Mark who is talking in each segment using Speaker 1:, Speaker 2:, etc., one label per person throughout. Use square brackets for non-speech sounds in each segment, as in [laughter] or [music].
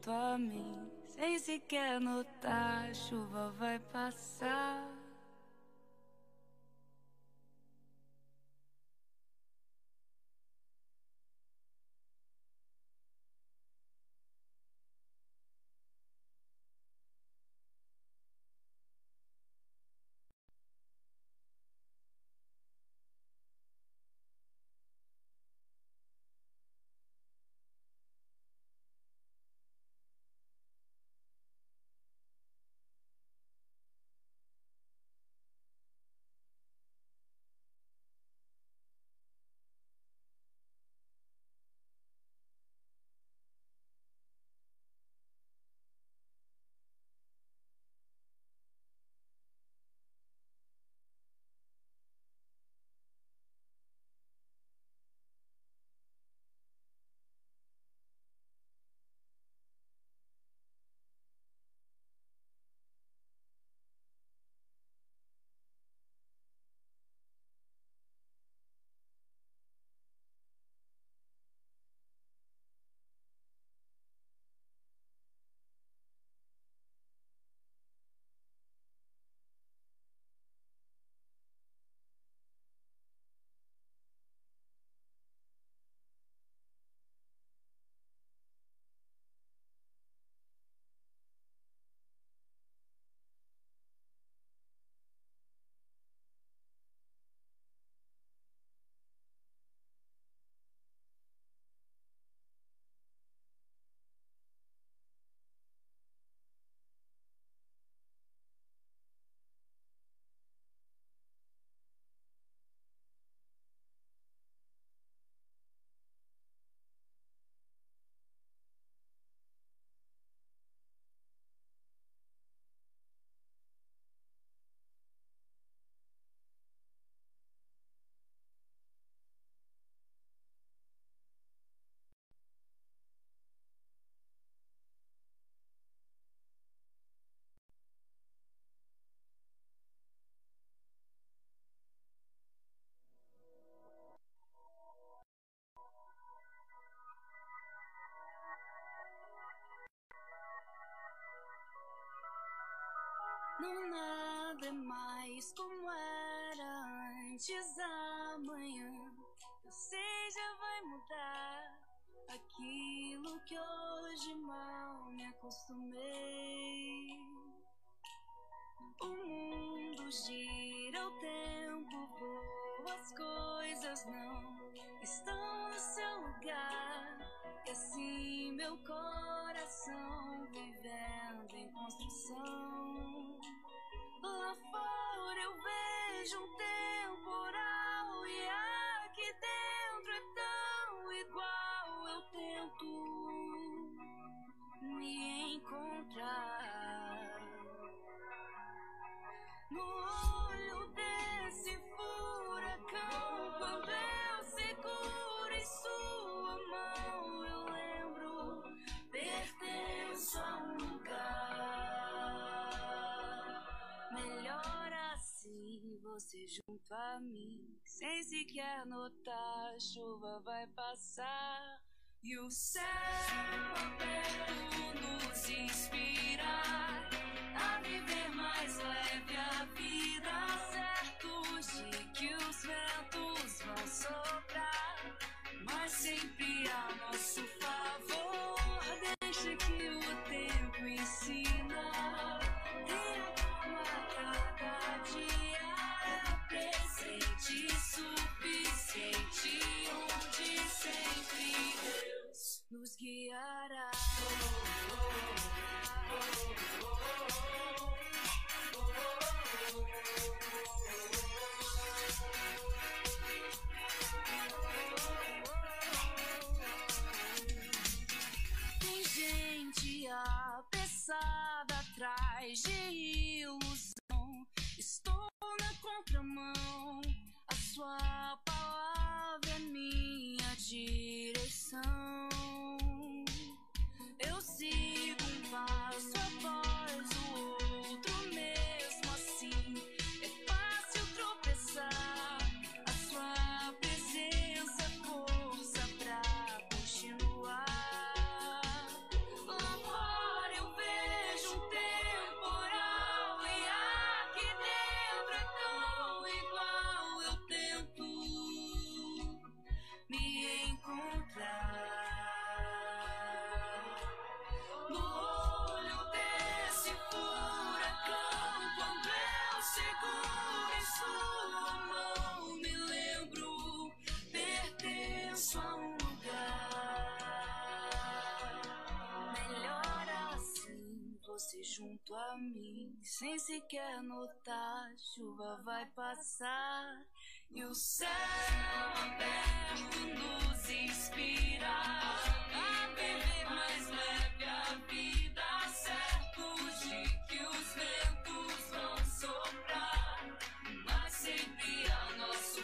Speaker 1: junto a mim, sem sequer notar, a chuva vai passar. Não nada é mais como era antes amanhã. Eu sei, já vai mudar aquilo que hoje mal me acostumei. O mundo gira, o tempo voa, as coisas não estão no seu lugar. E assim meu coração vivendo em construção. Assim. Você junto a mim, sem sequer notar, a chuva vai passar. E o céu aberto nos inspira a viver mais leve a vida, certos de que os ventos vão soprar, mas sempre a nosso favor. Deixa que o tempo ensina. Calma cada dia, presente suficiente, contramão. A sua palavra é minha direção. Mim, sem sequer notar, chuva vai passar e o céu aberto nos inspira a viver mais leve a vida, certos de que os ventos vão soprar, mas sempre a nosso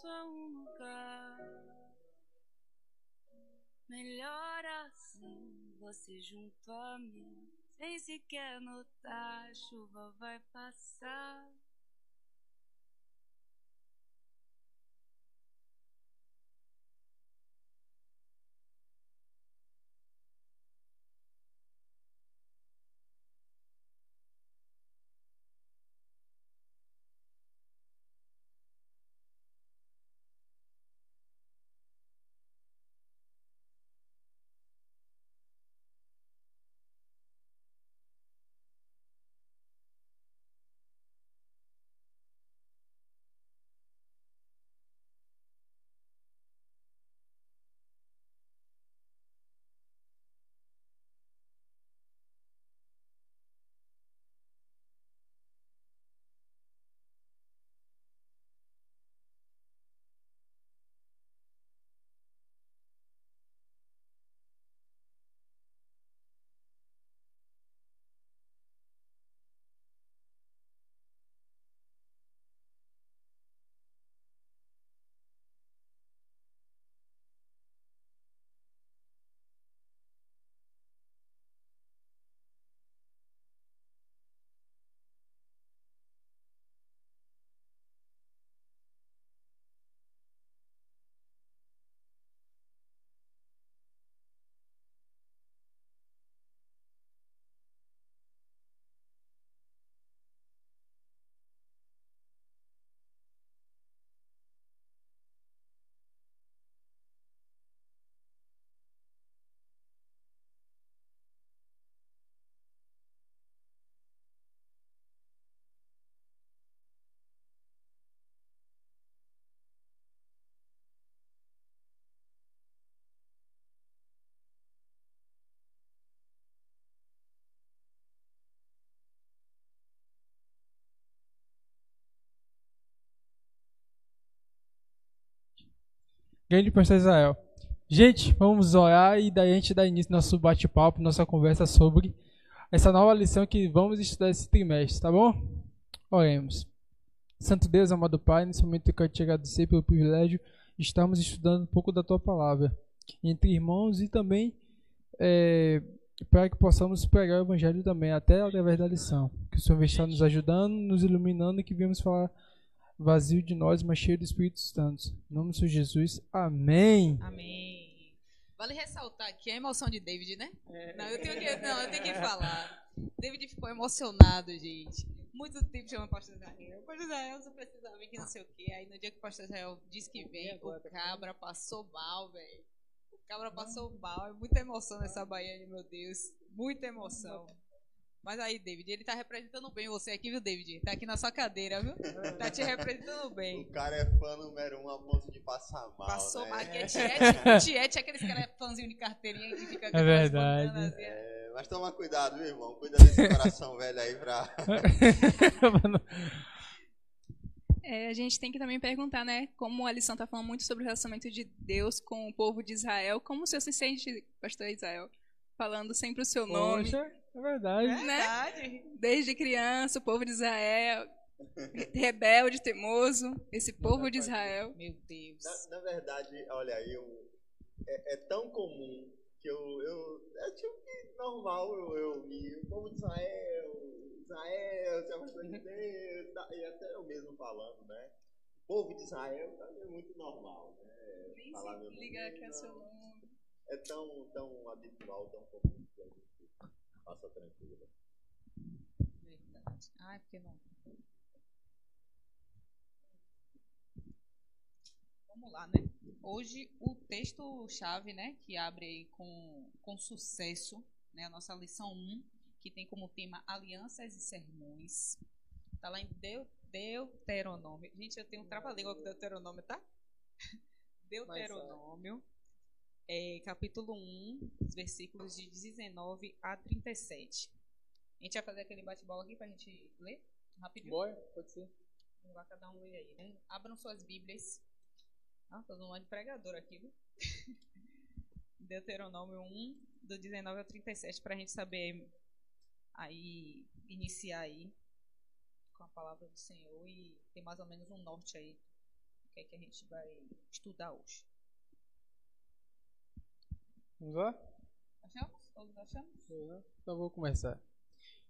Speaker 1: pertenço a um lugar. Melhor assim, você junto a mim, sem sequer notar, a chuva vai passar.
Speaker 2: Grande pastor Israel. Gente, vamos orar e daí a gente dá início ao nosso bate-papo, nossa conversa sobre essa nova lição que vamos estudar esse trimestre, tá bom? Oremos. Santo Deus, amado Pai, nesse momento eu quero te agradecer pelo privilégio de estarmos estudando um pouco da Tua Palavra entre irmãos e também é, para que possamos pregar o Evangelho também, até através da lição. Que o Senhor estar nos ajudando, nos iluminando e que viemos falar vazio de nós, mas cheio do Espírito Santo. Em nome do Senhor Jesus, amém.
Speaker 3: Amém. Vale ressaltar aqui a emoção de David, né? Não, eu tenho que, não, eu tenho que falar. David ficou emocionado, gente. Muito tempo chamando o pastor Israel. O pastor Israel você precisa vir que não sei o quê. Aí no dia que o pastor Israel disse que vem, o cabra passou mal, velho. O cabra passou mal. É muita emoção nessa Bahia, meu Deus. Muita emoção. Mas aí, David, ele tá representando bem você aqui, viu, David? Tá aqui na sua cadeira, viu? Tá te representando bem.
Speaker 4: O cara é fã número um a ponto de passar mal.
Speaker 3: Passou
Speaker 4: né?
Speaker 3: mal. Aqui é Tiete. [laughs] Tiete é aqueles cara fãzinho de carteirinha que fica
Speaker 2: É verdade.
Speaker 4: É, mas toma cuidado, viu, irmão? Cuida desse coração velho aí pra. [laughs]
Speaker 5: É, a gente tem que também perguntar, né? Como a lição está falando muito sobre o relacionamento de Deus com o povo de Israel, como o senhor se sente, pastor Israel, falando sempre o seu nome,
Speaker 2: É verdade.
Speaker 3: Verdade.
Speaker 5: desde criança, o povo de Israel, rebelde, teimoso, esse povo de Israel.
Speaker 3: Meu Deus.
Speaker 4: Na, na verdade, olha eu- é, é tão comum que eu. eu é tipo que normal eu, eu vi o povo de Israel, Israel, se afastou de Deus, tá, e até eu mesmo falando, né? O povo de Israel tá é muito normal, né?
Speaker 5: Nem
Speaker 4: Falar
Speaker 5: se
Speaker 4: meu nome,
Speaker 5: liga que é seu nome.
Speaker 4: É tão, tão habitual, tão comum que a gente passa tranquilo.
Speaker 3: Verdade. Ai, porque não. Vamos lá, né? Hoje o texto-chave, né, que abre aí com, com sucesso, né, a nossa lição 1, que tem como tema alianças e sermões. Tá lá em Deu, Deuteronômio. Gente, eu tenho um trava-língua com Deuteronômio, tá? Deuteronômio, é, capítulo 1, os versículos de 19 a 37. A gente vai fazer aquele bate-bola aqui pra gente ler rapidinho.
Speaker 2: Bora, pode ser.
Speaker 3: Vamos lá, cada um ler aí, né? Abram suas Bíblias. Ah, tô numa de pregador aqui, viu? [laughs] Deuteronômio 1, do 19 ao 37, pra gente saber aí, iniciar aí com a palavra do Senhor e ter mais ou menos um norte aí do que é que a gente vai estudar hoje.
Speaker 2: Vamos lá?
Speaker 3: Achamos? Todos achamos?
Speaker 2: Então vou começar.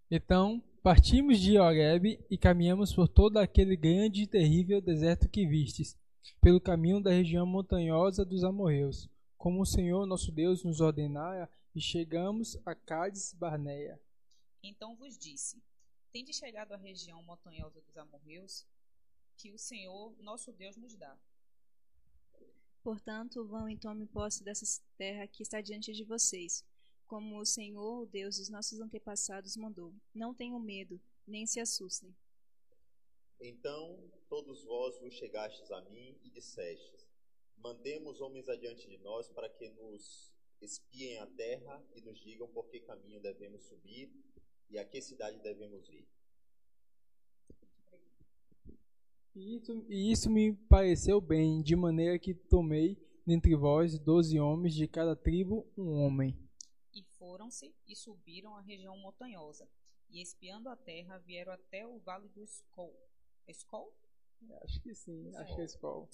Speaker 2: Então, partimos de Horeb e caminhamos por todo aquele grande e terrível deserto que vistes, pelo caminho da região montanhosa dos amorreus, como o Senhor nosso Deus nos ordenara, e chegamos a Cádiz Barneia.
Speaker 3: Então vos disse: Tende chegado à região montanhosa dos amorreus, que o Senhor nosso Deus nos dá.
Speaker 5: Portanto, vão e tomem posse dessa terra que está diante de vocês, como o Senhor, o Deus dos nossos antepassados, mandou. Não tenham medo, nem se assustem.
Speaker 4: Então todos vós vos chegastes a mim e dissestes: Mandemos homens adiante de nós para que nos espiem a terra e nos digam por que caminho devemos subir e a que cidade devemos ir.
Speaker 2: E isso, e isso me pareceu bem, de maneira que tomei dentre vós doze homens, de cada tribo um homem.
Speaker 3: E foram-se e subiram a região montanhosa, e espiando a terra, vieram até o vale do Escol. Escol?
Speaker 2: Acho que sim, acho que é.
Speaker 3: Escol.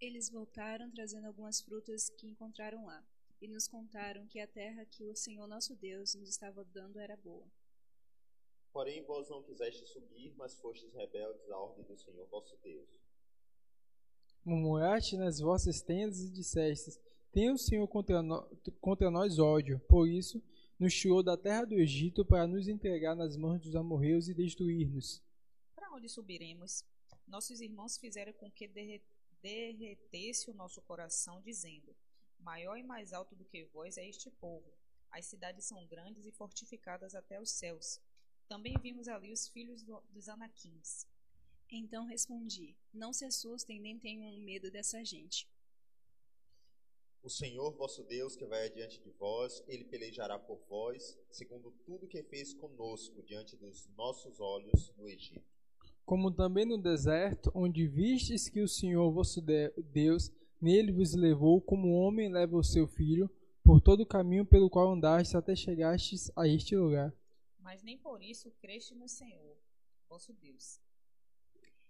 Speaker 5: Eles voltaram trazendo algumas frutas que encontraram lá, e nos contaram que a terra que o Senhor nosso Deus nos estava dando era boa.
Speaker 4: Porém vós não quisestes subir, mas fostes rebeldes à ordem do Senhor vosso Deus.
Speaker 2: Murmuraste nas vossas tendas e dissestes: Tem o Senhor contra, no- contra nós ódio, por isso nos tirou da terra do Egito para nos entregar nas mãos dos amorreus e destruir-nos.
Speaker 3: Para onde subiremos? Nossos irmãos fizeram com que derre- derretesse o nosso coração, dizendo: Maior e mais alto do que vós é este povo. As cidades são grandes e fortificadas até os céus. Também vimos ali os filhos do- dos Anaquins.
Speaker 5: Então respondi: Não se assustem nem tenham medo dessa gente.
Speaker 4: O Senhor vosso Deus, que vai adiante de vós, ele pelejará por vós, segundo tudo que fez conosco diante dos nossos olhos no Egito.
Speaker 2: Como também no deserto, onde vistes que o Senhor vosso de- Deus nele vos levou, como o homem leva o seu filho, por todo o caminho pelo qual andastes até chegastes a este lugar.
Speaker 3: Mas nem por isso creste no Senhor, vosso Deus.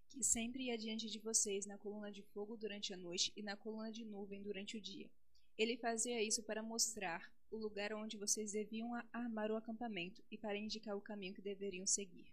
Speaker 5: que sempre ia diante de vocês na coluna de fogo durante a noite e na coluna de nuvem durante o dia. Ele fazia isso para mostrar o lugar onde vocês deviam armar o acampamento e para indicar o caminho que deveriam seguir.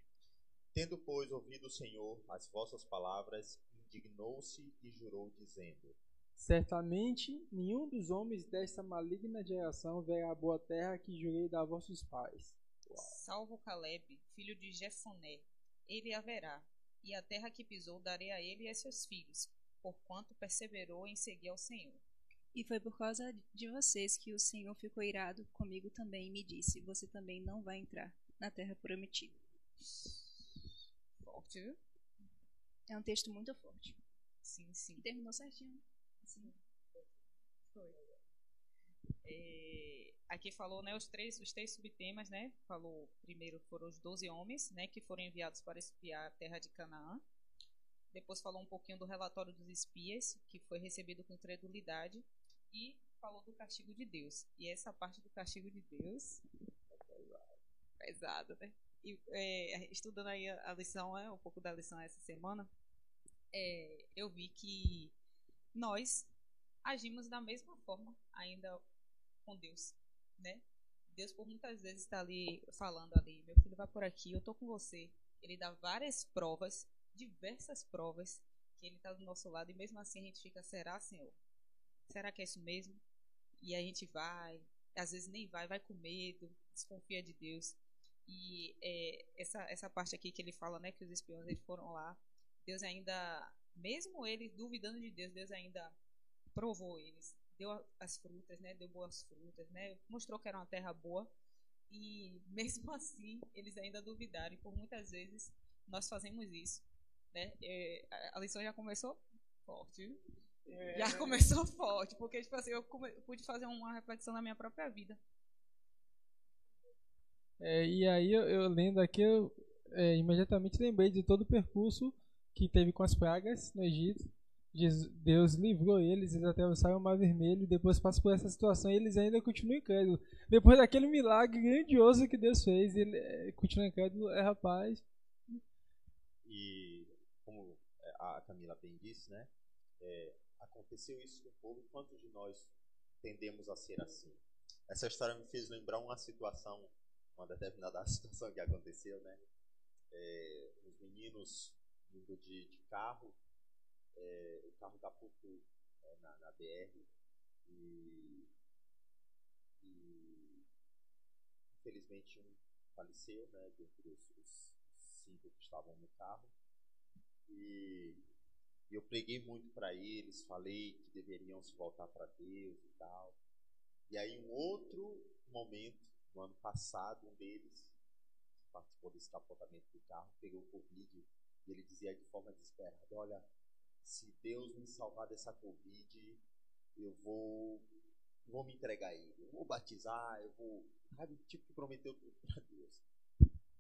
Speaker 4: Tendo, pois, ouvido o Senhor as vossas palavras, indignou-se e jurou, dizendo:
Speaker 2: Certamente nenhum dos homens desta maligna geração verá a boa terra que jurei dar a vossos pais.
Speaker 3: Salvo Caleb, filho de Jefoné, ele haverá, e a terra que pisou darei a ele e a seus filhos, porquanto perseverou em seguir ao Senhor.
Speaker 5: E foi por causa de vocês que o Senhor ficou irado comigo também e me disse: Você também não vai entrar na terra prometida.
Speaker 3: Forte, viu?
Speaker 5: É um texto muito forte.
Speaker 3: Sim, sim.
Speaker 5: E terminou certinho. Assim.
Speaker 3: Foi. É, aqui falou né, os, três, os três subtemas, né? Falou primeiro foram os 12 homens, né? Que foram enviados para espiar a terra de Canaã. Depois falou um pouquinho do relatório dos espias, que foi recebido com incredulidade. E falou do castigo de Deus. E essa parte do castigo de Deus. Pesado, né? E, é, estudando aí a lição, é, um pouco da lição essa semana, é, eu vi que nós agimos da mesma forma ainda com Deus, né? Deus por muitas vezes está ali falando ali, meu filho vai por aqui, eu tô com você. Ele dá várias provas, diversas provas, que ele está do nosso lado e mesmo assim a gente fica, será, Senhor? Será que é isso mesmo? E a gente vai, às vezes nem vai, vai com medo, desconfia de Deus. E é, essa, essa parte aqui que ele fala, né, que os espiões eles foram lá, Deus ainda, mesmo eles duvidando de Deus, Deus ainda provou eles, deu as frutas, né, deu boas frutas, né, mostrou que era uma terra boa. E [laughs] mesmo assim, eles ainda duvidaram. E por muitas vezes nós fazemos isso, né? É, a lição já começou forte. É, já [laughs] começou forte, porque tipo assim, eu pude fazer uma reflexão na minha própria vida.
Speaker 2: É, e aí, eu, eu, lendo aqui, eu é, imediatamente lembrei de todo o percurso que teve com as pragas no Egito. Deus livrou eles, eles atravessaram o Mar Vermelho, depois passam por essa situação e eles ainda continuam incrédulos. Depois daquele milagre grandioso que Deus fez, ele é, continua incrédulo, é rapaz.
Speaker 4: E como é, a Camila bem disse, né? É, aconteceu isso com o povo, quantos de nós tendemos a ser assim? Essa história me fez lembrar uma situação uma determinada [laughs] situação que aconteceu, né? É, os meninos indo de, de carro, é, o carro capotou é, na, na, BR e, e, infelizmente um faleceu, né? Dentre os, os cinco que estavam no carro e eu preguei muito para eles, falei que deveriam se voltar para Deus e tal. E aí um outro momento no ano passado, um deles participou desse capotamento do carro, pegou Covid e ele dizia de forma desesperada: Olha, se Deus me salvar dessa Covid, eu vou, vou me entregar a Ele, eu vou batizar, eu vou. Sabe, tipo que prometeu tudo para Deus.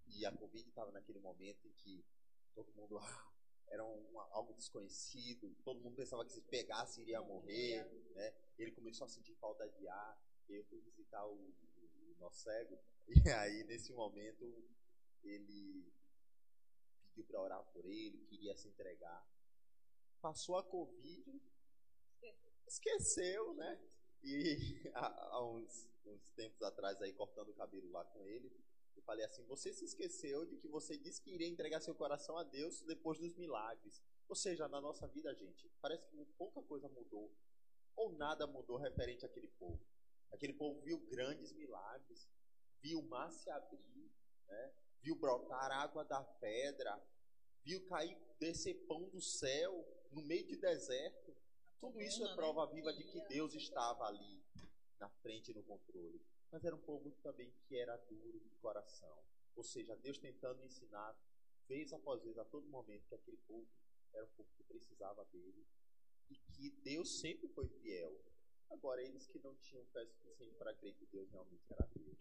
Speaker 4: E a Covid estava naquele momento em que todo mundo. Ah, [laughs] era um, algo desconhecido, todo mundo pensava que se pegasse iria morrer, né? Ele começou a sentir falta de ar. Eu fui visitar o, nó cego. [laughs] E aí, nesse momento, ele pediu para orar por ele, queria se entregar. Passou a Covid, esqueceu, né? E [laughs] há, uns, uns tempos atrás, aí, cortando o cabelo lá com ele, eu falei assim: Você se esqueceu de que você disse que iria entregar seu coração a Deus depois dos milagres. Ou seja, na nossa vida, gente, parece que pouca coisa mudou. Ou nada mudou referente àquele povo. Aquele povo viu grandes milagres, viu o mar se abrir, né? viu brotar água da pedra, viu cair, descer pão do céu no meio de deserto. Tudo isso é né? prova viva de que Deus estava ali, na frente no controle. Mas era um povo também que era duro de coração. Ou seja, Deus tentando ensinar, vez após vez, a todo momento, que aquele povo era um povo que precisava dele. E que Deus sempre foi fiel. Agora, eles que não tinham fé suficiente para crer que Deus realmente era Deus.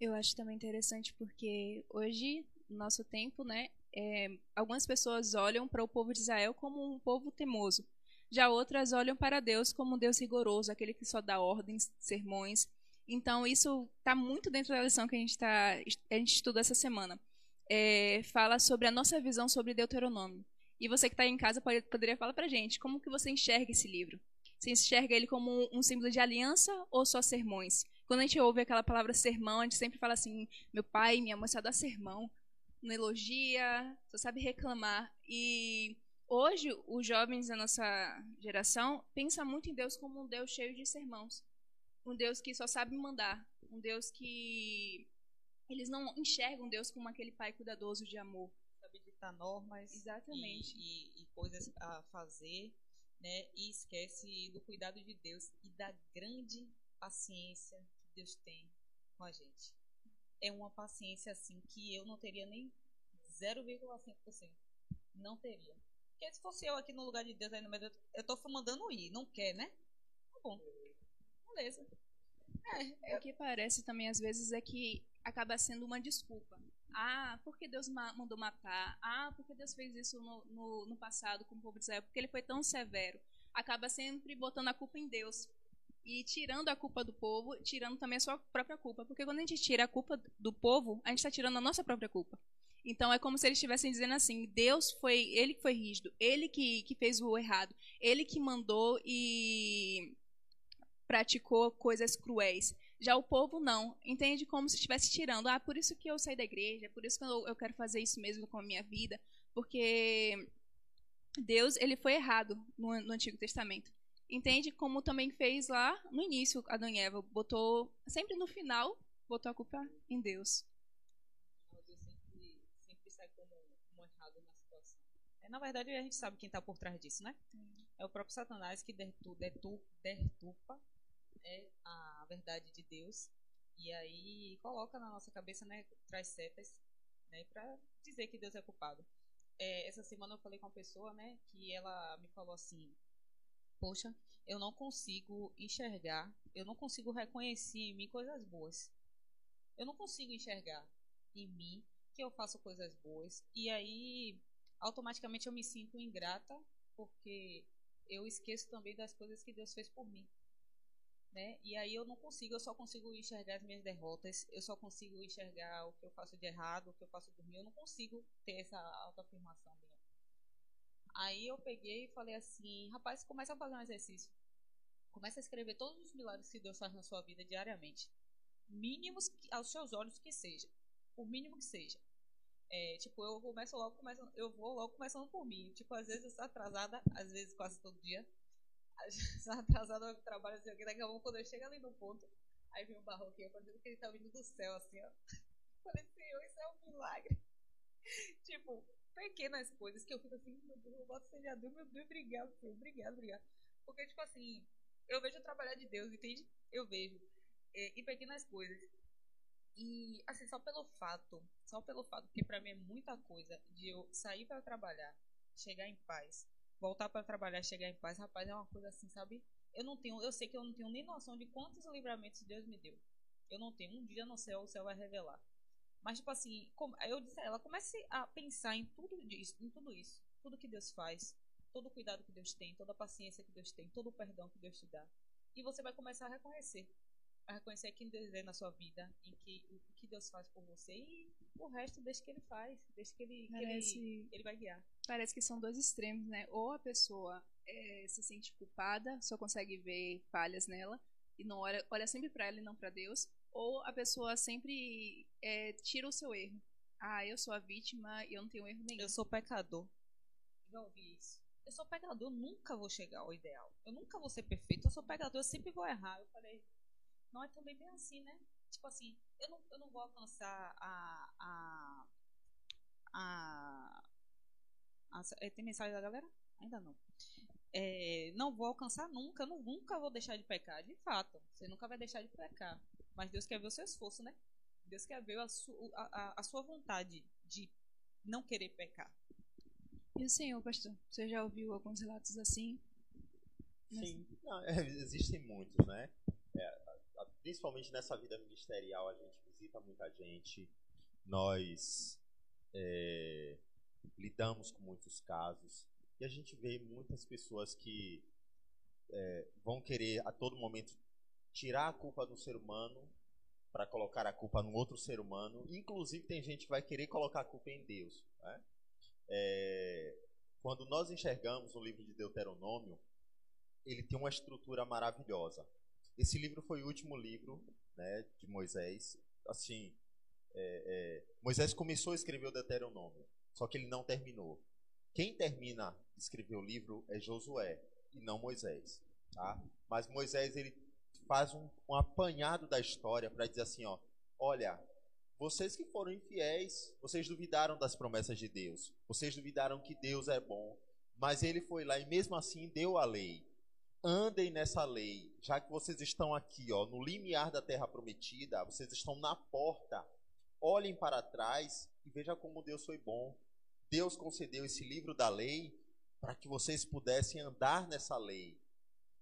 Speaker 5: Eu acho também interessante porque hoje, no nosso tempo, né, é, algumas pessoas olham para o povo de Israel como um povo teimoso. Já outras olham para Deus como um Deus rigoroso, aquele que só dá ordens, sermões. Então, isso está muito dentro da lição que a gente, tá, a gente estuda essa semana. É, fala sobre a nossa visão sobre Deuteronômio. E você que está em casa pode, poderia falar para a gente como que você enxerga esse livro. Você enxerga ele como um símbolo de aliança ou só sermões? Quando a gente ouve aquela palavra sermão, a gente sempre fala assim: meu pai, minha mãe só dá sermão, não elogia, só sabe reclamar. E hoje, os jovens da nossa geração pensam muito em Deus como um Deus cheio de sermãos. Um Deus que só sabe mandar. Um Deus que. Eles não enxergam Deus como aquele pai cuidadoso de amor.
Speaker 3: Sabe ditar normas.
Speaker 5: Exatamente.
Speaker 3: E, e, e coisas a fazer né? E esquece do cuidado de Deus e da grande paciência que Deus tem com a gente. É uma paciência assim que eu não teria nem 0,5%. Não teria. Porque se fosse eu aqui no lugar de Deus aí no meio, eu tô mandando ir, não quer, né? Tá bom. Beleza.
Speaker 5: É, o que parece também às vezes é que acaba sendo uma desculpa. Ah, porque Deus ma mandou matar? Ah, porque Deus fez isso no, no, no, passado com o povo de Israel? Porque ele foi tão severo. Acaba sempre botando a culpa em Deus. E tirando a culpa do povo, tirando também a sua própria culpa. Porque quando a gente tira a culpa do povo, a gente está tirando a nossa própria culpa. Então é como se eles estivessem dizendo assim: Deus foi, ele que foi rígido, ele que, que fez o errado, ele que mandou e praticou coisas cruéis. Já o povo não, entende como se estivesse tirando. Ah, por isso que eu saí da igreja, por isso que eu, eu quero fazer isso mesmo com a minha vida, porque Deus ele foi errado no, no Antigo Testamento. Entende como também fez lá no início Adão e Eva, botou sempre no final botou a culpa em Deus.
Speaker 3: Na. É, na verdade, a gente sabe quem está por trás disso, né? É o próprio Satanás que deturpa é a verdade de Deus e aí coloca na nossa cabeça, né, traz setas, né, para dizer que Deus é culpado. É, essa semana eu falei com uma pessoa, né, que ela me falou assim: Poxa, eu não consigo enxergar, eu não consigo reconhecer em mim coisas boas. Eu não consigo enxergar em mim que eu faço coisas boas e aí automaticamente eu me sinto ingrata porque eu esqueço também das coisas que Deus fez por mim né? E aí eu não consigo, eu só consigo enxergar as minhas derrotas, eu só consigo enxergar o que eu faço de errado, o que eu faço por mim, eu não consigo ter essa autoafirmação minha. Aí eu peguei e falei assim, rapaz, começa a fazer um exercício. Começa a escrever todos os milagres que Deus faz na sua vida diariamente. Mínimos aos seus olhos que seja. O mínimo que seja. É, tipo, eu começo logo, começo, eu vou logo começando por mim. Tipo, às vezes eu estou atrasada, às vezes quase todo dia atrasado no trabalho, assim, daqui a pouco quando eu chego ali no ponto, aí vem um barroquinho, parecendo que ele tá vindo do céu, assim, ó. [laughs] Falei, Senhor, isso é um milagre. [laughs] tipo, pequenas coisas que eu fico assim, meu Deus, eu boto Deus, meu Deus, obrigado, Senhor, obrigado, obrigado. Porque, tipo assim, eu vejo o trabalhar de Deus, entende? Eu vejo. É, pequenas coisas. E, assim, só pelo fato, só pelo fato, que pra mim é muita coisa de eu sair para trabalhar, chegar em paz, voltar para trabalhar, chegar em paz, rapaz, é uma coisa assim, sabe? Eu não tenho, eu sei que eu não tenho nem noção de quantos livramentos Deus me deu. Eu não tenho. Um dia no céu o céu vai revelar. Mas tipo assim, eu disse a ela, comece a pensar em tudo isso, em tudo isso, tudo que Deus faz, todo o cuidado que Deus tem, toda a paciência que Deus tem, todo o perdão que Deus te dá. E você vai começar a reconhecer a reconhecer quem Deus é na sua vida, em que o que Deus faz por você e o resto deixa que ele faz, deixa que ele, Parece, que ele, ele vai guiar.
Speaker 5: Parece que são dois extremos, né? Ou a pessoa é, se sente culpada, só consegue ver falhas nela e não olha, olha sempre para ela e não para Deus, ou a pessoa sempre é, tira o seu erro. Ah, eu sou a vítima e eu não tenho erro nenhum.
Speaker 3: Eu sou pecador. Já ouvi isso. Eu sou pecador, eu nunca vou chegar ao ideal. Eu nunca vou ser perfeito. Eu sou pecador, eu sempre vou errar. Eu falei, não é também bem assim, né? Tipo assim, eu não, eu não vou alcançar a. a, a, a é, tem mensagem da galera? Ainda não. É, não vou alcançar nunca, não, nunca vou deixar de pecar. De fato, você nunca vai deixar de pecar. Mas Deus quer ver o seu esforço, né? Deus quer ver a, su, a, a, a sua vontade de não querer pecar.
Speaker 5: E o senhor, pastor? Você já ouviu alguns relatos assim?
Speaker 4: Sim, não, é, existem muitos, né? É, principalmente nessa vida ministerial, a gente visita muita gente, nós é, lidamos com muitos casos e a gente vê muitas pessoas que é, vão querer a todo momento tirar a culpa do ser humano para colocar a culpa no outro ser humano. Inclusive tem gente que vai querer colocar a culpa em Deus. Né? É, quando nós enxergamos o livro de Deuteronômio, ele tem uma estrutura maravilhosa. Esse livro foi o último livro né, de Moisés. Assim, é, é, Moisés começou a escrever o Deuteronômio, só que ele não terminou. Quem termina de escrever o livro é Josué e não Moisés. Tá? Mas Moisés ele faz um, um apanhado da história para dizer assim, ó, olha, vocês que foram infiéis, vocês duvidaram das promessas de Deus, vocês duvidaram que Deus é bom, Mas ele foi lá e mesmo assim deu a lei. Andem nessa lei, já que vocês estão aqui, ó, no limiar da terra prometida, vocês estão na porta. Olhem para trás e veja como Deus foi bom. Deus concedeu esse livro da lei para que vocês pudessem andar nessa lei,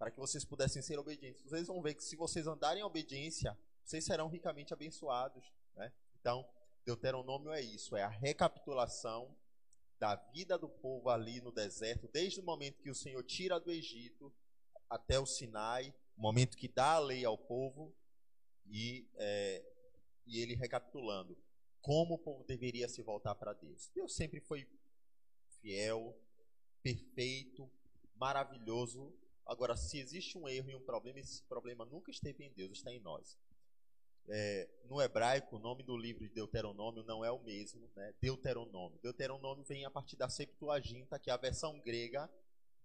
Speaker 4: para que vocês pudessem ser obedientes. Vocês vão ver que se vocês andarem em obediência, vocês serão ricamente abençoados. Né? Então, Deuteronômio é isso, é a recapitulação da vida do povo ali no deserto, desde o momento que o Senhor tira do Egito até o Sinai, o momento que dá a lei ao povo e, é, e ele recapitulando como o povo deveria se voltar para Deus. Deus sempre foi fiel, perfeito, maravilhoso. Agora, se existe um erro e um problema, esse problema nunca esteve em Deus, está em nós. É, no hebraico, o nome do livro de Deuteronômio não é o mesmo, né? Deuteronômio. Deuteronômio vem a partir da Septuaginta, que é a versão grega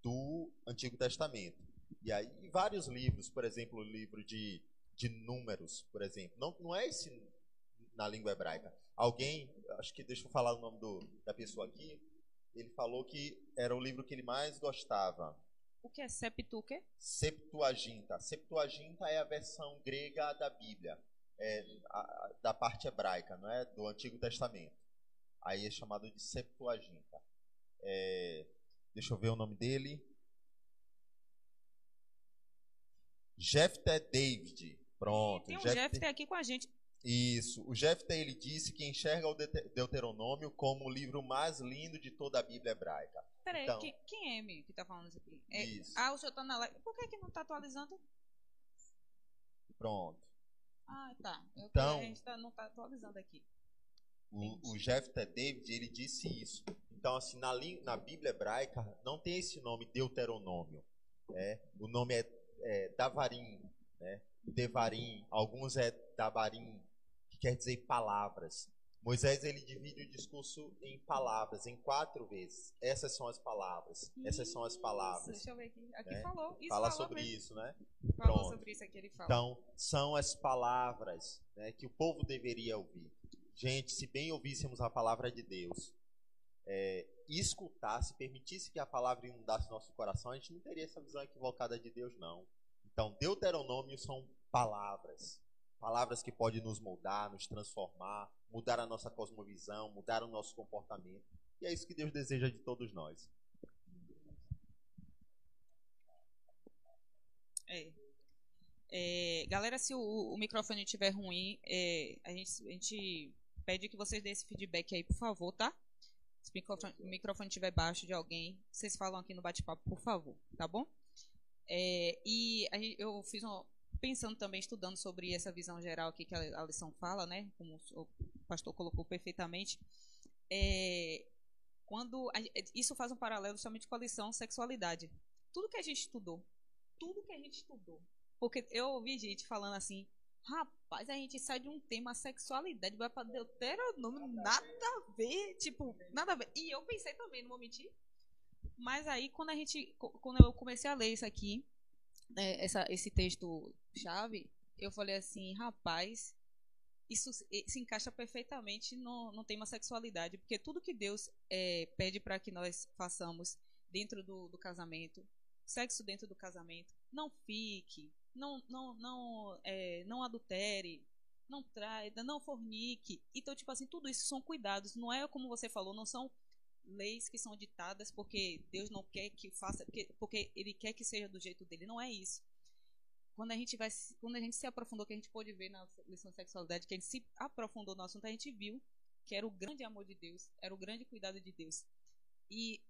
Speaker 4: do Antigo Testamento. E aí, vários livros, por exemplo, o livro de, de Números, por exemplo, não, não é esse na língua hebraica. Alguém, acho que deixa eu falar o nome do, da pessoa aqui, ele falou que era o livro que ele mais gostava.
Speaker 3: O que é septu o quê?
Speaker 4: Septuaginta. Septuaginta é a versão grega da Bíblia é, a, da parte hebraica, não é? Do Antigo Testamento. Aí é chamado de Septuaginta. É, deixa eu ver o nome dele. Jefté David. Pronto.
Speaker 3: Tem um
Speaker 4: Jefté-
Speaker 3: Jeff aqui com a gente.
Speaker 4: Isso. O Jefté ele disse que enxerga o Deute- Deuteronômio como o livro mais lindo de toda a Bíblia hebraica.
Speaker 3: Peraí,
Speaker 4: Então.
Speaker 3: quem, quem é Mi que tá falando isso aqui? É-
Speaker 4: Isso.
Speaker 3: ah, o senhor tá na live. Por que, que não tá atualizando?
Speaker 4: Pronto.
Speaker 3: Ah, tá. Eu,
Speaker 4: Então-
Speaker 3: a gente tá, não tá atualizando aqui.
Speaker 4: O, o David, ele disse isso. Então, assim, na, na Bíblia hebraica, não tem esse nome Deuteronômio. né? O nome é, é Davarim, né? Devarim. Alguns é Dabarim, que quer dizer palavras. Moisés, ele divide o discurso em palavras, em quatro vezes. Essas são as palavras. Essas são as
Speaker 3: Isso,
Speaker 4: palavras.
Speaker 3: Deixa eu ver aqui. Aqui
Speaker 4: né?
Speaker 3: falou. Isso
Speaker 4: Fala
Speaker 3: falou
Speaker 4: sobre
Speaker 3: mesmo.
Speaker 4: isso, né?
Speaker 3: Falou
Speaker 4: Pronto.
Speaker 3: sobre isso aqui, ele fala.
Speaker 4: Então, são as palavras né, que o povo deveria ouvir. Gente, se bem ouvíssemos a palavra de Deus, é, escutasse, permitisse que a palavra inundasse nosso coração, a gente não teria essa visão equivocada de Deus, não. Então, Deuteronômio são palavras. Palavras que podem nos moldar, nos transformar, mudar a nossa cosmovisão, mudar o nosso comportamento. E é isso que Deus deseja de todos nós.
Speaker 3: É. É, galera, se o, o microfone estiver ruim, é, a, gente, a gente pede que vocês dêem esse feedback aí, por favor, tá? Se o microfone, estiver baixo de alguém, vocês falam aqui no bate-papo, por favor, tá bom? É, e a eu fiz um, pensando também, estudando sobre essa visão geral aqui que a, lição fala, né? Como o pastor colocou perfeitamente. É, quando a- isso faz um paralelo somente com a lição sexualidade. Tudo que a gente estudou, tudo que a gente estudou. Porque eu ouvi gente falando assim, rapaz, a gente sai de um tema sexualidade, vai pra Deuteronômio, nada a ver, tipo, nada a ver. E eu pensei também, não vou mentir. Mas aí, quando a gente, quando eu comecei a ler isso aqui, né, essa, esse texto chave, eu falei assim, rapaz, isso se encaixa perfeitamente no, no tema sexualidade, porque tudo que Deus é, pede para que nós façamos dentro do, do casamento, sexo dentro do casamento, não fique, não não não é, não adultere, não traia, não fornique. Então, tipo assim, tudo isso são cuidados, não é como você falou, não são leis que são ditadas porque Deus não quer que faça, porque, porque ele quer que seja do jeito dele, não é isso. Quando a gente vai, se- quando a gente se aprofundou, que a gente pôde ver na lição de sexualidade, que a gente se aprofundou no assunto, a gente viu que era o grande amor de Deus, era o grande cuidado de Deus. E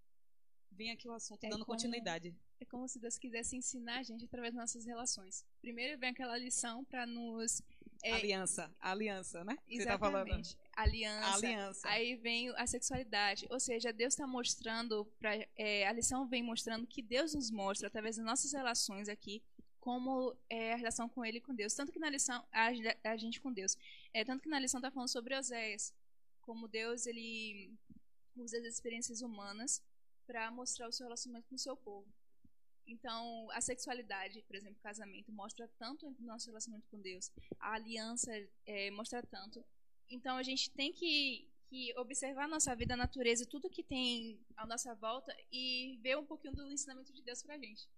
Speaker 3: vem aqui o assunto
Speaker 5: É
Speaker 3: dando
Speaker 5: como-
Speaker 3: continuidade.
Speaker 5: É como se Deus quisesse ensinar a gente através das nossas relações. Primeiro vem aquela lição para nos. é,
Speaker 3: aliança, aliança, né? Você tá falando.
Speaker 5: Aliança.
Speaker 3: Aliança.
Speaker 5: Aí vem a sexualidade, ou seja, Deus está mostrando, pra, é, a lição vem mostrando que Deus nos mostra através das nossas relações aqui como é a relação com Ele e com Deus. Tanto que na lição a, a gente com Deus, é tanto que na lição está falando sobre Oséias, como Deus ele usa as experiências humanas para mostrar o seu relacionamento com o seu povo. Então, a sexualidade, por exemplo, o casamento, mostra tanto o nosso relacionamento com Deus. A aliança é, mostra tanto. Então, a gente tem que, que observar a nossa vida, a natureza, tudo que tem à nossa volta e ver um pouquinho do ensinamento de Deus pra gente.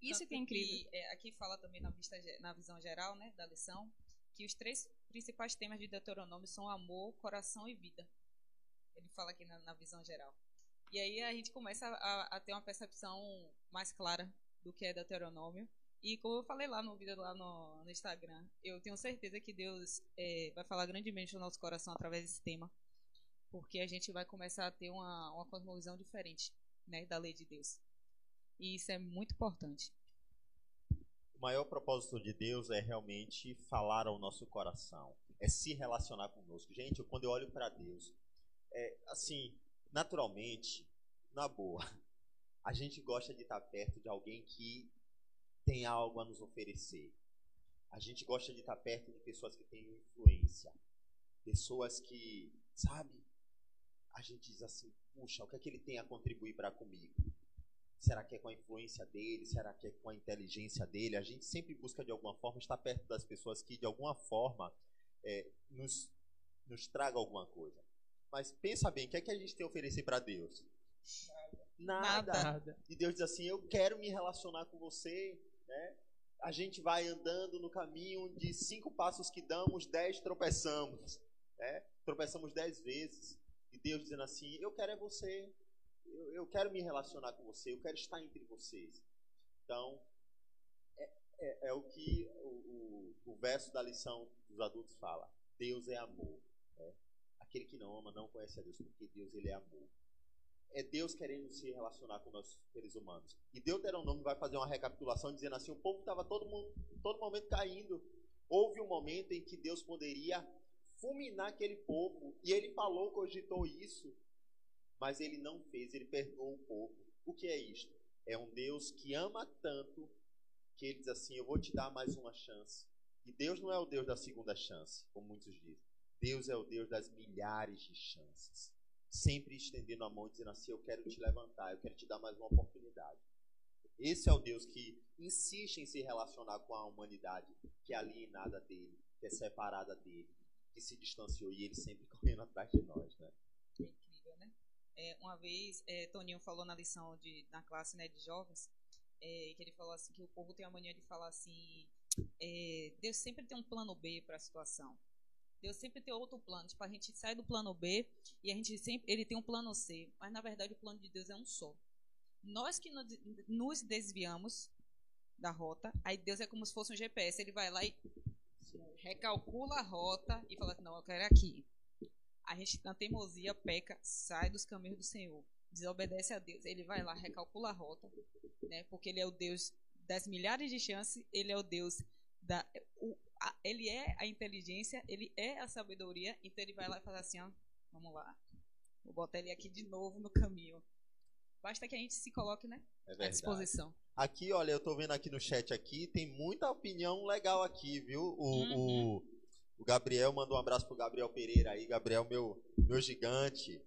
Speaker 5: Isso
Speaker 3: Tanto
Speaker 5: que é incrível.
Speaker 3: é, aqui fala também na, vista, na visão geral né, da lição que os três principais temas de Deuteronômio são amor, coração e vida. Ele fala aqui na, na visão geral. E aí a gente começa a, a ter uma percepção mais clara do que é Deuteronômio. E como eu falei lá no vídeo lá no, no Instagram, eu tenho certeza que Deus é, vai falar grandemente no nosso coração através desse tema. Porque a gente vai começar a ter uma, uma cosmovisão diferente né, da lei de Deus. E isso é muito importante.
Speaker 4: O maior propósito de Deus é realmente falar ao nosso coração, é se relacionar conosco. Gente, quando eu olho para Deus, é assim, naturalmente, na boa, [laughs] a gente gosta de estar perto de alguém que tem algo a nos oferecer. A gente gosta de estar perto de pessoas que têm influência, pessoas que, sabe, a gente diz assim, puxa, o que é que ele tem a contribuir para comigo? Será que é com a influência dele? Será que é com a inteligência dele? A gente sempre busca, de alguma forma, estar perto das pessoas que, de alguma forma, é, nos, nos traga alguma coisa. Mas pensa bem, o que é que a gente tem a oferecer para Deus? Nada.
Speaker 2: Nada.
Speaker 4: E Deus diz assim: Eu quero me relacionar com você. Né? A gente vai andando no caminho de cinco passos que damos, dez tropeçamos. Né? Tropeçamos dez vezes. E Deus dizendo assim: Eu quero é você. Eu, eu quero me relacionar com você. Eu quero estar entre vocês. Então, é, é- é o que o, o- o verso da lição dos adultos fala: Deus é amor. né? Aquele que não ama não conhece a Deus, porque Deus ele é amor é Deus querendo se relacionar com nós seres humanos. E Deuteronômio vai fazer uma recapitulação dizendo assim: o povo estava todo, mundo, todo momento caindo. Houve um momento em que Deus poderia fulminar aquele povo. E ele falou, cogitou isso, mas ele não fez, ele perdoou o povo. O que é isto? É um Deus que ama tanto que ele diz assim: Eu vou te dar mais uma chance. E Deus não é o Deus da segunda chance, como muitos dizem. Deus é o Deus das milhares de chances sempre estendendo a mão e dizendo assim: Eu quero te levantar, eu quero te dar mais uma oportunidade. Esse é o Deus que insiste em se relacionar com a humanidade que é alienada dele, que é separada dele, que se distanciou e ele sempre [laughs] correndo atrás de nós, né?
Speaker 3: É incrível, né? É, uma vez, é, Toninho falou na lição de, na classe né, de jovens, é, que ele falou assim que o povo tem a mania de falar assim, é, Deus sempre tem um plano B para a situação. Deus sempre tem outro plano. Tipo, a gente sai do plano B e a gente sempre, ele tem um plano C, mas na verdade o plano de Deus é um só. Nós que no- nos desviamos da rota, aí Deus é como se fosse um GPS, ele vai lá e recalcula a rota e fala assim, não, eu quero aqui. A gente, na teimosia, peca, sai dos caminhos do Senhor, desobedece a Deus. Ele vai lá, recalcula a rota, né? Porque ele é o Deus das milhares de chances, ele é o Deus da. o- a- ele é a inteligência, ele é a sabedoria, então ele vai lá e faz assim, ó, vamos lá. Vou botar ele aqui de novo no caminho. Basta que a gente se coloque, né?
Speaker 4: É
Speaker 3: À disposição.
Speaker 4: Aqui, olha, eu tô vendo aqui no chat aqui, tem muita opinião legal aqui, viu? O,
Speaker 3: Uhum.
Speaker 4: o, o Gabriel mandou um abraço pro Gabriel Pereira aí, Gabriel, meu, meu gigante.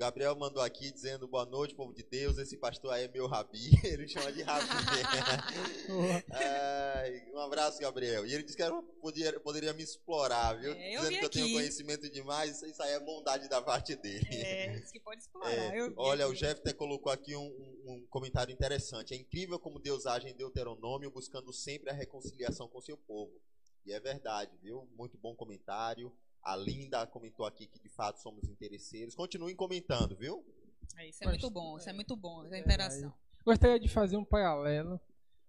Speaker 4: Gabriel mandou aqui dizendo boa noite, povo de Deus. Esse pastor aí é meu rabi. [laughs] Ele chama de rabi. [laughs] Ai, um abraço, Gabriel. E ele disse que eu podia, poderia me explorar, viu?
Speaker 3: É, eu
Speaker 4: dizendo que eu tenho
Speaker 3: aqui.
Speaker 4: conhecimento demais. Isso aí é bondade da parte dele.
Speaker 3: É, isso que pode explorar.
Speaker 4: É, olha, o
Speaker 3: aqui.
Speaker 4: Jeffter colocou aqui um, um- um comentário interessante. É incrível como Deus age em Deuteronômio, buscando sempre a reconciliação com seu povo. E é verdade, viu? Muito bom comentário. A Linda comentou aqui que de fato somos interesseiros. Continuem comentando, viu?
Speaker 3: É, isso é muito bom, isso é muito bom, essa
Speaker 2: É,
Speaker 3: interação.
Speaker 2: Gostaria de fazer um paralelo.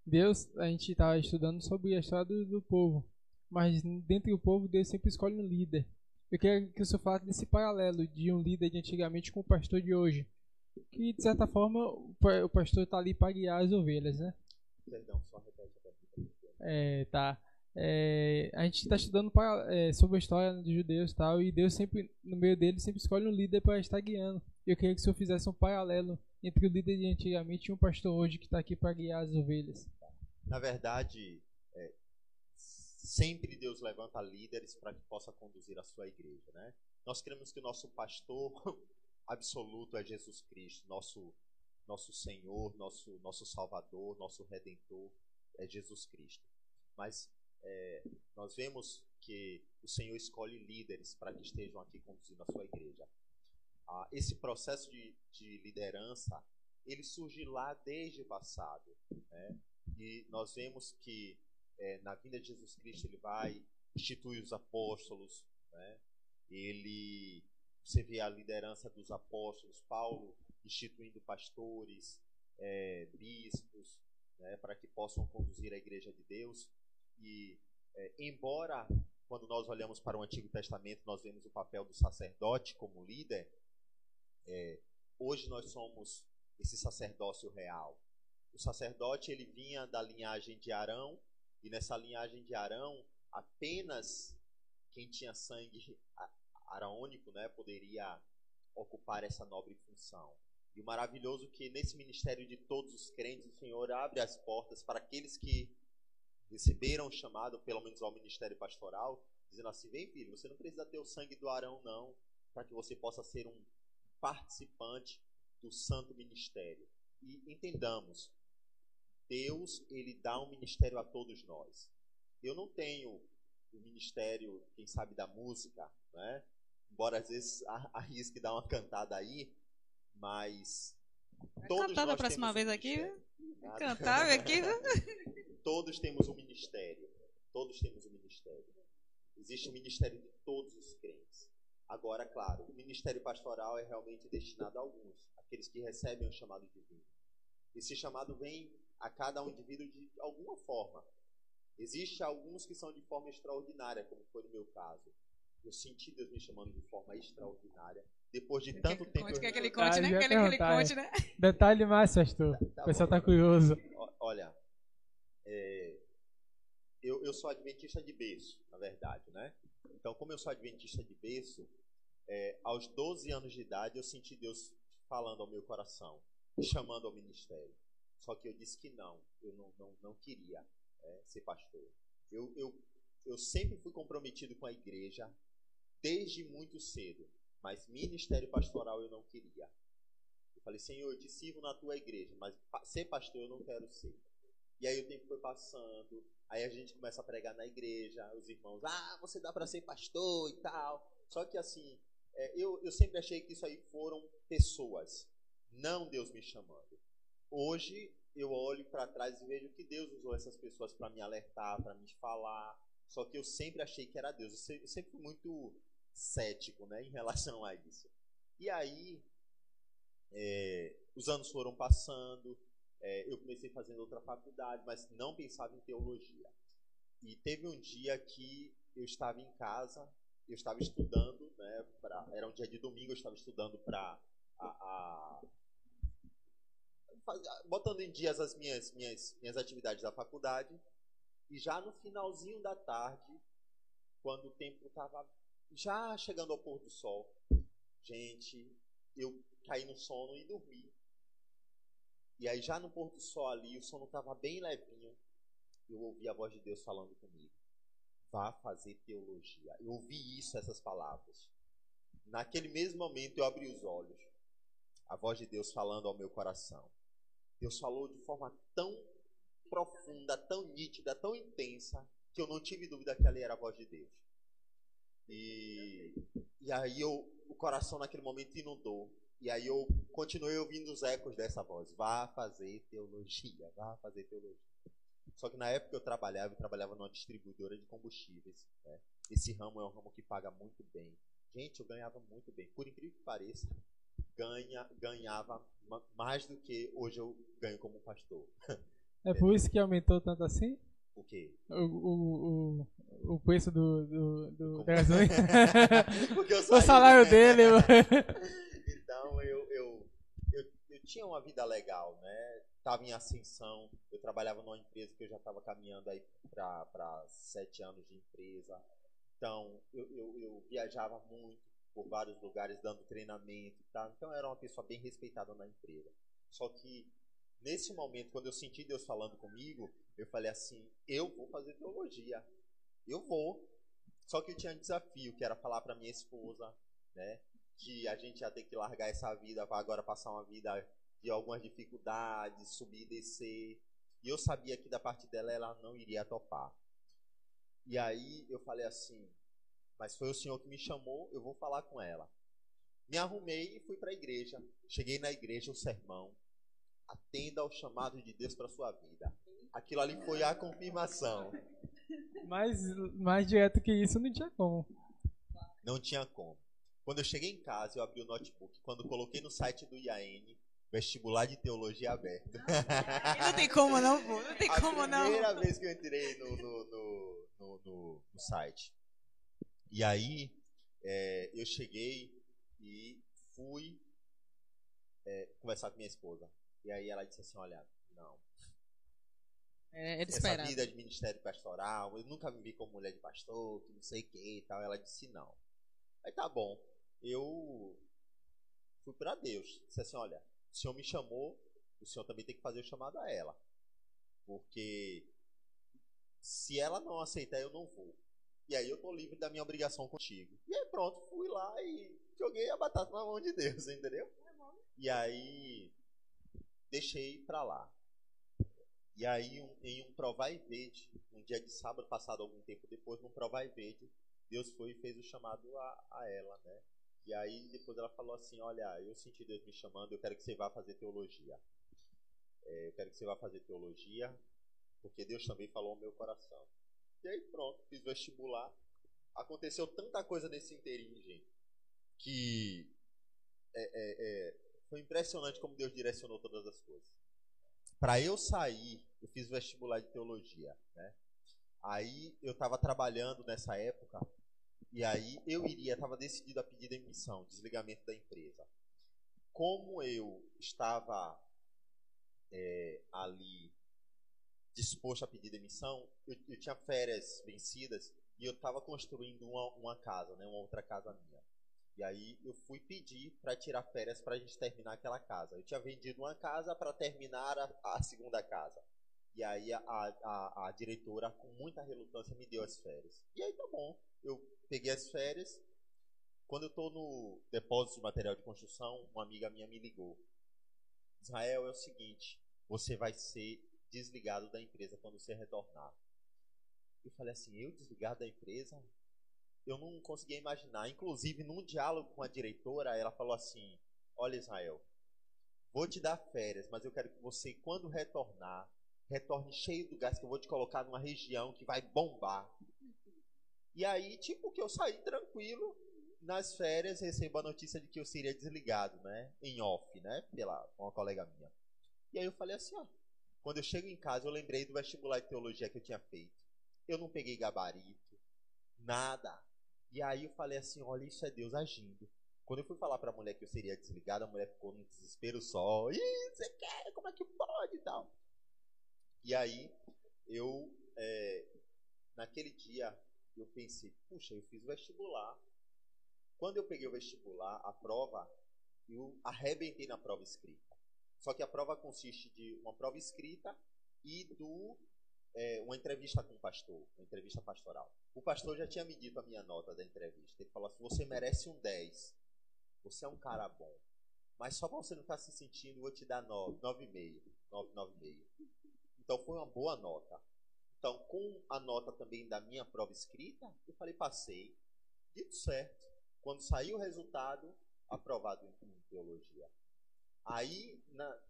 Speaker 2: Deus, a gente estava estudando sobre a história do, do povo, mas dentro do povo Deus sempre escolhe um líder. Eu queria que o senhor falasse desse paralelo de um líder de antigamente com o pastor de hoje. Que, de certa forma, o pa- o pastor está ali para guiar as ovelhas, né?
Speaker 4: Perdão, só repete a pergunta.
Speaker 2: É, tá. É, a gente está estudando para- é, sobre a história dos judeus e tal, e Deus sempre, no meio deles, sempre escolhe um líder para estar guiando. Eu queria que o senhor fizesse um paralelo entre o líder de antigamente e um pastor hoje que está aqui para guiar as ovelhas.
Speaker 4: Na verdade, é, sempre Deus levanta líderes para que possa conduzir a sua igreja, né? Nós cremos que o nosso pastor [laughs] absoluto é Jesus Cristo, nosso nosso Senhor, nosso nosso Salvador, nosso Redentor é Jesus Cristo. Mas é, nós vemos que o Senhor escolhe líderes para que estejam aqui conduzindo a sua igreja. Ah, esse processo de, de liderança, ele surge lá desde o passado. Né? E nós vemos que é, na vinda de Jesus Cristo ele vai instituir os apóstolos, né? ele você vê a liderança dos apóstolos, Paulo instituindo pastores, é, bispos, né, para que possam conduzir a igreja de Deus. E, é, embora, quando nós olhamos para o Antigo Testamento, nós vemos o papel do sacerdote como líder, é, hoje nós somos esse sacerdócio real. O sacerdote ele vinha da linhagem de Arão, e nessa linhagem de Arão, apenas quem tinha sangue araônico né, poderia ocupar essa nobre função. E o maravilhoso é que nesse ministério de todos os crentes, o Senhor abre as portas para aqueles que receberam o chamado, pelo menos ao ministério pastoral, dizendo assim: vem filho, você não precisa ter o sangue do Arão, não, para que você possa ser um participante do santo ministério. E entendamos, Deus, ele dá um ministério a todos nós. Eu não tenho o ministério, quem sabe, da música, né? Embora às vezes arrisque dar uma cantada aí, mas
Speaker 3: todos cantar da próxima vez aqui? Cantar aqui? [laughs]
Speaker 4: todos temos um ministério. Todos temos um ministério. Existe um ministério de todos os crentes. Agora, claro, o ministério pastoral é realmente destinado a alguns, aqueles que recebem o chamado divino. Esse chamado vem a cada um indivíduo de alguma forma. Existem alguns que são de forma extraordinária, como foi no meu caso. Eu senti Deus me chamando de forma extraordinária. Depois de tanto
Speaker 3: quer,
Speaker 4: tempo.
Speaker 3: Conte, quer que ele conte, né? Quer que ele conte, né?
Speaker 2: Detalhe mais, pastor. Tá, tá o pessoal tá curioso.
Speaker 4: Olha, é, eu, eu sou adventista de berço, na verdade, né? Então, como eu sou adventista de berço, é, aos 12 anos de idade eu senti Deus falando ao meu coração, chamando ao ministério. Só que eu disse que não, eu não, não, não queria é, ser pastor. Eu, eu, eu sempre fui comprometido com a igreja, desde muito cedo, mas ministério pastoral eu não queria. Eu falei, Senhor, eu te sirvo na tua igreja, mas ser pastor eu não quero ser. E aí o tempo foi passando, aí a gente começa a pregar na igreja, os irmãos, ah, você dá para ser pastor e tal. Só que assim, é, eu, eu sempre achei que isso aí foram pessoas, não Deus me chamando. Hoje eu olho para trás e vejo que Deus usou essas pessoas para me alertar, para me falar. Só que eu sempre achei que era Deus. Eu sempre fui muito cético né, [laughs] em relação a isso. E aí, é, os anos foram passando, é, eu comecei fazendo outra faculdade, mas não pensava em teologia. E teve um dia que eu estava em casa, eu estava estudando, né, pra, era um dia de domingo, eu estava estudando para a, a, botando em dias as minhas, minhas, minhas atividades da faculdade. E já no finalzinho da tarde, quando o tempo estava já chegando ao pôr do sol, gente, eu caí no sono e dormi. E aí, já no pôr do sol ali, o sono estava bem levinho. Eu ouvi a voz de Deus falando comigo. Vá fazer teologia. Eu ouvi isso, essas palavras. Naquele mesmo momento, eu abri os olhos. A voz de Deus falando ao meu coração. Deus falou de forma tão profunda, tão nítida, tão intensa, que eu não tive dúvida que ali era a voz de Deus. E, e aí eu, o coração naquele momento inundou. E aí eu continuei ouvindo os ecos dessa voz. Vá fazer teologia, vá fazer teologia. Só que na época eu trabalhava, eu trabalhava numa distribuidora de combustíveis. Né? Esse ramo é um ramo que paga muito bem. Gente, eu ganhava muito bem. Por incrível que pareça, ganha, ganhava mais do que hoje eu ganho como pastor. [laughs]
Speaker 2: É por isso que aumentou tanto assim?
Speaker 4: O quê?
Speaker 2: O, o, o, o preço do, do, do gasolina. [laughs] [laughs] o salário dele.
Speaker 4: então eu, eu, eu, eu, tinha uma vida legal, né? Estava em ascensão. Eu trabalhava numa empresa que eu já estava caminhando aí para sete anos de empresa. Então eu, eu, eu viajava muito por vários lugares dando treinamento e tal. Então eu era uma pessoa bem respeitada na empresa. Só que nesse momento, quando eu senti Deus falando comigo, eu falei assim: eu vou fazer teologia. Eu vou. Só que eu tinha um desafio, que era falar para minha esposa, né, que a gente ia ter que largar essa vida para agora passar uma vida de algumas dificuldades, subir e descer. E eu sabia que da parte dela ela não iria topar. E aí eu falei assim, mas foi o senhor que me chamou, eu vou falar com ela. Me arrumei e fui para a igreja. Cheguei na igreja, o sermão. Atenda ao chamado de Deus para sua vida. Aquilo ali foi a confirmação.
Speaker 2: Mais, mais direto que isso não tinha como.
Speaker 4: Não tinha como. Quando eu cheguei em casa, eu abri o notebook. Quando coloquei no site do IAN, vestibular de teologia aberto.
Speaker 3: Não tem como não, pô. Não tem
Speaker 4: a
Speaker 3: como não.
Speaker 4: primeira vez que eu entrei no, no, no, no, no- no site. E aí, é, eu cheguei e fui é, conversar com minha esposa. E aí ela disse assim, olha, não,
Speaker 3: É, era
Speaker 4: essa
Speaker 3: esperado.
Speaker 4: vida de ministério pastoral, eu nunca me vi como mulher de pastor, que não sei o que e tal. Ela disse não. Aí tá bom. Eu fui para Deus. Disse assim, olha, o Senhor me chamou, o Senhor também tem que fazer o chamado a ela. Porque se ela não aceitar, eu não vou. E aí eu tô livre da minha obrigação contigo. E aí pronto, fui lá e joguei a batata na mão de Deus, [laughs] entendeu? E aí deixei pra lá. E aí, um- em um provar e verde, um dia de sábado passado, algum tempo depois, num provar e verde, Deus foi e fez o chamado a, a ela, né? E aí, depois ela falou assim: Olha, eu senti Deus me chamando, eu quero que você vá fazer teologia. É, eu quero que você vá fazer teologia, porque Deus também falou ao meu coração. E aí, pronto, fiz vestibular. Aconteceu tanta coisa nesse inteirinho, gente, que é, é, é, foi impressionante como Deus direcionou todas as coisas. Para eu sair, eu fiz vestibular de teologia, né? Aí eu estava trabalhando nessa época e aí eu iria, estava decidido a pedir demissão, desligamento da empresa. Como eu estava é, ali disposto a pedir demissão, eu, eu tinha férias vencidas e eu estava construindo uma, uma casa, né, uma outra casa minha. E aí eu fui pedir para tirar férias para a gente terminar aquela casa. Eu tinha vendido uma casa para terminar a, a segunda casa. E aí a, a, a diretora, com muita relutância, me deu as férias. E aí tá bom. Eu peguei as férias. Quando eu estou no depósito de material de construção, uma amiga minha me ligou. Israel, é o seguinte, você vai ser desligado da empresa quando você retornar. Eu falei assim, eu desligado da empresa? Eu não conseguia imaginar. Inclusive, num diálogo com a diretora, ela falou assim: Olha, Israel, vou te dar férias, mas eu quero que você, quando retornar, retorne cheio do gás que eu vou te colocar numa região que vai bombar. E aí, tipo, que eu saí tranquilo, nas férias recebo a notícia de que eu seria desligado, né? Em off, né? Pela uma colega minha. E aí eu falei assim, ó. Quando eu chego em casa, eu lembrei do vestibular de teologia que eu tinha feito. Eu não peguei gabarito, nada. E aí eu falei assim, olha, isso é Deus agindo. Quando eu fui falar pra mulher que eu seria desligado, a mulher ficou num desespero só. Ih, você quer? Como é que pode e tal? E aí, eu, é, naquele dia, eu pensei, puxa, eu fiz o vestibular. Quando eu peguei o vestibular, a prova, eu arrebentei na prova escrita. Só que a prova consiste de uma prova escrita e do é, uma entrevista com o pastor, uma entrevista pastoral. O pastor já tinha me dito a minha nota da entrevista. Ele falou assim: você merece um 10. Você é um cara bom. Mas só para você não estar se sentindo, eu vou te dar 9, 9,5. 9, 9,5. Então foi uma boa nota. Então, com a nota também da minha prova escrita, eu falei, passei. Dito certo. Quando saiu o resultado, aprovado em, teologia. Aí, na,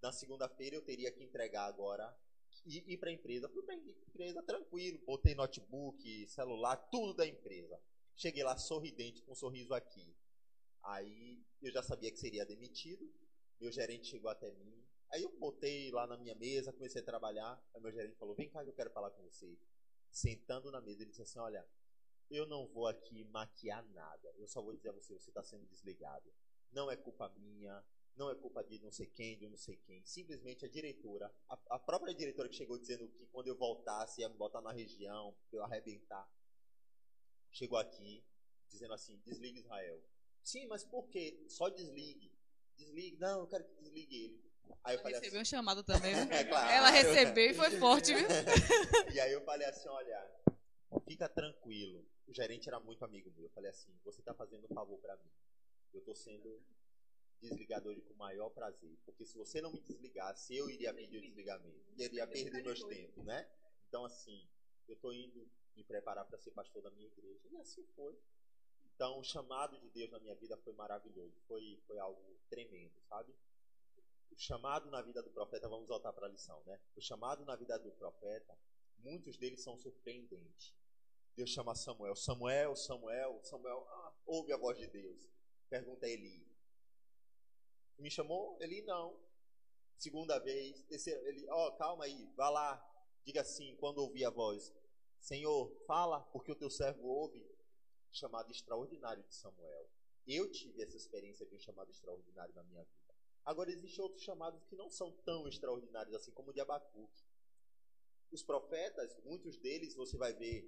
Speaker 4: na segunda-feira, eu teria que entregar agora e ir para a empresa. Fui para a empresa tranquilo, botei notebook, celular, tudo da empresa. Cheguei lá sorridente, com um sorriso aqui. Aí eu já sabia que seria demitido. Meu gerente chegou até mim. Aí eu botei lá na minha mesa, comecei a trabalhar. Aí meu gerente falou: Vem cá que eu quero falar com você. Sentando na mesa, ele disse assim: Olha, eu não vou aqui maquiar nada. Eu só vou dizer a você: você está sendo desligado. Não é culpa minha, não é culpa de não sei quem, de não sei quem. Simplesmente a diretora, a, a própria diretora que chegou dizendo que quando eu voltasse ia me botar na região, eu arrebentar, chegou aqui dizendo assim: desligue Israel. Sim, mas por quê? Só desligue. Desligue. Não, eu quero que desligue ele. Aí eu falei
Speaker 3: recebeu um
Speaker 4: assim,
Speaker 3: chamado também. [laughs]
Speaker 4: É claro.
Speaker 3: Ela recebeu e foi forte, viu?
Speaker 4: e aí eu falei assim, olha, fica tranquilo. O gerente era muito amigo meu. Eu falei assim, você tá fazendo um favor para mim. Eu tô sendo desligado hoje com o maior prazer. Porque se você não me desligasse, eu iria pedir o desligamento. E eu iria perder meus tempos, né? Então, assim, eu tô indo me preparar para ser pastor da minha igreja. E assim foi. Então, o chamado de Deus na minha vida foi maravilhoso. Foi, foi algo tremendo, sabe? O chamado na vida do profeta, vamos voltar para a lição, né? O chamado na vida do profeta, muitos deles são surpreendentes. Deus chama Samuel, Samuel, Samuel, Samuel, ah, ouve a voz de Deus. Pergunta a Eli. Me chamou? Eli não. Segunda vez, terceira, ele, ó, oh, calma aí, vá lá, diga assim, quando ouvir a voz, Senhor, fala, porque o teu servo ouve. Chamado extraordinário de Samuel. Eu tive essa experiência de um chamado extraordinário na minha vida. Agora, existem outros chamados que não são tão extraordinários assim, como o de Abacuque. Os profetas, muitos deles, você vai ver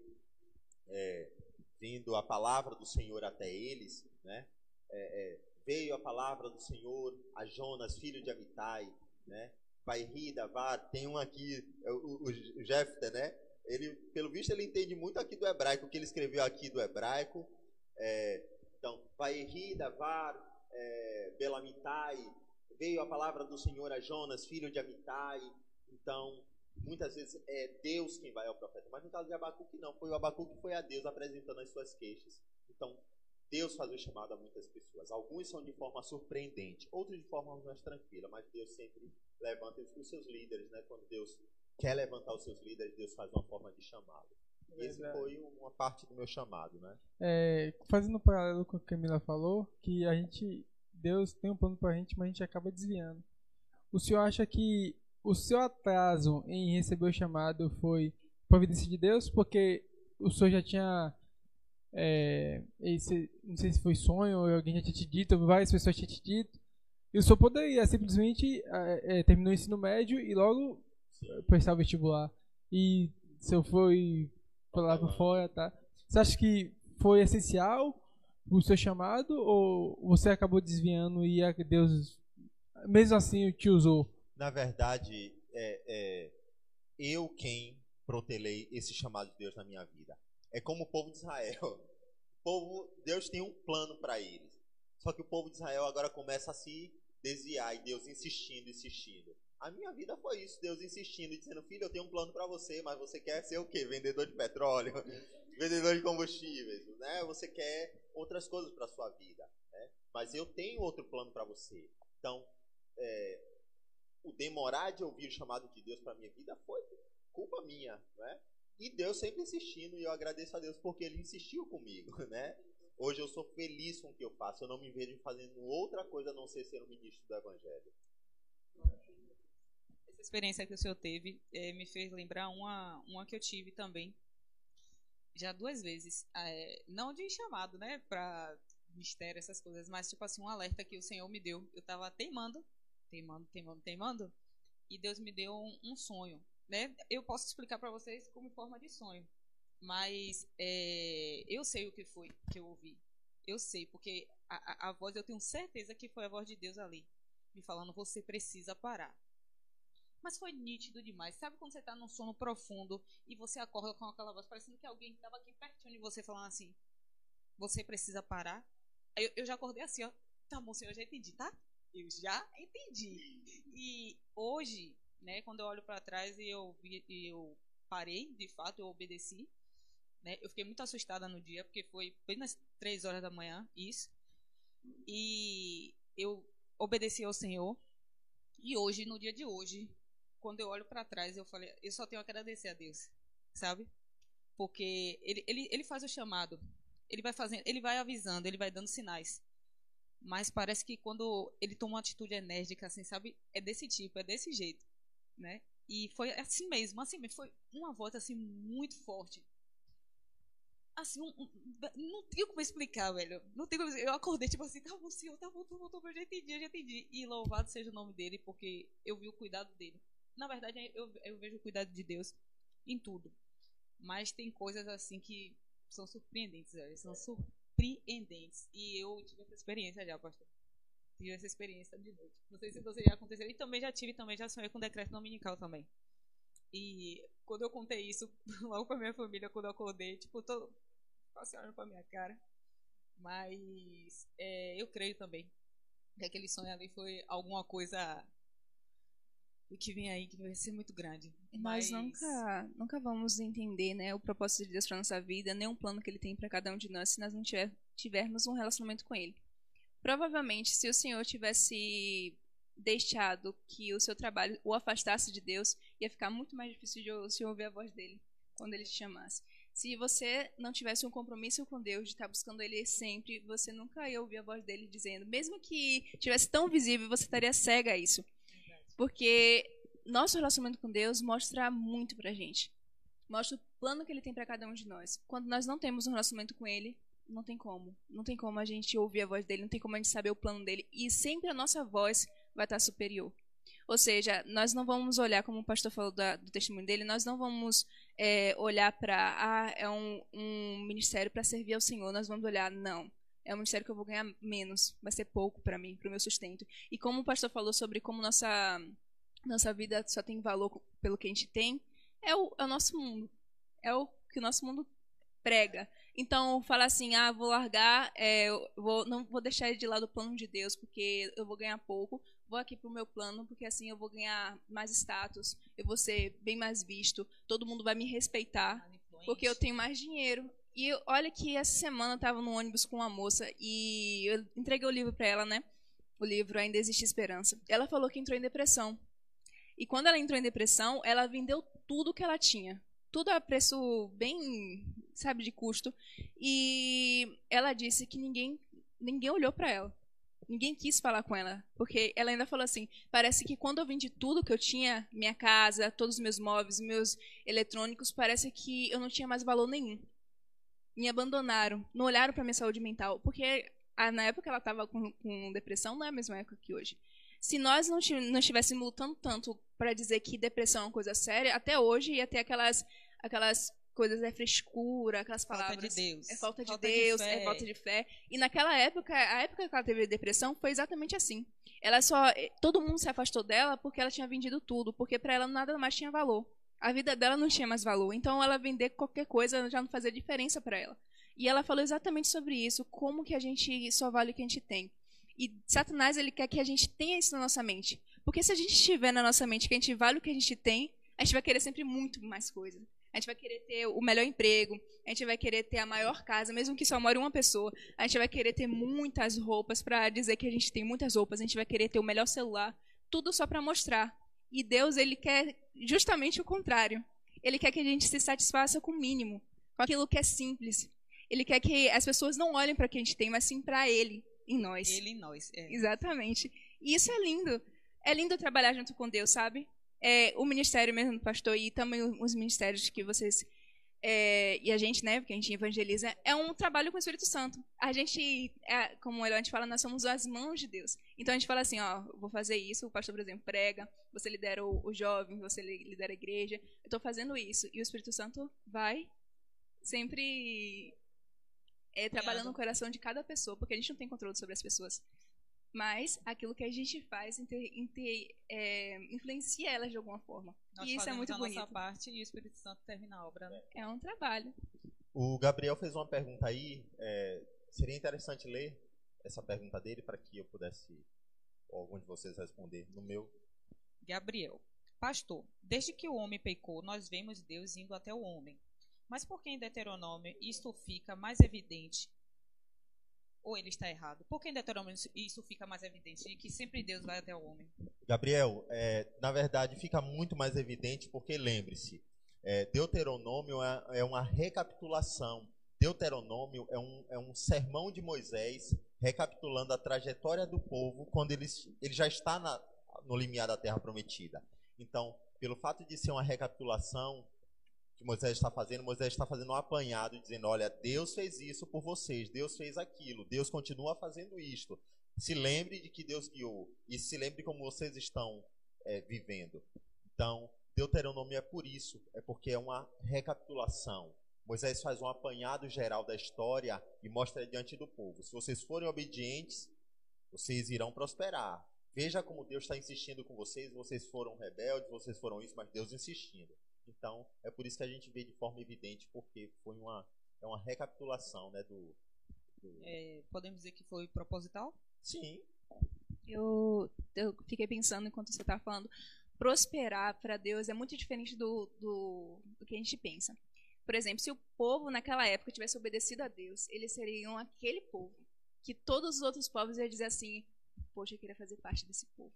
Speaker 4: é, vindo a palavra do Senhor até eles, né? É, é, veio a palavra do Senhor a Jonas, filho de Amitai, né? Vai Rida, Var, tem um aqui, é o, o, Jefter, né? Ele, pelo visto, ele entende muito aqui do hebraico, o que ele escreveu aqui do hebraico. É, então, Rida, Var, é, Belamitai, veio a palavra do Senhor a Jonas, filho de Amitai. Então, muitas vezes é Deus quem vai ao profeta. Mas no caso de Abacuque, não. Foi o Abacuque que foi a Deus apresentando as suas queixas. Então, Deus faz o chamado a muitas pessoas. Alguns são de forma surpreendente, outros de forma mais tranquila, mas Deus sempre levanta os seus líderes, né? Quando Deus quer levantar os seus líderes, Deus faz uma forma de chamado. É Esse foi uma parte do meu chamado, né?
Speaker 2: É, fazendo um paralelo com o que a Camila falou, que a gente, Deus tem um plano pra gente, mas a gente acaba desviando. O senhor acha que o seu atraso em receber o chamado foi providência de Deus? Porque o senhor já tinha é, esse, não sei se foi sonho ou alguém já tinha te dito, várias pessoas tinham te dito, e o senhor poderia simplesmente é, é, o ensino médio e logo prestar o vestibular. E se eu fui lá por fora, tá? Você acha que foi essencial o seu chamado ou você acabou desviando e Deus, mesmo assim, te usou?
Speaker 4: Na verdade, é, é eu quem protelei esse chamado de Deus na minha vida. É como o povo de Israel. [laughs] O povo, Deus tem um plano para eles. Só que o povo de Israel agora começa a se desviar e Deus insistindo, insistindo. A minha vida foi isso, Deus insistindo e dizendo, filho, eu tenho um plano para você, mas você quer ser o quê? Vendedor de petróleo, [laughs] vendedor de combustíveis, né? Você quer outras coisas para sua vida, né? Mas eu tenho outro plano para você. Então, é, o demorar de ouvir o chamado de Deus para minha vida foi culpa minha, né? E Deus sempre insistindo, e eu agradeço a Deus porque Ele insistiu comigo, [laughs] né? Hoje eu sou feliz com o que eu faço, eu não me vejo fazendo outra coisa a não ser ser um ministro do Evangelho.
Speaker 3: Essa experiência que o senhor teve é, me fez lembrar uma, uma que eu tive também, já duas vezes. É, não de chamado, né, para mistério, essas coisas, mas tipo assim, um alerta que o Senhor me deu. Eu tava teimando, teimando, teimando, teimando, e Deus me deu um, um sonho né? Eu posso explicar para vocês como forma de sonho, mas é, eu sei o que foi que eu ouvi. Eu sei, porque a, a, a voz, eu tenho certeza que foi a voz de Deus ali, me falando: você precisa parar. Mas foi nítido demais. Sabe quando você está num sono profundo e você acorda com aquela voz, parecendo que alguém estava aqui pertinho de você falando assim: Você precisa parar? Eu, eu já acordei assim, ó. Tá bom, senhor, eu já entendi, tá? Eu já entendi. E hoje, né? Quando eu olho para trás e eu eu parei, de fato, eu obedeci, né? Eu fiquei muito assustada no dia porque foi bem nas três horas da manhã isso e eu obedeci ao Senhor e hoje, no dia de hoje, quando eu olho para trás, eu falei, eu só tenho que agradecer a Deus, sabe? Porque ele, ele, ele faz o chamado, ele vai fazendo, ele vai avisando, ele vai dando sinais. Mas parece que quando ele toma uma atitude enérgica, assim, sabe? É desse tipo, é desse jeito né? E foi assim mesmo, assim mesmo, foi uma voz assim muito forte. Assim, um, um, não tenho como explicar, velho. Não tenho como, eu acordei tipo assim, tá bom, senhor, tá bom, tá bom, tá bom, eu já entendi, eu já entendi. E louvado seja o nome dele, porque eu vi o cuidado dele. Na verdade, eu, eu vejo o cuidado de Deus em tudo. Mas tem coisas assim que são surpreendentes, velho. São surpreendentes. E eu tive essa experiência já, pastor tive essa experiência de noite. Não sei se você já aconteceu. E também já tive, também já sonhei com decreto dominical também. E quando eu contei isso [laughs] logo pra minha família, quando eu acordei, tipo, tô quase olhando pra minha cara. Mas é, eu creio também que aquele sonho ali foi alguma coisa o que vem aí que vai ser muito grande. Mas
Speaker 5: nunca, nunca vamos entender né, o propósito de Deus para nossa vida, nem um plano que Ele tem para cada um de nós, se nós não tiver, tivermos um relacionamento com Ele. Provavelmente, se o Senhor tivesse deixado que o seu trabalho o afastasse de Deus, ia ficar muito mais difícil de o Senhor ouvir a voz dele quando Ele te chamasse. Se você não tivesse um compromisso com Deus, de estar buscando Ele sempre, você nunca ia ouvir a voz dele dizendo, mesmo que tivesse tão visível, você estaria cega a isso. Porque nosso relacionamento com Deus mostra muito pra gente. Mostra o plano que ele tem pra cada um de nós. Quando nós não temos um relacionamento com ele, não tem como. Não tem como a gente ouvir a voz dele, não tem como a gente saber o plano dele. E sempre a nossa voz vai estar superior. Ou seja, nós não vamos olhar, como o pastor falou da- do testemunho dele, nós não vamos é, olhar para, ah, é um, um ministério para servir ao Senhor. Nós vamos olhar, não. É um ministério que eu vou ganhar menos, vai ser pouco para mim, para o meu sustento. E como o pastor falou sobre como nossa nossa vida só tem valor pelo que a gente tem, é o, é o nosso mundo. É o que o nosso mundo prega. Então, falar assim, ah, vou largar, é, vou, não vou deixar de lado o plano de Deus, porque eu vou ganhar pouco, vou aqui pro meu plano, porque assim eu vou ganhar mais status, eu vou ser bem mais visto, todo mundo vai me respeitar, porque eu tenho mais dinheiro. E olha que essa semana eu tava no ônibus com uma moça e eu entreguei o livro pra ela, né? O livro Ainda Existe Esperança. Ela falou que entrou em depressão. E quando ela entrou em depressão, ela vendeu tudo que ela tinha. Tudo a preço bem, sabe, de custo. E ela disse que ninguém, ninguém olhou pra ela. Ninguém quis falar com ela. Porque ela ainda falou assim: parece que quando eu vendi tudo que eu tinha, minha casa, todos os meus móveis, meus eletrônicos, parece que eu não tinha mais valor nenhum. Me abandonaram, não olharam pra minha saúde mental. Porque na época ela estava com, com depressão, não é a mesma época que hoje. Se nós não, não estivéssemos lutando tanto para dizer que depressão é uma coisa séria, até hoje ia ter aquelas, aquelas coisas, é frescura, aquelas
Speaker 3: Falta
Speaker 5: palavras.
Speaker 3: de Deus.
Speaker 5: É falta de
Speaker 3: Falta
Speaker 5: Deus,
Speaker 3: fé.
Speaker 5: é falta de fé. E naquela época, a época que ela teve depressão foi exatamente assim. Ela só, eh, todo mundo se afastou dela porque ela tinha vendido tudo, porque para ela nada mais tinha valor. A vida dela não tinha mais valor. Então ela vender qualquer coisa já não fazia diferença para ela. E ela falou exatamente sobre isso, como que a gente só vale o que a gente tem. E Satanás, ele quer que a gente tenha isso na nossa mente. Porque se a gente tiver na nossa mente que a gente vale o que a gente tem, a gente vai querer sempre muito mais coisa. A gente vai querer ter o melhor emprego, a gente vai querer ter a maior casa, mesmo que só more uma pessoa. A gente vai querer ter muitas roupas para dizer que a gente tem muitas roupas. A gente vai querer ter o melhor celular, tudo só para mostrar. E Deus, ele quer justamente o contrário. Ele quer que a gente se satisfaça com o mínimo, com aquilo que é simples. Ele quer que as pessoas não olhem para o que a gente tem, mas sim para ele em nós.
Speaker 3: Ele e nós. é.
Speaker 5: Exatamente. E isso é lindo. É lindo trabalhar junto com Deus, sabe? É, o ministério mesmo do pastor e também os ministérios que vocês é, e a gente, né, porque a gente evangeliza, é um trabalho com o Espírito Santo. A gente, é, como o Eloy fala, nós somos as mãos de Deus. Então a gente fala assim, ó, vou fazer isso, o pastor, por exemplo, prega, você lidera o, o jovem, você li- lidera a igreja, eu estou fazendo isso. E o Espírito Santo vai sempre é, trabalhando no coração de cada pessoa, porque a gente não tem controle sobre as pessoas. Mas aquilo que a gente faz inter- inter- é, influencia elas de alguma forma.
Speaker 3: Nós
Speaker 5: e isso é muito
Speaker 3: a
Speaker 5: bonito.
Speaker 3: nossa parte e o Espírito Santo termina a obra. né?
Speaker 5: É um trabalho.
Speaker 4: O Gabriel fez uma pergunta aí. é, seria interessante ler essa pergunta dele para que eu pudesse, ou algum de vocês responder no meu.
Speaker 3: Gabriel. Pastor, desde que o homem pecou, nós vemos Deus indo até o homem. Mas por que em Deuteronômio isto fica mais evidente? Ou ele está errado? Por que em Deuteronômio isso- fica mais evidente? De que sempre Deus vai até o homem.
Speaker 4: Gabriel, é, na verdade fica muito mais evidente porque lembre-se, é, Deuteronômio é, é uma recapitulação. Deuteronômio é um, é um sermão de Moisés recapitulando a trajetória do povo quando ele, ele já está na- no limiar da terra prometida. Então, pelo fato de ser uma recapitulação que Moisés está fazendo, Moisés está fazendo um apanhado, dizendo: olha, Deus fez isso por vocês, Deus fez aquilo, Deus continua fazendo isto. Se lembre de que Deus guiou e se lembre como vocês estão é, vivendo. Então, Deuteronômio é por isso, é porque é uma recapitulação. Moisés faz um apanhado geral da história e mostra diante do povo. Se vocês forem obedientes, vocês irão prosperar. Veja como Deus está insistindo com vocês. Vocês foram rebeldes, vocês foram isso, mas Deus insistindo. Então, é por isso que a gente vê de forma evidente, porque foi uma, é uma recapitulação né, do, do-
Speaker 3: É, podemos dizer que foi proposital?
Speaker 4: Sim,
Speaker 5: Eu, eu fiquei pensando enquanto você estava falando. prosperar para Deus é muito diferente do, do, do que a gente pensa. Por exemplo, se o povo naquela época tivesse obedecido a Deus, eles seriam aquele povo que todos os outros povos iam dizer assim: Poxa, eu queria fazer parte desse povo.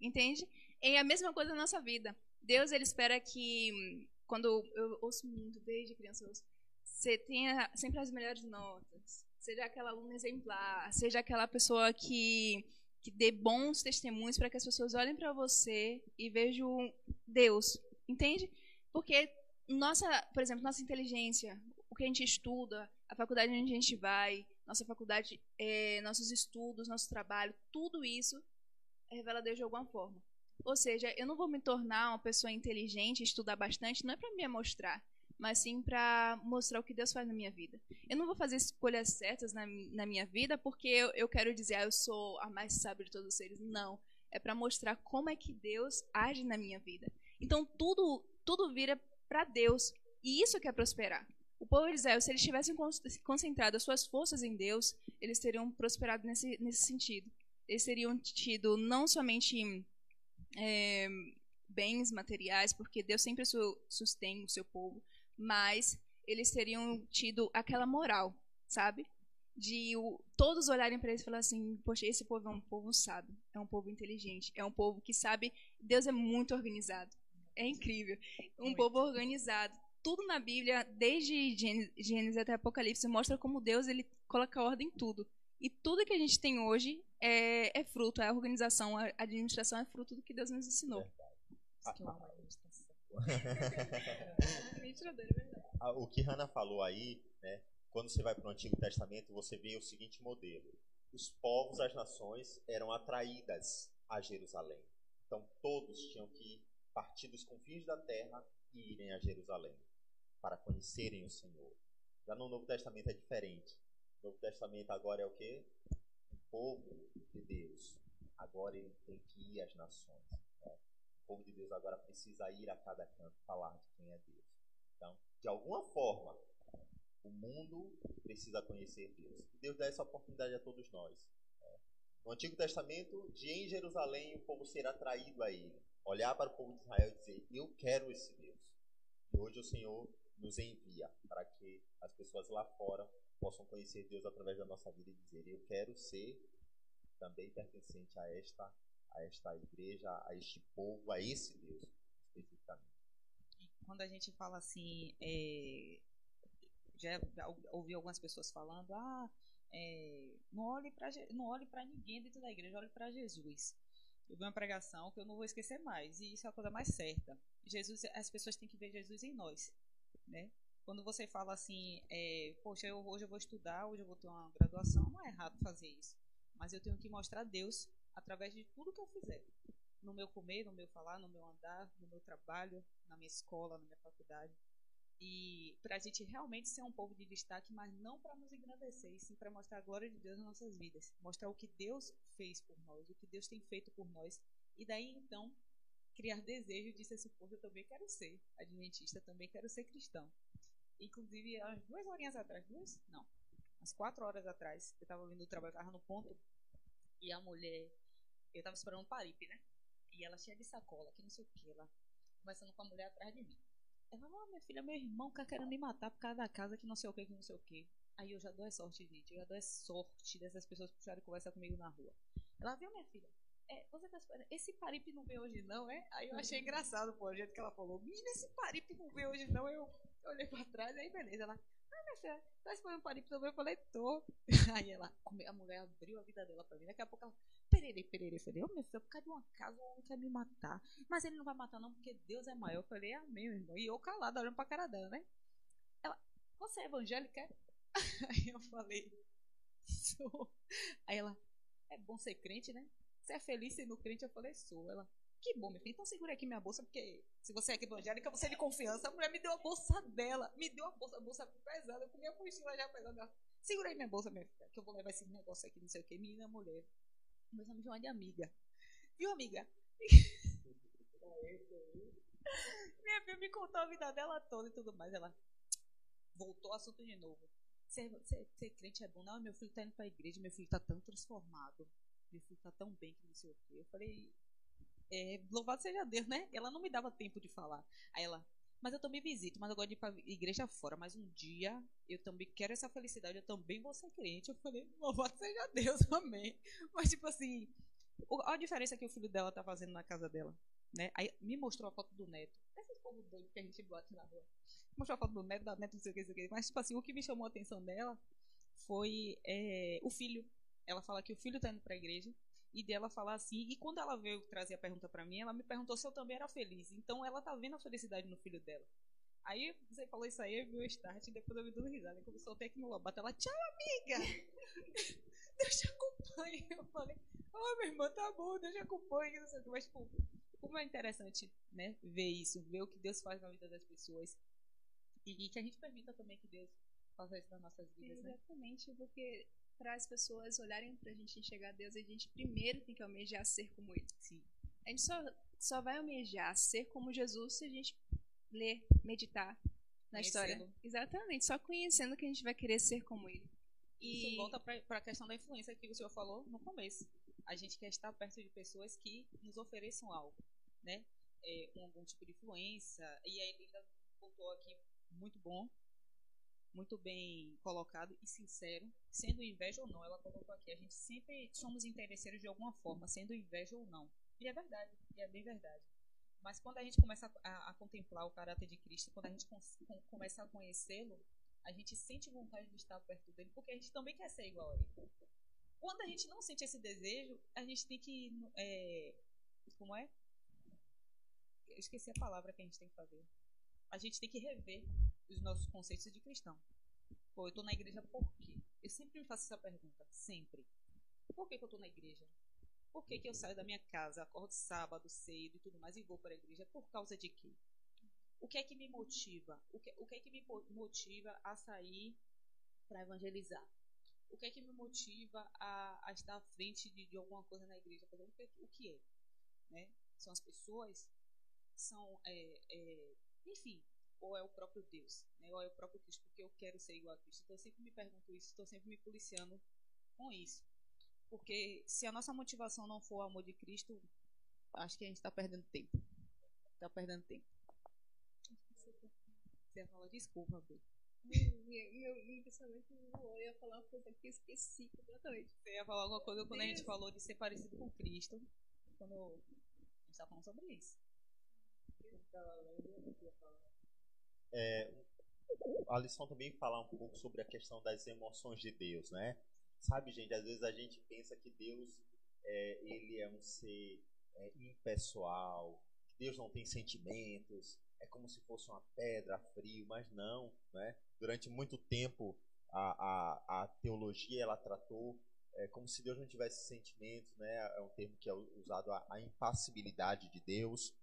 Speaker 5: Entende? É a mesma coisa na nossa vida. Deus ele espera que, quando eu ouço muito, desde criança, você tenha sempre as melhores notas, seja aquela aluna exemplar, seja aquela pessoa que, que dê bons testemunhos para que as pessoas olhem para você e vejam Deus, entende? Porque nossa, por exemplo, nossa inteligência, o que a gente estuda, a faculdade onde a gente vai, nossa faculdade, é, nossos estudos, nosso trabalho, tudo isso revela Deus de alguma forma. Ou seja, eu não vou me tornar uma pessoa inteligente, estudar bastante, não é para me mostrar, mas sim para mostrar o que Deus faz na minha vida. Eu não vou fazer escolhas certas na, na minha vida porque eu, eu quero dizer, ah, eu sou a mais sábia de todos os seres. Não. É para mostrar como é que Deus age na minha vida. Então, tudo, tudo vira para Deus. E isso que é prosperar. O povo de Israel, se eles tivessem concentrado as suas forças em Deus, eles teriam prosperado nesse, nesse sentido. Eles teriam tido não somente é, bens materiais, porque Deus sempre sustém o seu povo, mas eles teriam tido aquela moral, sabe? De o, todos olharem para eles e falar assim: Poxa, esse povo é um povo sábio, é um povo inteligente, é um povo que sabe. Deus é muito organizado. É incrível. Um muito. povo organizado. Tudo na Bíblia, desde Gênesis até Apocalipse, mostra como Deus ele coloca ordem em tudo. E tudo que a gente tem hoje é, é fruto, a organização, a administração é fruto do que Deus nos ensinou. [laughs]
Speaker 4: o que Hannah falou aí, né, quando você vai para o Antigo Testamento, você vê o seguinte modelo: os povos, as nações eram atraídas a Jerusalém. Então todos tinham que partir dos confins da terra e irem a Jerusalém para conhecerem o Senhor. Já no Novo Testamento é diferente. Novo Testamento agora é o quê? O povo de Deus. Agora ele tem que ir às nações. Né? O povo de Deus agora precisa ir a cada canto falar de quem é Deus. Então, de alguma forma, o mundo precisa conhecer Deus. E Deus dá essa oportunidade a todos nós. Né? No Antigo Testamento, de em Jerusalém o povo ser atraído a ele olhar para o povo de Israel e dizer: Eu quero esse Deus. E hoje o Senhor nos envia para que as pessoas lá fora possam conhecer Deus através da nossa vida e dizer: Eu quero ser também pertencente a esta, a esta igreja, a este povo, a esse Deus especificamente.
Speaker 3: Quando a gente fala assim, é, já ouvi algumas pessoas falando: Ah, é, não olhe para não olhe para ninguém dentro da igreja, olhe para Jesus eu vi uma pregação que eu não vou esquecer mais, e isso é a coisa mais certa. Jesus, as pessoas têm que ver Jesus em nós, né? Quando você fala assim, é, poxa, eu, hoje eu vou estudar, hoje eu vou ter uma graduação, não é errado fazer isso. Mas eu tenho que mostrar Deus através de tudo que eu fizer. No meu comer, no meu falar, no meu andar, no meu trabalho, na minha escola, na minha faculdade. E para a gente realmente ser um povo de destaque, mas não para nos engrandecer, e sim para mostrar a glória de Deus nas nossas vidas. Mostrar o que Deus fez por nós, o que Deus tem feito por nós. E daí então criar desejo de ser suposto, eu também quero ser adventista, também quero ser cristão. Inclusive, há duas horinhas atrás, duas? Não, umas quatro horas atrás, eu estava vindo do trabalho, estava no ponto, e a mulher, eu estava esperando um paripe, né? E ela cheia de sacola, que não sei o que, ela conversando com a mulher atrás de mim. Ela, ah, minha filha, meu irmão tá querendo me matar por causa da casa que não sei o que, que não sei o que. Aí eu já dou a sorte, gente. Eu já dou a sorte dessas pessoas puxarem conversa comigo na rua. Ela viu, minha filha. É, você tá. Esse paripe não veio hoje, não, é? Aí eu achei engraçado, pô, o jeito que ela falou. Menina, esse paripe não veio hoje, não. Eu, olhei pra trás, aí beleza. Ela, ah, minha filha, tá esperando um paripe também? Eu falei, tô. [laughs] Aí ela, a mulher abriu a vida dela pra mim. Daqui a pouco ela, perere, perere. Eu falei, ô, oh, meu filho, por causa de uma casa, o homem quer me matar. Mas ele não vai matar, não, porque Deus é maior. Eu falei, amém, meu irmão. E eu calada, olhando pra cara dela, né? Ela, você é evangélica? [laughs] Aí eu falei, sou. Aí ela, é bom ser crente, né? Você é feliz sendo crente? Eu falei, sou. Ela, que bom, meu filho. Então segura aqui minha bolsa, porque se você é evangélica, você é de confiança. A mulher me deu a bolsa dela. Me deu a bolsa, a bolsa pesada. Eu com minha mochila já pesada. Segura aí minha bolsa, minha filha, que eu vou levar esse negócio aqui, não sei o que. Menina, mulher. Começamos a chamar de amiga. Viu, amiga? [laughs] Minha filha me contou a vida dela toda e tudo mais. Ela voltou ao assunto de novo. Ser, ser, crente é bom. Não, meu filho tá indo pra igreja, meu filho tá tão transformado. Filho tá tão bem que não sei o quê. Eu falei. é, louvado seja Deus, né? Ela não me dava tempo de falar. Aí ela, mas eu também visito, mas eu gosto de ir pra igreja fora. Mas um dia eu também quero essa felicidade, eu também vou ser crente. Eu falei, louvado seja Deus, [laughs] amém. Mas, tipo assim, o- a diferença que o filho dela tá fazendo na casa dela, né? Aí me mostrou a foto do neto. Esses povo doido que a gente bota na rua. Mostrou a foto do neto, da neto, não sei o que, não sei o que. Mas, tipo assim, o que me chamou a atenção dela foi é, o filho. Ela fala que o filho tá indo pra igreja e dela falar assim. E quando ela veio trazer a pergunta pra mim, ela me perguntou se eu também era feliz. Então ela tá vendo a felicidade no filho dela. Aí você falou isso aí, eu vi o start e depois eu me dando risada. Quando eu soltei aqui no lobato, ela, tchau, amiga! [laughs] Deus te acompanhe. Eu falei, oh, minha irmã, tá bom, Deus te acompanhe. Não sei o que. Mas, tipo, como é interessante, né, ver isso, ver o que Deus faz na vida das pessoas. E, e que a gente permita também que Deus faça isso nas nossas vidas, né?
Speaker 5: Exatamente, porque para as pessoas olharem pra gente enxergar Deus, a gente primeiro tem que almejar ser como Ele.
Speaker 3: Sim.
Speaker 5: A gente só, só vai almejar ser como Jesus se a gente ler, meditar na história.
Speaker 3: Conhecê-lo.
Speaker 5: Exatamente, só conhecendo que a gente vai querer ser como Ele.
Speaker 3: Isso
Speaker 5: E
Speaker 3: volta para a questão da influência que o senhor falou no começo. A gente quer estar perto de pessoas que nos ofereçam algo, né? É, um, algum tipo de influência. E aí ele ainda voltou aqui muito bom, muito bem colocado e sincero. Sendo inveja ou não, ela colocou aqui. A gente sempre somos interesseiros de alguma forma, sendo inveja ou não. E é verdade, e é bem verdade. Mas quando a gente começa a, a- contemplar o caráter de Cristo, quando a gente cons- com- começa a conhecê-lo, a gente sente vontade de estar perto dele, porque a gente também quer ser igual a ele. Quando a gente não sente esse desejo, a gente tem que. é, como é? Eu esqueci a palavra que a gente tem que fazer. A gente tem que rever os nossos conceitos de cristão. Pô, eu tô na igreja por quê? Eu sempre me faço essa pergunta. Sempre. Por que, que eu tô na igreja? Por que, que eu saio da minha casa, acordo sábado cedo e tudo mais e vou para a igreja? Por causa de quê? O que é que me motiva? O que, o que é que me motiva a sair para evangelizar? O que é que me motiva a, a estar à frente de, de alguma coisa na igreja? Por exemplo, o que é? Né? São as pessoas? São, é, é, enfim, ou é o próprio Deus? Né? Ou é o próprio Cristo? Porque eu quero ser igual a Cristo. Então eu sempre me pergunto isso, estou sempre me policiando com isso. Porque se a nossa motivação não for o amor de Cristo, acho que a gente está perdendo tempo. Está perdendo tempo. Você ia falar desculpa, Bê.
Speaker 5: meu, meu, meu pensamento voou, eu ia falar uma coisa que eu esqueci completamente.
Speaker 3: Você ia falar alguma coisa quando a gente falou de ser parecido com Cristo. Quando a gente está falando sobre isso.
Speaker 4: É, a lição também fala um pouco sobre a questão das emoções de Deus, né? Sabe, gente, às vezes a gente pensa que Deus é, ele é um ser é, impessoal, que Deus não tem sentimentos, é como se fosse uma pedra frio, mas não, né? Durante muito tempo a, a, a teologia ela tratou é, como se Deus não tivesse sentimentos, né? É um termo que é usado a, a impassibilidade de Deus.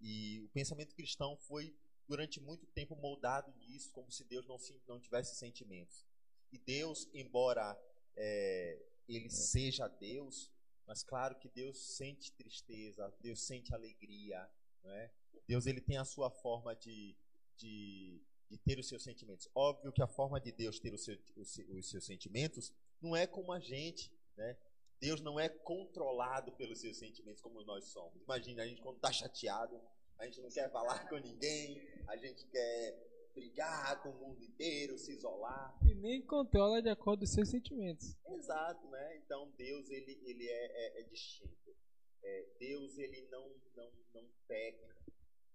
Speaker 4: E o pensamento cristão foi durante muito tempo moldado nisso, como se Deus não, não tivesse sentimentos. E Deus, embora é, ele seja Deus, mas claro que Deus sente tristeza, Deus sente alegria, é? Deus ele tem a sua forma de, de, de ter os seus sentimentos. Óbvio que a forma de Deus ter os, seu, os, se- os seus sentimentos não é como a gente, né? Deus não é controlado pelos seus sentimentos como nós somos. Imagina, a gente quando está chateado, a gente não quer falar com ninguém, a gente quer brigar com o mundo inteiro, se isolar.
Speaker 2: E nem controla de acordo com seus sentimentos.
Speaker 4: Exato, né? Então Deus ele, ele é, é- é distinto. É, Deus ele não, não, não peca,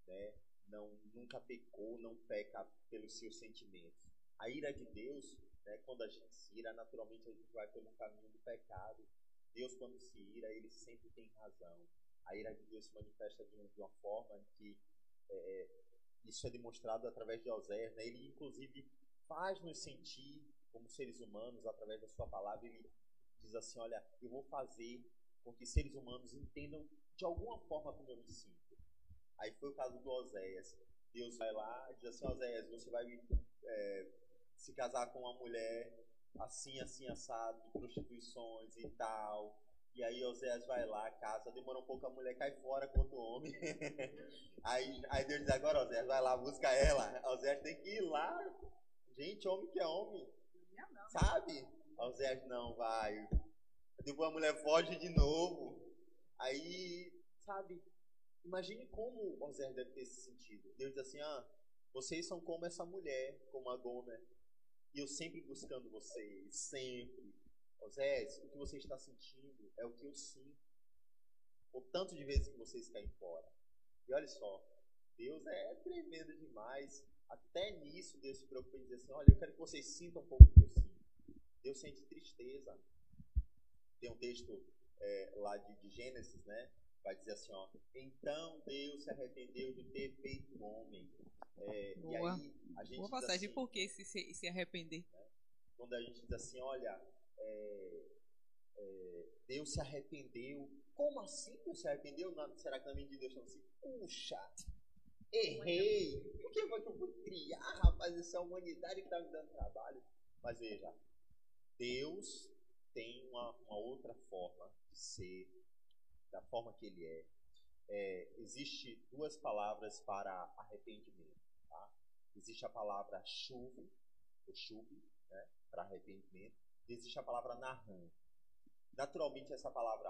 Speaker 4: né? Não, nunca pecou, não peca pelos seus sentimentos. A ira de Deus, né, quando a gente se ira, naturalmente a gente vai pelo caminho do pecado. Deus, quando se ira, ele sempre tem razão. A Deus se manifesta de, de uma forma que é, isso é demonstrado através de Oséias. Né? Ele, inclusive, faz nos sentir como seres humanos através da sua palavra. Ele diz assim: Olha, eu vou fazer com que seres humanos entendam de alguma forma como eu me sinto. Aí foi o caso do Oséias. Deus vai lá e diz assim: Oséias, você vai é, se casar com uma mulher assim, assim, assado, de prostituições e tal. E aí Oséias vai lá, casa, demora um pouco, a mulher cai fora contra o homem. [laughs] aí, aí Deus diz, agora Oséias, vai lá, busca ela. Oséias tem que ir lá. Gente, homem que é homem. Sabe? Oséias não, vai. Depois a mulher foge de novo. Aí, sabe, Imagine como Osés deve ter esse sentido. Deus diz assim: ah, vocês são como essa mulher, como a Gomer, e eu sempre buscando vocês, sempre. Osés, o que você está sentindo é o que eu sinto. O tanto de vezes que vocês caem fora. E olha só, Deus é tremendo demais. Até nisso Deus se preocupa em dizer assim: olha, eu quero que vocês sintam um pouco o que eu sinto. Deus sente tristeza. Tem um texto é, lá de, de Gênesis, né? Vai dizer assim, ó. Então Deus se arrependeu de ter feito homem. É, e
Speaker 3: Boa.
Speaker 4: aí a gente
Speaker 3: Boa passagem,
Speaker 4: assim,
Speaker 3: por que se, se, arrepender?
Speaker 4: quando a gente diz assim, olha, é, é, Deus se arrependeu. Como assim Deus se arrependeu? Na- será que na mente de Deus assim, puxa, errei. Por que foi que eu fui criar, rapaz, essa humanidade que está me dando trabalho? Mas veja, Deus tem uma, uma outra forma de ser, da forma que Ele é. É, existe duas palavras para arrependimento, tá? Existe a palavra chuve, ou chuve, né, para arrependimento. E existe a palavra nahan. Naturalmente essa palavra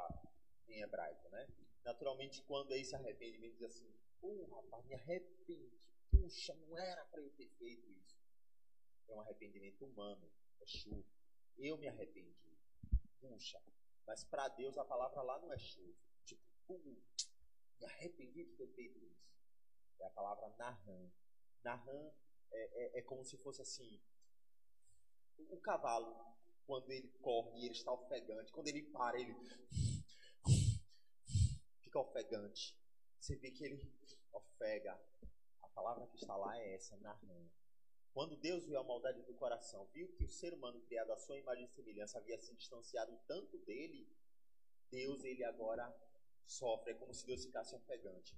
Speaker 4: em hebraico, né? Naturalmente quando é esse arrependimento diz assim, pô, rapaz, me arrependi. Puxa, não era para eu ter feito isso. É um arrependimento humano, é chuva. Eu me arrependi. Puxa, mas para Deus a palavra lá não é chuva. Tipo, pô, me arrependi de ter feito isso. É a palavra nahan. Nahan é, é, é como se fosse assim, o o cavalo, quando ele corre ele está ofegante, quando ele para, ele fica ofegante. Você vê que ele ofega. A palavra que está lá é essa, Nahan. Quando Deus viu a maldade do coração, viu que o ser humano criado à sua imagem e semelhança havia se distanciado tanto dele, Deus ele agora sofre. É como se Deus ficasse ofegante.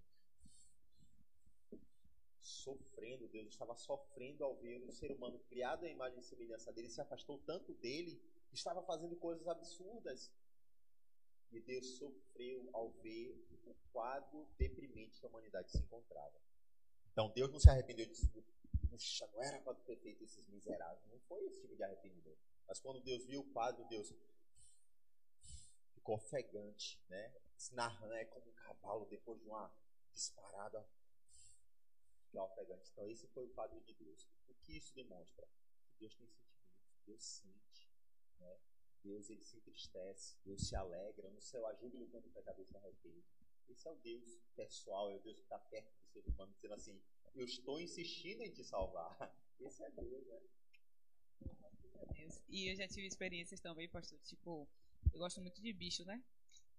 Speaker 4: Sofrendo, Deus estava sofrendo ao ver um ser humano criado à imagem e semelhança dele, se afastou tanto dele, estava fazendo coisas absurdas. E Deus sofreu ao ver o quadro deprimente que a humanidade se encontrava. Então Deus não se arrependeu de puxa, não era para ter feito esses miseráveis. Não foi esse tipo de arrependimento. Mas quando Deus viu o quadro, Deus ficou ofegante, né? Nahan é como um cavalo depois de uma disparada ficar ofegante. Então esse foi o quadro de Deus. O que isso demonstra? Que Deus tem sentimentos, Deus sente, né? Deus ele se entristece, Deus se alegra, no céu há júbilo quando o pecador se arrepende. Esse é o Deus pessoal, é o Deus que está perto do ser humano, dizendo assim: Eu estou insistindo em te salvar. [laughs] Esse é Deus, né?
Speaker 3: E eu já tive experiências também, pastor. Tipo, eu gosto muito de bicho, né?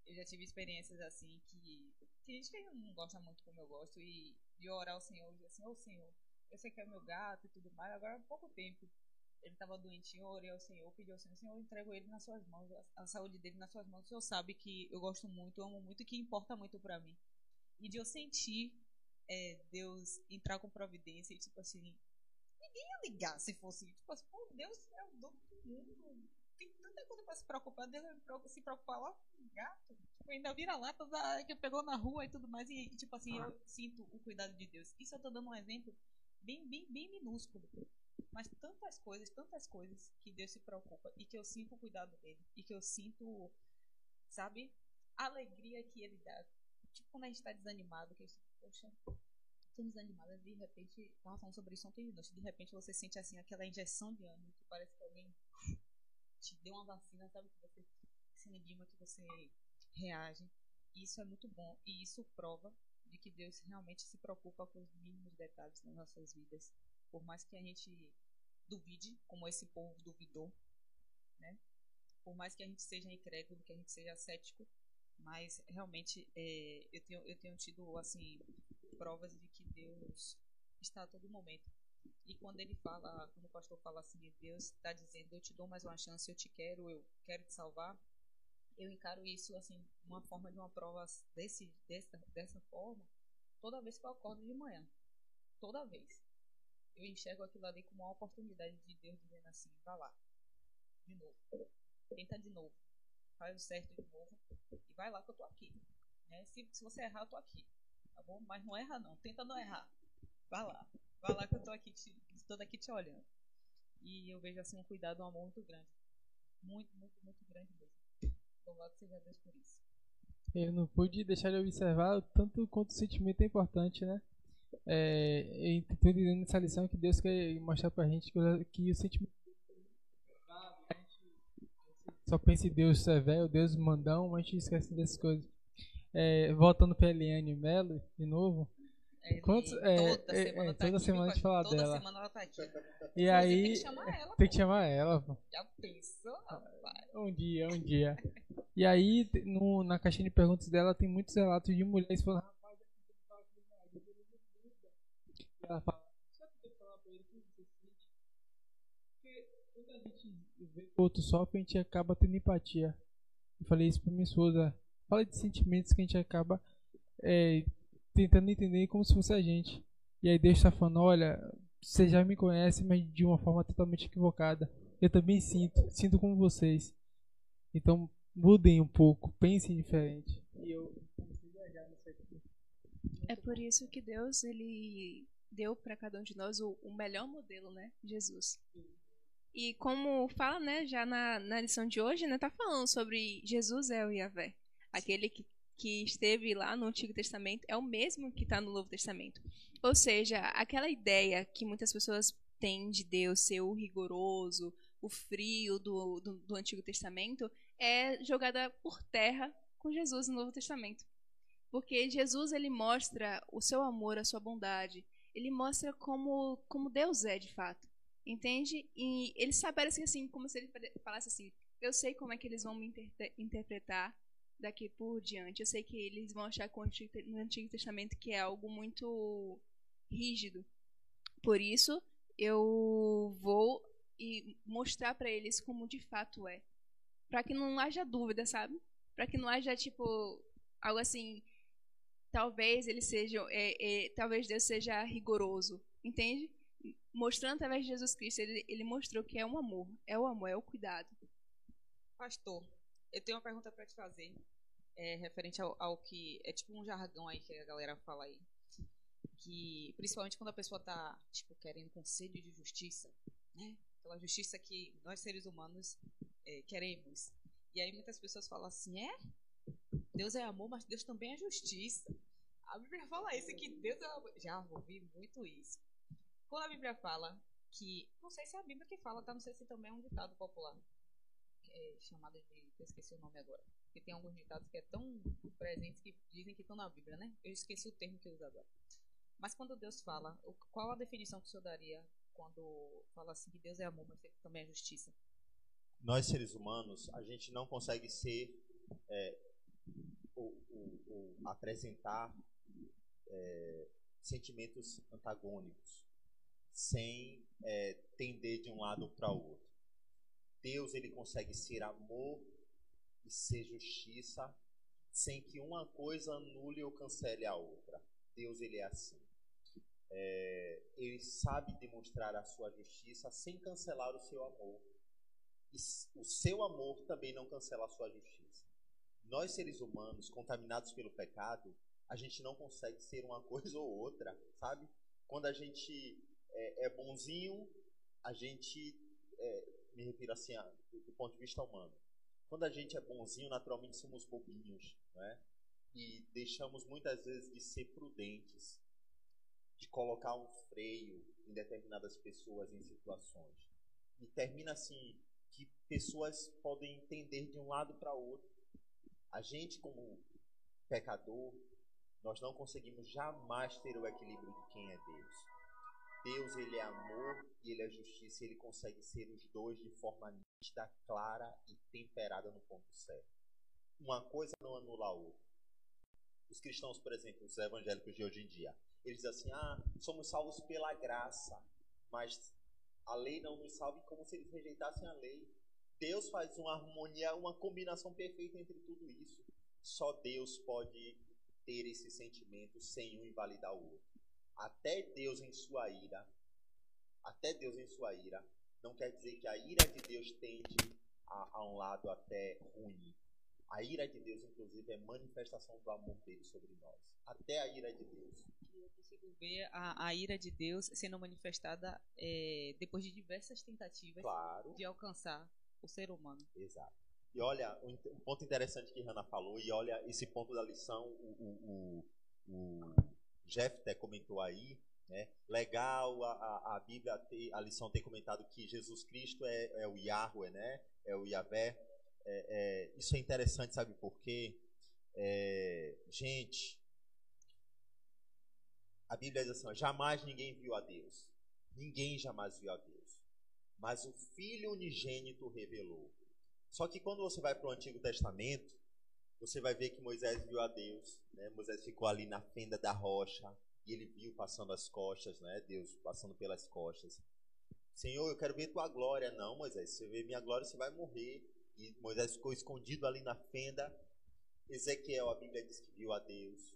Speaker 3: Eu já tive experiências assim que. Que gente que não gosta muito como eu gosto. E de orar ao Senhor, dizer assim: Ô Senhor, eu sei que é meu gato e tudo mais. Agora há pouco tempo ele estava doentinho, eu orei ao Senhor, pedi ao Senhor: Senhor, eu entrego ele nas suas mãos, a, a saúde dele nas suas mãos. O Senhor sabe que eu gosto muito, amo muito e que importa muito pra mim. E de eu sentir é, Deus entrar com providência e tipo assim ninguém ia ligar se fosse, tipo assim, pô, Deus é o dono do mundo. Tem tanta coisa pra se preocupar, se preocupar lá com gato. Tipo, ainda vira lata da, que pegou na rua e tudo mais. E, e, tipo assim, eu sinto o cuidado de Deus. Isso eu tô dando um exemplo bem, bem, bem minúsculo. Mas tantas coisas, tantas coisas que Deus se preocupa e que eu sinto o cuidado dele. E que eu sinto, sabe, a alegria que ele dá. Tipo, quando a gente tá desanimado, que a gente, poxa, tô desanimada, de repente, tava falando sobre isso ontem de noite, de repente você sente assim aquela injeção de ânimo, que parece que alguém te deu uma vacina, sabe? Que você se anima, que você reage. Isso é muito bom. E isso prova de que Deus realmente se preocupa com os mínimos detalhes nas nossas vidas. Por mais que a gente duvide, como esse povo duvidou, né? Por mais que a gente seja incrédulo, que a gente seja cético, mas realmente é, eu, tenho, eu tenho tido assim provas de que Deus está a todo momento. E quando ele fala, quando o pastor fala assim, Deus está dizendo, eu te dou mais uma chance, eu te quero, eu quero te salvar, eu encaro isso assim, uma forma de uma prova desse, dessa, dessa forma, toda vez que eu acordo de manhã. Toda vez. Eu enxergo aquilo ali como uma oportunidade de Deus dizendo assim, vá lá, de novo, tenta de novo, faz o certo de novo, e vai lá que eu tô aqui. Né? Se, se você errar, eu tô aqui. Tá bom? Mas não erra não, tenta não errar. Vai lá. Vai lá que eu tô aqui, te, estou daqui te olhando. E eu vejo assim um cuidado, um amor muito grande. Muito, muito, muito grande mesmo. Louvado seja Deus por isso.
Speaker 2: Eu não pude deixar de observar o tanto quanto o sentimento é importante, né? É, tô entendendo essa lição que Deus quer mostrar pra gente que, o- que o sentimento. Só pensa em Deus severo, Deus mandão, mas a gente esquece dessas coisas. É, voltando pra Eliane Mello, de novo.
Speaker 3: É,
Speaker 2: Quantos- é,
Speaker 3: toda
Speaker 2: é,
Speaker 3: semana
Speaker 2: é,
Speaker 3: tá
Speaker 2: toda
Speaker 3: aqui,
Speaker 2: semana a gente fala
Speaker 3: Toda
Speaker 2: dela.
Speaker 3: semana ela tá aqui.
Speaker 2: E
Speaker 3: Inclusive,
Speaker 2: aí.
Speaker 3: Tem que chamar ela.
Speaker 2: Tem que
Speaker 3: pô.
Speaker 2: chamar ela, pô.
Speaker 3: Já pensou, rapaz?
Speaker 2: Um dia, um dia. E aí, no, na caixinha de perguntas dela, tem muitos relatos de mulheres falando, rapaz, eu não sei falar com meu marido, ele me liga." E ela fala, só que eu falar pra ele como você se sente. Porque quando a gente vê que o outro sofre, a gente acaba tendo empatia. Eu falei isso pra minha esposa. Fala de sentimentos que a gente acaba é, tentando entender como se fosse a gente. E aí Deus tá falando, olha, você já me conhece, mas de uma forma totalmente equivocada. Eu também sinto, sinto como vocês. Então mudem um pouco, pensem diferente. E eu.
Speaker 5: É por isso que Deus ele deu para cada um de nós o, o melhor modelo, né? Jesus. E como fala, né, já na, na lição de hoje, né, tá falando sobre Jesus é o Yahvé. Aquele que, que esteve lá no Antigo Testamento é o mesmo que está no Novo Testamento. Ou seja, aquela ideia que muitas pessoas têm de Deus ser o rigoroso, o frio do, do, do Antigo Testamento, é jogada por terra com Jesus no Novo Testamento. Porque Jesus ele mostra o seu amor, a sua bondade. Ele mostra como, como Deus é de fato. Entende? E ele parece assim, como se ele falasse assim: Eu sei como é que eles vão me inter- interpretar daqui por diante. Eu sei que eles vão achar que no Antigo Testamento que é algo muito rígido. Por isso, eu vou e mostrar para eles como de fato é. Para que não haja dúvida, sabe? Para que não haja tipo algo assim, talvez ele seja, é, é, talvez Deus seja rigoroso, entende? Mostrando através de Jesus Cristo, ele, ele mostrou que é um amor, é o amor, é o cuidado.
Speaker 3: Pastor, eu tenho uma pergunta para te fazer, é, referente ao, ao que é tipo um jargão aí que a galera fala aí, que principalmente quando a pessoa tá tipo querendo com sede de justiça, né? Aquela justiça que nós seres humanos é, queremos. E aí muitas pessoas falam assim, é? Deus é amor, mas Deus também é justiça. A Bíblia fala isso, que Deus é amor. Já ouvi muito isso. Quando a Bíblia fala que. Não sei se é a Bíblia que fala, tá? Não sei se também é um ditado popular. É chamado de. Esqueci o nome agora. Porque tem alguns ditados que é tão presentes que dizem que estão na Bíblia, né? Eu esqueci o termo que uso agora. Mas quando Deus fala, qual a definição que o senhor daria quando fala assim que Deus é amor, mas também é justiça?
Speaker 4: Nós, seres humanos, a gente não consegue ser é, ou, ou- ou apresentar é, sentimentos antagônicos sem é, tender de um lado para o outro. Deus ele consegue ser amor e ser justiça sem que uma coisa anule ou cancele a outra. Deus ele é assim. É, ele sabe demonstrar a sua justiça sem cancelar o seu amor. E o seu amor também não cancela a sua justiça. Nós, seres humanos, contaminados pelo pecado, a gente não consegue ser uma [laughs] coisa ou outra, sabe? Quando a gente é, é bonzinho, a gente, é, me refiro assim, do ponto de vista humano. Quando a gente é bonzinho, naturalmente somos bobinhos, né? E deixamos muitas vezes de ser prudentes, de colocar um freio em determinadas pessoas em situações. E termina assim que pessoas podem entender de um lado para outro. A gente como pecador, nós não conseguimos jamais ter o equilíbrio de quem é Deus. Deus, ele é amor e ele é justiça, e ele consegue ser os dois de forma nítida, clara e temperada no ponto certo. Uma coisa não anula a outra. Os cristãos, por exemplo, os evangélicos de hoje em dia, eles dizem assim: ah, somos salvos pela graça, mas a lei não nos salva como se eles rejeitassem a lei. Deus faz uma harmonia, uma combinação perfeita entre tudo isso. Só Deus pode ter esse sentimento sem um invalidar o outro. Até Deus em sua ira, até Deus em sua ira, não quer dizer que a ira de Deus tende a, a um lado até ruim. A ira de Deus, inclusive, é manifestação do amor dele sobre nós. Até a ira de Deus.
Speaker 3: Eu consigo ver a, a ira de Deus sendo manifestada é, depois de diversas tentativas
Speaker 4: Claro.
Speaker 3: de alcançar o ser humano.
Speaker 4: Exato. E olha, um, um ponto interessante que Hannah falou, e olha esse ponto da lição, o, o, o, o Jefté comentou aí, né? Legal a, a, a Bíblia, ter, a lição ter comentado que Jesus Cristo é, é o Yahweh, né? É o Yahvé. É, é, isso é interessante, sabe por quê? É, gente, a Bíblia diz assim: jamais ninguém viu a Deus. Ninguém jamais viu a Deus. Mas o Filho unigênito revelou. Só que quando você vai para o Antigo Testamento, você vai ver que Moisés viu a Deus. Né? Moisés ficou ali na fenda da rocha e ele viu passando as costas, né? Deus passando pelas costas. Senhor, eu quero ver tua glória. Não, Moisés, se você ver minha glória, você vai morrer. E Moisés ficou escondido ali na fenda. Ezequiel, a Bíblia diz que viu a Deus.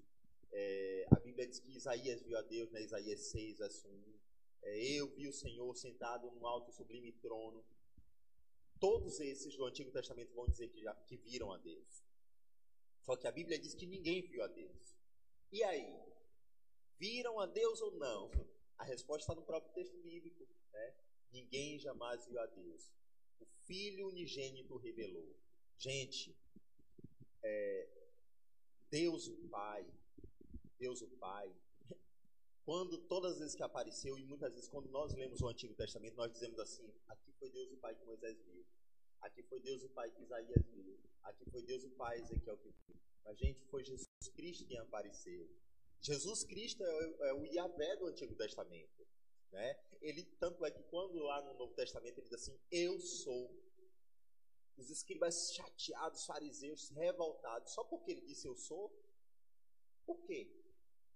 Speaker 4: É, a Bíblia diz que Isaías viu a Deus, né? Isaías 6, verso 1. É, eu vi o Senhor sentado num alto sublime trono. Todos esses do Antigo Testamento vão dizer que, já, que viram a Deus. Só que a Bíblia diz que ninguém viu a Deus. E aí? Viram a Deus ou não? A resposta está no próprio texto bíblico. Né? Ninguém jamais viu a Deus. O Filho unigênito revelou. Gente, é, Deus o Pai, Deus o Pai, quando todas as vezes que apareceu, e muitas vezes quando nós lemos o Antigo Testamento, nós dizemos assim: aqui foi Deus o Pai que Moisés viu, aqui foi Deus o Pai que Isaías viu, aqui foi Deus o Pai Ezequiel que viu. Mas, gente, foi Jesus Cristo quem apareceu. Jesus Cristo é o, é o Yahvé do Antigo Testamento. Né? Ele, tanto é que quando lá no Novo Testamento ele diz assim: Eu sou. Os escribas chateados, fariseus, revoltados, só porque ele disse eu sou. Por quê?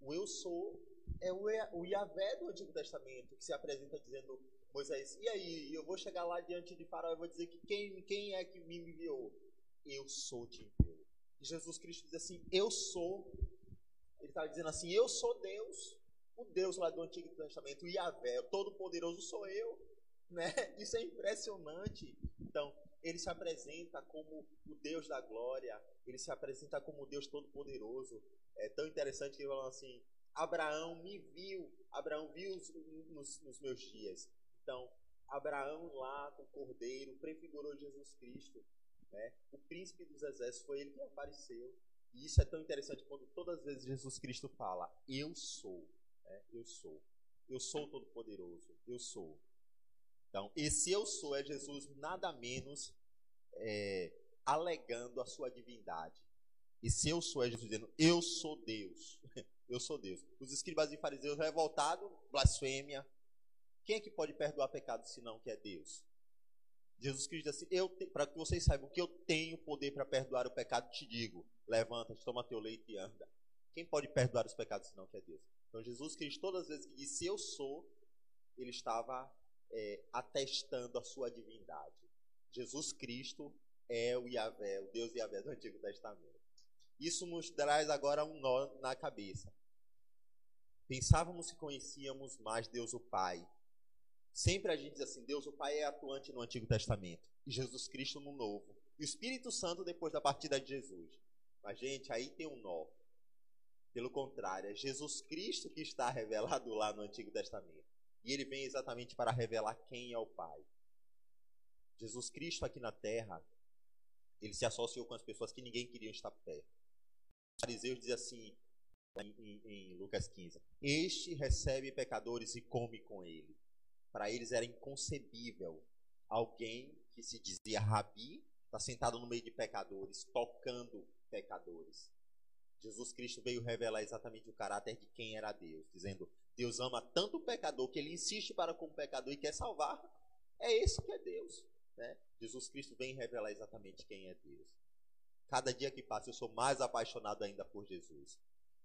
Speaker 4: O eu sou é o, o Yahvé do Antigo Testamento que se apresenta dizendo Moisés, e aí, eu vou chegar lá diante de Faraó e vou dizer que quem, quem é que me enviou? Eu sou te enviou. E Jesus Cristo diz assim, eu sou. Ele estava dizendo assim, eu sou Deus, o Deus lá do Antigo Testamento, Yahvé, o Todo-Poderoso sou eu. [laughs] Né? Isso é impressionante. Então, ele se apresenta como o Deus da glória, ele se apresenta como o Deus Todo-Poderoso. É tão interessante que ele fala assim: Abraão me viu, Abraão viu nos, nos meus dias. Então, Abraão lá com o cordeiro prefigurou Jesus Cristo. Né? O príncipe dos exércitos foi ele que apareceu. E isso é tão interessante quando todas as vezes Jesus Cristo fala: Eu sou. Né? Eu sou. Eu sou todo-poderoso. Eu sou. Então, esse eu sou é Jesus nada menos é, alegando a sua divindade. Esse eu sou é Jesus dizendo: Eu sou Deus. [laughs] eu sou Deus. Os escribas e fariseus revoltados, blasfêmia. Quem é que pode perdoar pecado senão que é Deus? Jesus Cristo diz assim: para que vocês saibam que eu tenho poder para perdoar o pecado, te digo: levanta-te, toma teu leite e anda. Quem pode perdoar os pecados senão que é Deus? Então Jesus Cristo, todas as vezes que disse eu sou, ele estava é, atestando a sua divindade. Jesus Cristo é o Yahvé, o Deus Yahvé do Antigo Testamento. Isso nos traz agora um nó na cabeça. Pensávamos que conhecíamos mais Deus o Pai. Sempre a gente diz assim: Deus o Pai é atuante no Antigo Testamento e Jesus Cristo no Novo. E o Espírito Santo depois da partida de Jesus. Mas, gente, aí tem um nó. Pelo contrário, é Jesus Cristo que está [laughs] revelado lá no Antigo Testamento. E ele vem exatamente para revelar quem é o Pai. Jesus Cristo aqui na terra, ele se associou com as pessoas que ninguém queria estar perto. Os fariseus dizem assim, em, em, em Lucas 15: Este recebe pecadores e come com ele. Para eles era inconcebível alguém que se dizia rabi, está sentado no meio de pecadores, tocando pecadores. Jesus Cristo veio revelar exatamente o caráter de quem era Deus, dizendo: Deus ama tanto o pecador que ele insiste para com o pecador e quer salvar. É esse que é Deus. Né? Jesus Cristo vem revelar exatamente quem é Deus. Cada dia que passa, eu sou mais apaixonado ainda por Jesus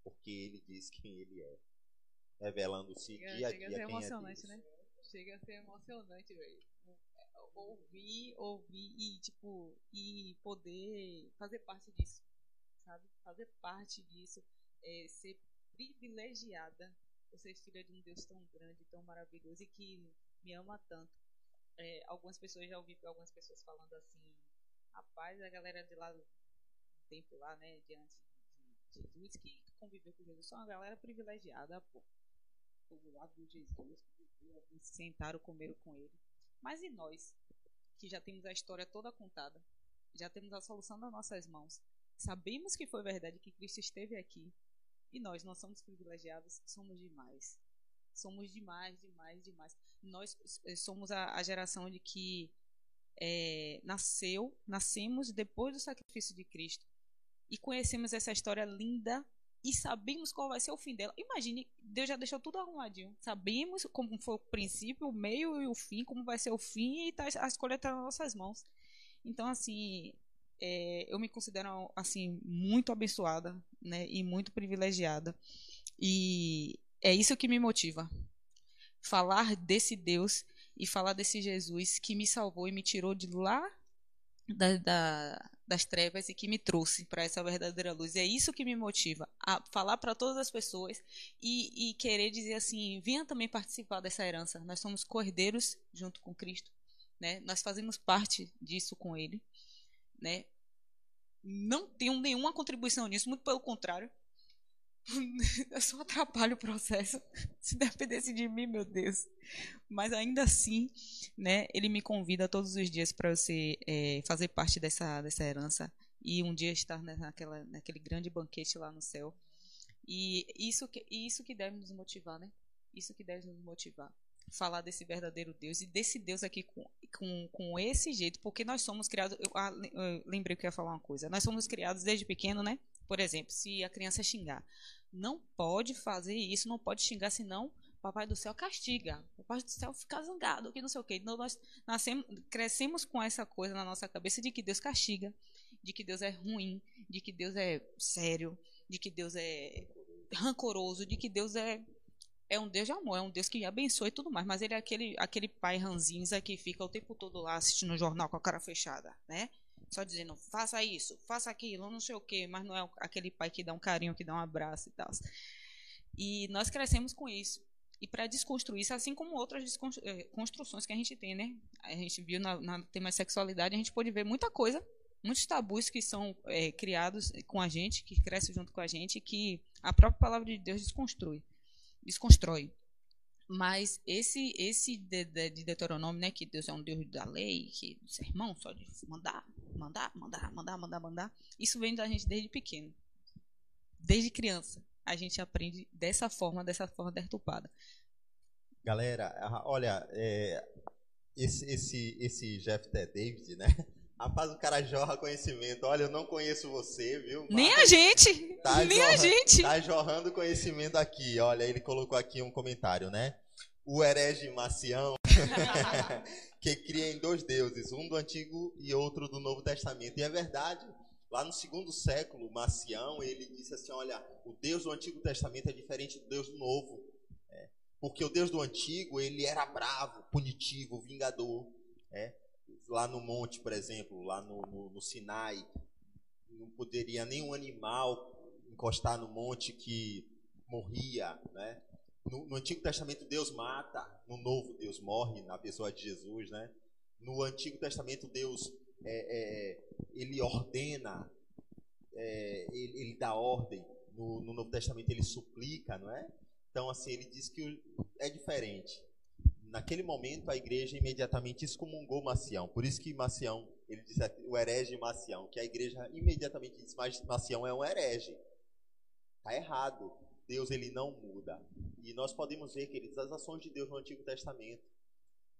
Speaker 4: porque ele diz quem ele é, revelando-se dia a dia
Speaker 3: ser
Speaker 4: quem é Deus.
Speaker 3: né? Chega a ser emocionante, velho. Ouvir, ouvir e, tipo, e poder fazer parte disso, sabe? Fazer parte disso, é, ser privilegiada por ser filha de um Deus tão grande, tão maravilhoso e que me ama tanto. É, algumas pessoas já ouvi algumas pessoas falando assim, rapaz, a galera de lá do tempo lá, né, diante Jesus que conviveu com Jesus, são uma galera privilegiada, pô. O lado de Jesus, conviveu, sentaram, comeram com ele. Mas e nós, que já temos a história toda contada? já temos a solução nas nossas mãos. Sabemos que foi verdade que Cristo esteve aqui. E nós, nós somos privilegiados, somos demais. Somos demais, demais, demais. Nós eh, somos a, a geração de que é, nasceu, nascemos depois do sacrifício de Cristo. E conhecemos essa história linda e sabemos qual vai ser o fim dela. Imagine, Deus já deixou tudo arrumadinho. Sabemos como foi o princípio, o meio e o fim, como vai ser o fim, e tá, a escolha está nas nossas mãos. Então, assim, é, eu me considero assim muito abençoada, né, e muito privilegiada. E é isso que me motiva. Falar desse Deus e falar desse Jesus que me salvou e me tirou de lá da, da, das trevas e que me trouxe para essa verdadeira luz. É isso que me motiva a falar para todas as pessoas e, e, querer dizer assim: venha também participar dessa herança. Nós somos cordeiros junto com Cristo, né? Nós fazemos parte disso com Ele, né? Não tenho nenhuma contribuição nisso, muito pelo contrário. [laughs] eu só atrapalho o processo. [laughs] Se dependesse de mim, meu Deus. Mas ainda assim, né, ele me convida todos os dias para você é, fazer parte dessa, dessa herança e um dia estar naquela, naquele grande banquete lá no céu. E isso que, isso que deve nos motivar, né? Isso que deve nos motivar. Falar desse verdadeiro Deus e desse Deus aqui com, com, com esse jeito, porque nós somos criados. Eu, ah, eu lembrei que eu ia falar uma coisa. Nós somos criados desde pequeno, né? Por exemplo, se a criança xingar, não pode fazer isso, não pode xingar, senão Papai do céu castiga. Papai do céu fica zangado, que não sei o quê. Então, nós nascemos, crescemos com essa coisa na nossa cabeça de que Deus castiga, de que Deus é ruim, de que Deus é sério, de que Deus é rancoroso, de que Deus é é um Deus de amor, é um Deus que abençoa e tudo mais, mas ele é aquele, aquele pai ranzinza que fica o tempo todo lá assistindo o jornal com a cara fechada, né? Só dizendo, faça isso, faça aquilo, não sei o quê, mas não é aquele pai que dá um carinho, que dá um abraço e tal. E nós crescemos com isso. E para desconstruir isso, assim como outras eh, construções que a gente tem, né? A gente viu na, na tema sexualidade, a gente pode ver muita coisa, muitos tabus que são é, criados com a gente, que crescem junto com a gente, que a própria palavra de Deus desconstrui, desconstrói. Mas esse esse de, de, de, Deuteronômio, né, que Deus é um Deus da lei, que sermão só de mandar, mandar, mandar, mandar, mandar, mandar, isso vem da gente desde pequeno, desde criança. A gente aprende dessa forma, dessa forma deturpada.
Speaker 4: Galera, olha, é, esse esse esse Jeff T. David, né? [laughs] Rapaz, o cara jorra conhecimento. Olha, eu não conheço você, viu?
Speaker 3: Nem a gente! Tá [laughs] Nem jorra, a gente!
Speaker 4: Tá jorrando conhecimento aqui. Olha, ele colocou aqui um comentário, né? O herege Macião, [laughs] que cria em dois deuses, um do Antigo e outro do Novo Testamento. E é verdade. Lá no segundo século, Macião, ele disse assim, olha, o Deus do Antigo Testamento é diferente do Deus do Novo. É, porque o Deus do Antigo, ele era bravo, punitivo, vingador. É, lá no monte, por exemplo, lá no, no, no Sinai, não poderia nenhum animal encostar no monte que morria, né? No, no, Antigo Testamento Deus mata, no Novo Deus morre na pessoa de Jesus, né? No Antigo Testamento Deus é, é, ele ordena, é, ele, ele, dá ordem. No, no, Novo Testamento ele suplica, não é? Então assim ele diz que é diferente naquele momento a igreja imediatamente excomungou Macião. Por isso que Macião, ele diz o herege Macião, que a igreja imediatamente diz, mas Macião é um herege. Está errado. Deus ele não muda. E nós podemos ver, queridos, as ações de Deus no Antigo Testamento.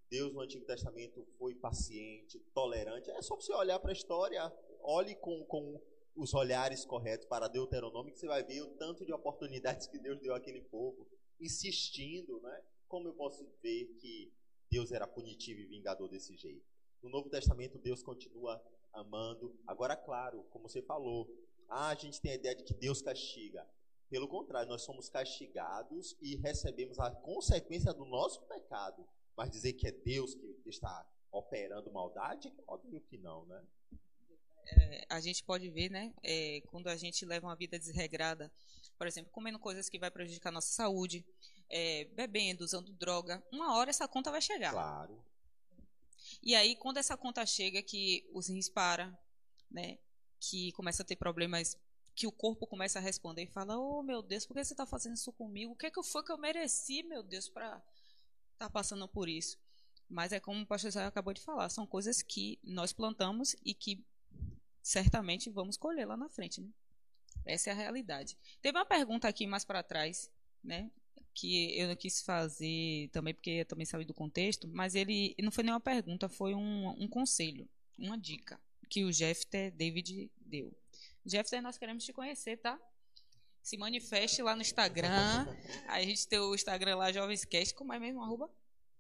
Speaker 4: Deus no Antigo Testamento foi paciente, tolerante. É só você olhar para a história, olhe com, com os olhares corretos para Deuteronômio, que você vai ver o tanto de oportunidades que Deus deu àquele povo, insistindo, né? como eu posso ver que Deus era punitivo e vingador desse jeito? No Novo Testamento, Deus continua amando. Agora, claro, como você falou, ah, a gente tem a ideia de que Deus castiga. Pelo contrário, nós somos castigados e recebemos a consequência do nosso pecado. Mas dizer que é Deus que está operando maldade, óbvio que não, né?
Speaker 3: É, a gente pode ver, né, é, quando a gente leva uma vida desregrada, por exemplo, comendo coisas que vai prejudicar a nossa saúde, é, bebendo, usando droga, uma hora essa conta vai chegar.
Speaker 4: Claro.
Speaker 3: E aí, quando essa conta chega, que os rins para, né? Que começa a ter problemas, que o corpo começa a responder e fala: Oh, meu Deus, por que você está fazendo isso comigo? O que, é que foi que eu mereci, meu Deus, para estar tá passando por isso? Mas é como o pastor Israel acabou de falar: são coisas que nós plantamos e que certamente vamos colher lá na frente, né? Essa é a realidade. Teve uma pergunta aqui mais para trás, né? Que eu não quis fazer também, porque eu também saí do contexto, mas ele não foi nenhuma pergunta, foi um, um conselho, uma dica que o Jeffter David deu. Jeffter, nós queremos te conhecer, tá? Se manifeste lá no Instagram. A gente tem o Instagram lá, Jovenscast, como é mesmo? Arroba?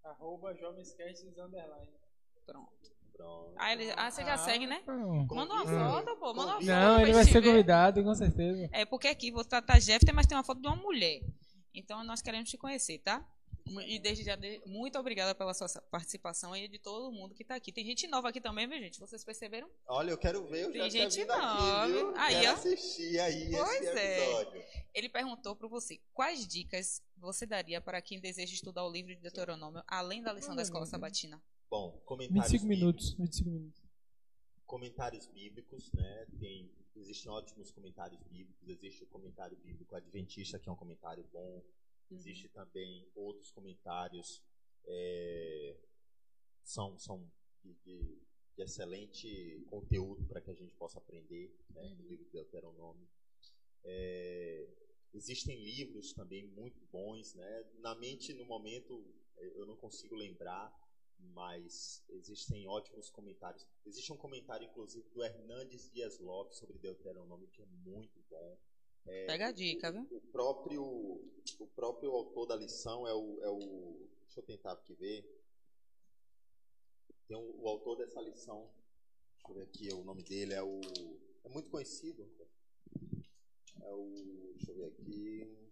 Speaker 2: Arroba Jovenscast underline.
Speaker 3: Pronto.
Speaker 4: Pronto.
Speaker 3: Ah, ele, ah, você já segue, né?
Speaker 2: Não,
Speaker 3: Manda uma foto, pô. Manda uma foto.
Speaker 2: Não, ele vai ser
Speaker 3: ver.
Speaker 2: convidado, com certeza.
Speaker 3: É porque aqui você tá, tá Jeffter, mas tem uma foto de uma mulher. Então nós queremos te conhecer, tá? E desde já, muito obrigada pela sua participação aí de todo mundo que tá aqui. Tem gente nova aqui também, viu, gente? Vocês perceberam?
Speaker 4: Olha, eu quero ver, eu
Speaker 3: Tem gente
Speaker 4: vindo aqui,
Speaker 3: nova.
Speaker 4: viu?
Speaker 3: Aí,
Speaker 4: quero
Speaker 3: ó.
Speaker 4: assistir aí
Speaker 3: Pois
Speaker 4: esse
Speaker 3: é.
Speaker 4: episódio.
Speaker 3: Ele perguntou para você quais dicas você daria para quem deseja estudar o livro de Deuteronômio, além da lição da escola sabatina.
Speaker 4: Bom, comentários
Speaker 2: 25
Speaker 4: bíblicos.
Speaker 2: minutos. 25 minutos.
Speaker 4: comentários bíblicos, né? Tem, existem ótimos comentários bíblicos. Existe o comentário bíblico adventista, que é um comentário bom. Existe também outros comentários é, são são de, de- de excelente conteúdo para que a gente possa aprender né, no livro de Deuteronômio. É, existem livros também muito bons, né? Na mente, no momento, eu não consigo lembrar mas existem ótimos comentários. Existe um comentário, inclusive, do Hernandes Dias Lopes sobre Deuteronômio, que é muito bom. É,
Speaker 3: Pega a dica, viu?
Speaker 4: o próprio, o próprio autor da lição é o, é o. Deixa eu tentar aqui ver. Tem um- o autor dessa lição. Deixa eu ver aqui, o nome dele é o. É muito conhecido. É o. Deixa eu ver aqui.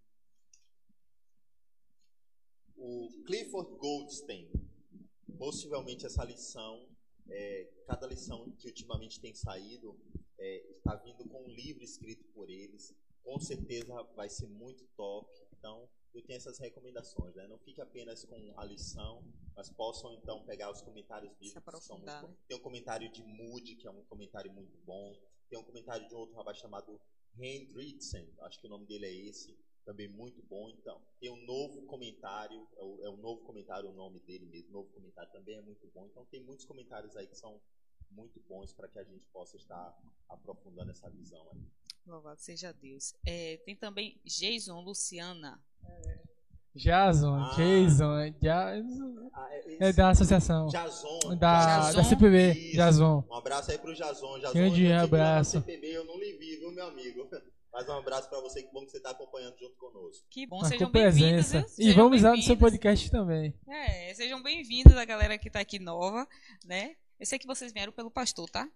Speaker 4: O Clifford Goldstein. Possivelmente essa lição, é, cada lição que ultimamente tem saído, é, está vindo com um livro escrito por eles. Com certeza vai ser muito top. Então, eu tenho essas recomendações. Né? Não fique apenas com a lição, mas possam então pegar os comentários bíblicos. que são muito. Tem um comentário de Moody, que é um comentário muito bom. Tem um comentário de um outro rapaz chamado Hendrickson, acho que o nome dele é esse, também muito bom. Então, tem um novo comentário, é o, é o novo comentário, o nome dele mesmo, novo comentário também é muito bom. Então, tem muitos comentários aí que são muito bons para que a gente possa estar aprofundando essa visão aí.
Speaker 3: Louvado seja Deus. É, tem também Jason Luciana.
Speaker 2: Jason,
Speaker 4: Ah.
Speaker 2: Jason, ja,
Speaker 4: Ah,
Speaker 2: é da associação.
Speaker 4: Jason.
Speaker 2: Da,
Speaker 3: Jason?
Speaker 2: da CPB,
Speaker 4: Isso.
Speaker 2: Jason.
Speaker 4: Um abraço aí pro Jason. Jason
Speaker 2: Grande
Speaker 4: eu
Speaker 2: abraço.
Speaker 4: CPB, eu não lhe vi, viu, meu amigo? [laughs] Mas um abraço para você, que bom que você está acompanhando junto conosco.
Speaker 3: Que bom,
Speaker 2: Mas
Speaker 3: sejam bem-vindos.
Speaker 2: E vamos lá no seu podcast também.
Speaker 3: É, sejam bem-vindos a galera que tá aqui nova, né? Eu sei que vocês vieram pelo pastor, tá?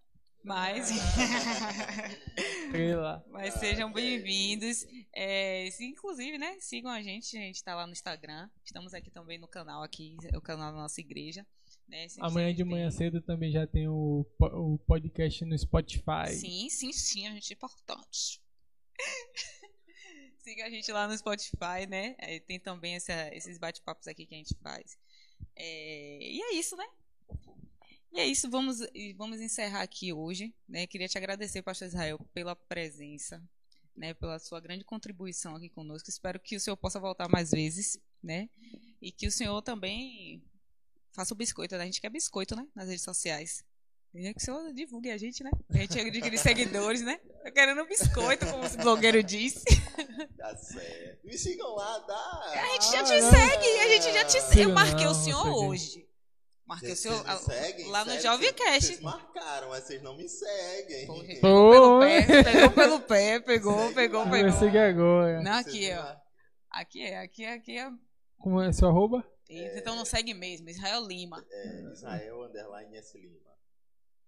Speaker 3: Mas. [laughs] Mas sejam bem-vindos. É, se- inclusive, né? Sigam a gente. A gente tá lá no Instagram. Estamos aqui também no canal, aqui, o canal da nossa igreja. Né?
Speaker 2: Amanhã de
Speaker 3: tem-
Speaker 2: manhã cedo também já tem o, o podcast no Spotify.
Speaker 3: Sim, sim, sim, a gente é importante. [laughs] Siga a gente lá no Spotify, né? É, tem também essa- esses bate-papos aqui que a gente faz. É, e é isso, né? E é isso, vamos, e vamos encerrar aqui hoje. Né? Queria te agradecer, Pastor Israel, pela presença, né? pela sua grande contribuição aqui conosco. Espero que o senhor possa voltar mais vezes, né? E que o senhor também faça o biscoito, né? A gente quer biscoito, né? Nas redes sociais. Queria que o senhor divulgue a gente, né? A gente adquirir [laughs] seguidores, né? Tô querendo um biscoito, como o blogueiro disse. [laughs]
Speaker 4: Tá certo. Me sigam lá, tá?
Speaker 3: A gente já
Speaker 2: Ah,
Speaker 3: te
Speaker 2: não.
Speaker 3: segue, a gente já te segue. Eu marquei
Speaker 2: não,
Speaker 3: o senhor hoje. Marquei ah,
Speaker 4: seguem?
Speaker 3: lá no
Speaker 4: Sério?
Speaker 3: Jovecast.
Speaker 4: Vocês marcaram, mas vocês não me seguem.
Speaker 3: Pô,
Speaker 2: Pô,
Speaker 3: Pelo pé, pegou pelo pé, pegou,
Speaker 4: Segue
Speaker 3: pegou,
Speaker 4: lá.
Speaker 3: Pegou.
Speaker 2: seguir agora.
Speaker 3: Não, aqui, ó. Aqui é, aqui é, aqui é.
Speaker 2: Como é seu arroba?
Speaker 3: Eita, Então não segue mesmo, Israel Lima.
Speaker 4: É, Israel Underline S. Lima.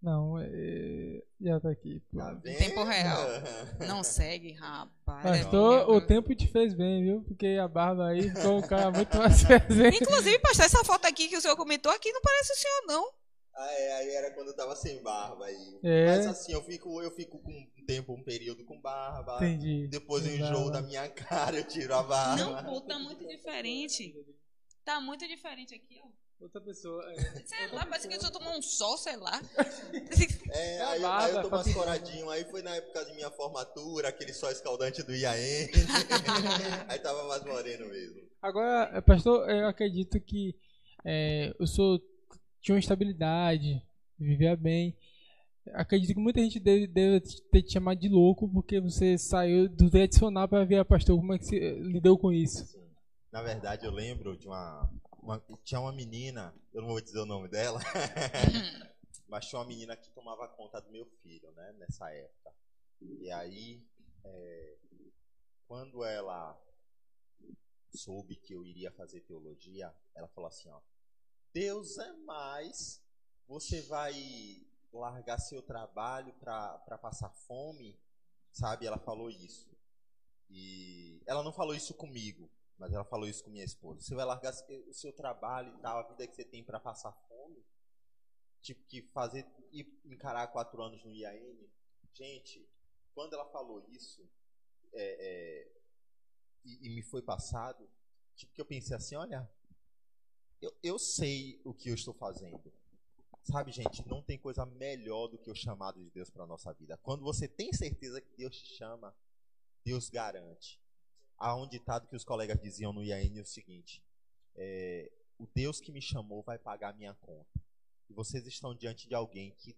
Speaker 2: Não, é... já tá aqui. pô.
Speaker 4: Tá vendo?
Speaker 3: tempo real. [laughs] Não segue, rapaz.
Speaker 2: Pastor,
Speaker 3: É
Speaker 2: o tempo te fez bem, viu? Porque a barba aí ficou um cara muito [laughs] mais presente.
Speaker 3: Inclusive, pastor, essa foto aqui que o senhor comentou aqui não parece o senhor, não.
Speaker 4: Ah, é, aí era quando eu tava sem barba aí.
Speaker 2: É.
Speaker 4: Mas assim, eu fico, eu fico com um tempo, um período com barba.
Speaker 2: Entendi.
Speaker 4: Depois eu enjoo da minha [laughs] cara, eu tiro a barba.
Speaker 3: Não, pô, tá muito diferente. Tá muito diferente aqui, ó.
Speaker 2: Outra pessoa. [laughs]
Speaker 3: Sei lá, parece que o senhor tomou um sol, sei lá.
Speaker 4: É, [laughs]
Speaker 2: É
Speaker 4: aí,
Speaker 2: barba,
Speaker 4: aí eu tô
Speaker 2: tá
Speaker 4: mais
Speaker 2: ficando.
Speaker 4: coradinho. Aí foi na época de minha formatura, aquele sol escaldante do IAN. [laughs] aí tava mais moreno mesmo.
Speaker 2: Agora, eh, pastor, eu acredito que eh, o senhor tinha uma estabilidade, vivia bem. Acredito que muita gente deve, deve ter te chamado de louco porque você saiu do tradicional para vir a pastor. Como é que você lidou com isso?
Speaker 4: Assim, na verdade, eu lembro de uma, uma- Tinha uma menina, eu não vou dizer o nome dela, [laughs] mas tinha uma menina que tomava conta do meu filho, né, nessa época. E aí, é, quando ela soube que eu iria fazer teologia, ela falou assim: ó, Deus é mais, você vai largar seu trabalho para passar fome, sabe? Ela falou isso. E ela não falou isso comigo, mas ela falou isso com minha esposa. Você vai largar o seu trabalho e tal, a vida que você tem para passar fome? Tipo que fazer e encarar quatro anos no IAN? Gente, quando ela falou isso, é, é, e, e me foi passado, tipo que eu pensei assim, olha, eu, eu sei o que eu estou fazendo. Sabe, gente, não tem coisa melhor do que o chamado de Deus para nossa vida. Quando você tem certeza que Deus te chama, Deus garante. Há um ditado que os colegas diziam no IAN é o seguinte: é, o Deus que me chamou vai pagar minha conta. E vocês estão diante de alguém que,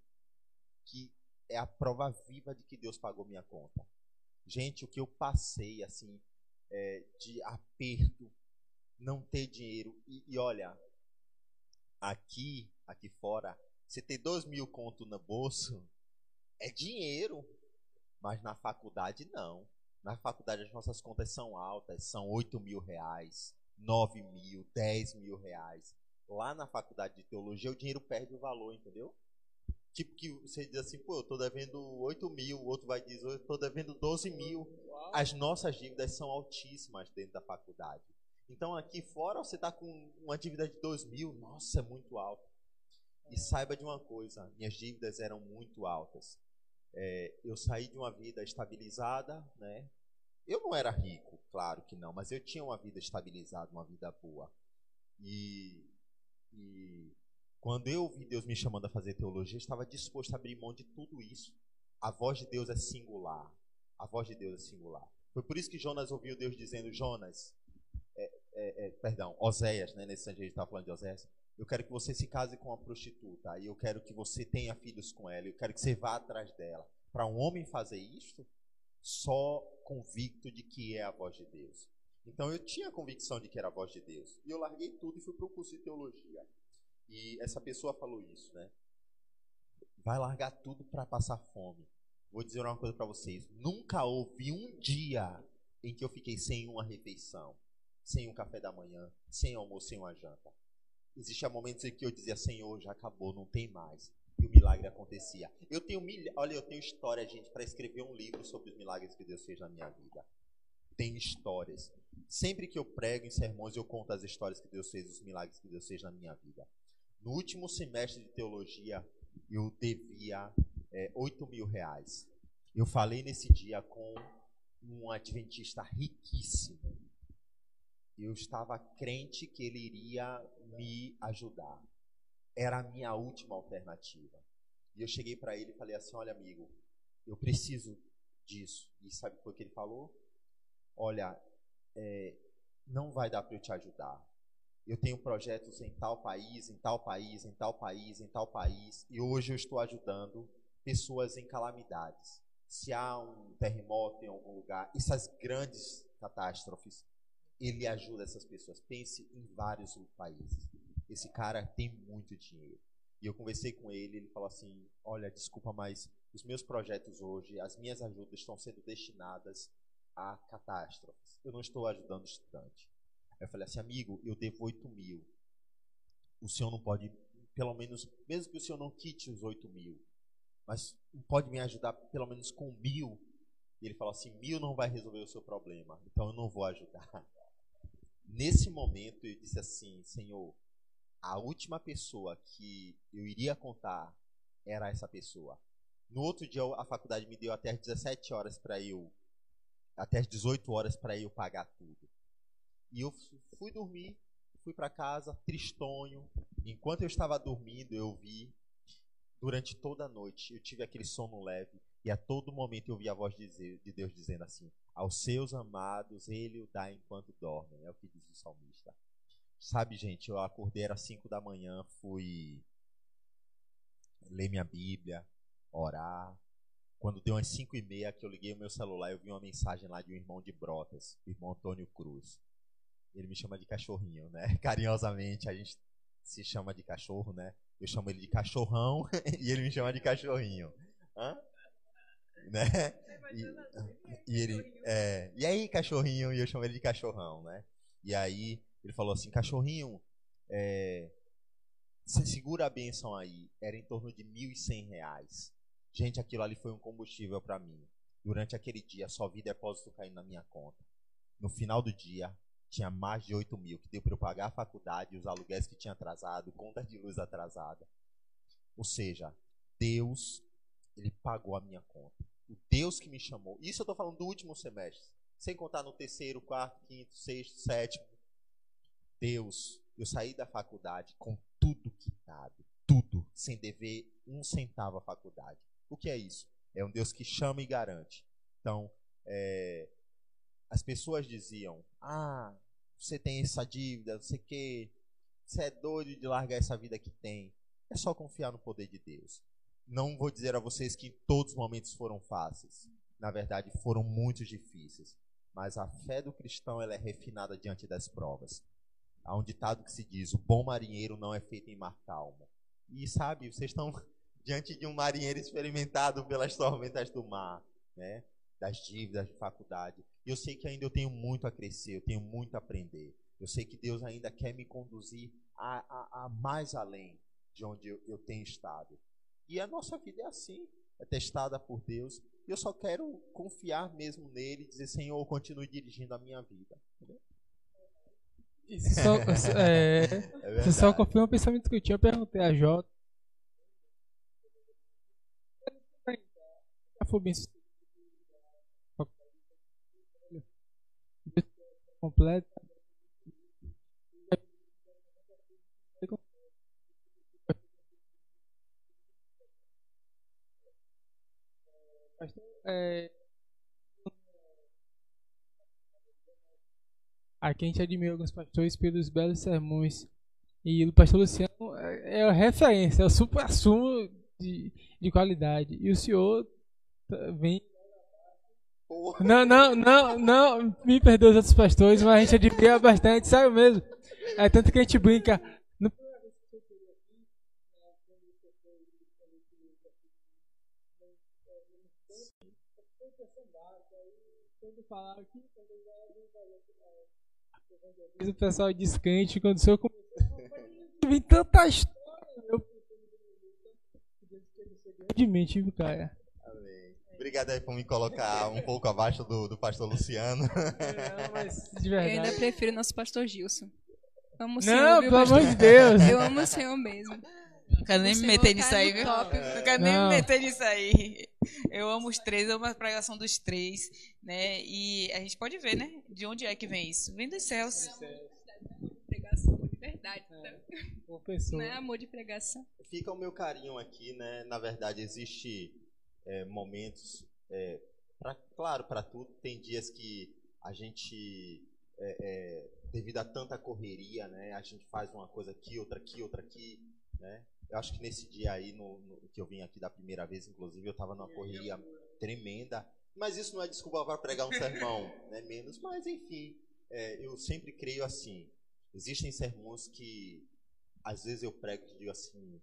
Speaker 4: que é a prova viva de que Deus pagou minha conta. Gente, o que eu passei, assim, é, de aperto, não ter dinheiro. E, e olha, aqui, aqui fora, você ter dois mil conto no bolso é dinheiro. Mas na faculdade não. Na faculdade as nossas contas são altas, são 8 mil reais, 9 mil, 10 mil reais. Lá na faculdade de teologia o dinheiro perde o valor, entendeu? Tipo que você diz assim, pô, eu tô devendo 8 mil, o outro vai dizer, eu tô devendo 12 mil. As nossas dívidas são altíssimas dentro da faculdade. Então aqui fora você está com uma dívida de 2 mil, nossa, é muito alto. E saiba de uma coisa, minhas dívidas eram muito altas. É, eu saí de uma vida estabilizada, né? Eu não era rico, claro que não, mas eu tinha uma vida estabilizada, uma vida boa. E, e quando eu vi Deus me chamando a fazer teologia, eu estava disposto a abrir mão de tudo isso. A voz de Deus é singular. A voz de Deus é singular. Foi por isso que Jonas ouviu Deus dizendo: Jonas, é, é, é, perdão, Oséias, né? Nesse instante a gente estava falando de Oséias. Eu quero que você se case com uma prostituta. E eu quero que você tenha filhos com ela. Eu quero que você vá atrás dela. Para um homem fazer isto, só convicto de que é a voz de Deus. Então eu tinha a convicção de que era a voz de Deus. E eu larguei tudo e fui para o curso de teologia. E essa pessoa falou isso, né? Vai largar tudo para passar fome. Vou dizer uma coisa para vocês. Nunca houve um dia em que eu fiquei sem uma refeição, sem um café da manhã, sem almoço, sem uma janta. Existia momentos em que eu dizia, Senhor, já acabou, não tem mais. E o milagre acontecia. Eu tenho milha... Olha, eu tenho história, gente, para escrever um livro sobre os milagres que Deus fez na minha vida. Tenho histórias. Sempre que eu prego em sermões, eu conto as histórias que Deus fez, os milagres que Deus fez na minha vida. No último semestre de teologia, eu devia é, 8 mil reais. Eu falei nesse dia com um adventista riquíssimo. Eu estava crente que ele iria me ajudar. Era a minha última alternativa. E eu cheguei para ele e falei assim: Olha, amigo, eu preciso disso. E sabe o que ele falou? Olha, é, não vai dar para eu te ajudar. Eu tenho projetos em tal país, em tal país, em tal país, em tal país, e hoje eu estou ajudando pessoas em calamidades. Se há um terremoto em algum lugar, essas grandes catástrofes, ele ajuda essas pessoas. Pense em vários países. Esse cara tem muito dinheiro. E eu conversei com ele, ele falou assim: "Olha, desculpa, mas os meus projetos hoje, as minhas ajudas estão sendo destinadas a catástrofes. Eu não estou ajudando estudante. Eu falei assim, amigo, eu devo 8 mil. O senhor não pode, pelo menos, mesmo que o senhor não quite os 8 mil, mas pode me ajudar pelo menos com mil? E ele falou assim, mil não vai resolver o seu problema, então eu não vou ajudar. Nesse momento eu disse assim, Senhor, a última pessoa que eu iria contar era essa pessoa. No outro dia a faculdade me deu até as 17 horas para eu até as 18 horas para eu pagar tudo. E eu fui dormir, fui para casa, tristonho. Enquanto eu estava dormindo, eu vi, durante toda a noite, eu tive aquele sono leve. E a todo momento eu vi a voz de Deus dizendo assim: Aos seus amados ele o dá enquanto dormem. É o que diz o salmista. Sabe, gente, eu acordei às 5 da manhã, fui ler minha Bíblia, orar. Quando deu umas 5 e meia que eu liguei o meu celular, eu vi uma mensagem lá de um irmão de Brotas, o irmão Antônio Cruz. Ele me chama de cachorrinho, né? [laughs] Carinhosamente, a gente se chama de cachorro, né? Eu chamo ele de cachorrão [laughs] e ele me chama de cachorrinho. Hã? Né? [laughs] E, e ele, é, e aí, cachorrinho? E eu chamo ele de cachorrão, né? E aí ele falou assim, cachorrinho, é, você segura a benção aí. Era em torno de R$ 1.100. Gente, aquilo ali foi um combustível para mim. Durante aquele dia, só vi depósito caindo na minha conta. No final do dia, tinha mais de 8 mil, que deu para eu pagar a faculdade, os aluguéis que tinha atrasado, conta de luz atrasada. Ou seja, Deus, Ele pagou a minha conta. O Deus que me chamou. Isso eu estou falando do último semestre. Sem contar no terceiro, quarto, quinto, sexto, sétimo. Deus, eu saí da faculdade com tudo quitado. Tudo. Sem dever um centavo à faculdade. O que é isso? É um Deus que chama e garante. Então, é, as pessoas diziam: Ah, você tem essa dívida, não sei o quê, você é doido de largar essa vida que tem. É só confiar no poder de Deus. Não vou dizer a vocês que todos os momentos foram fáceis. Na verdade, foram muito difíceis. Mas a fé do cristão ela é refinada diante das provas. Há um ditado que se diz: o bom marinheiro não é feito em mar calmo. E sabe, vocês estão [laughs] diante de um marinheiro experimentado pelas tormentas do mar, né? das dívidas de faculdade. E eu sei que ainda eu tenho muito a crescer, eu tenho muito a aprender. Eu sei que Deus ainda quer me conduzir a, a, a mais além de onde eu, eu, tenho estado. E a nossa vida é assim, é testada por Deus. E eu só quero confiar mesmo nele e dizer, Senhor, continue dirigindo a minha vida.
Speaker 2: Isso só, é, é você só confirma o pensamento que eu tinha. Eu perguntei a Jota. Já É... Aqui a gente admira alguns pastores pelos belos sermões. E o pastor Luciano é, é a referência, é o supra-sumo de, de qualidade. E o senhor vem Porra. Não, não, não, não, me perdoe os outros pastores, mas a gente admira bastante, sabe mesmo? É tanto que a gente brinca. No... O pessoal descrente quando o senhor [laughs] vem tanta história. Eu... De mente, viu, cara?
Speaker 4: Obrigado aí por me colocar um pouco abaixo do, do pastor Luciano.
Speaker 5: É, mas de verdade. Eu ainda prefiro nosso pastor Gilson.
Speaker 2: Amo o Senhor, Não, pelo amor de Deus.
Speaker 5: Eu amo o Senhor mesmo.
Speaker 3: Não quero nem me meter nisso aí, viu? Não quero nem me meter nisso aí. Eu amo os três, eu amo a pregação dos três, né? E a gente pode ver, né? De onde é que vem isso? Vem dos céus.
Speaker 5: Pregação de verdade. É. Não é amor de pregação.
Speaker 4: Fica o meu carinho aqui, né? Na verdade, existe é, momentos, é, pra, claro, para tudo, tem dias que a gente, é, é, devido a tanta correria, né, a gente faz uma coisa aqui, outra aqui, outra aqui, né? Eu acho que nesse dia aí, no, no que eu vim aqui da primeira vez, inclusive, eu estava numa correria tremenda, mas isso não é desculpa para pregar um sermão, [laughs] né, menos, mas enfim, é, eu sempre creio assim, existem sermões que às vezes eu prego e digo assim,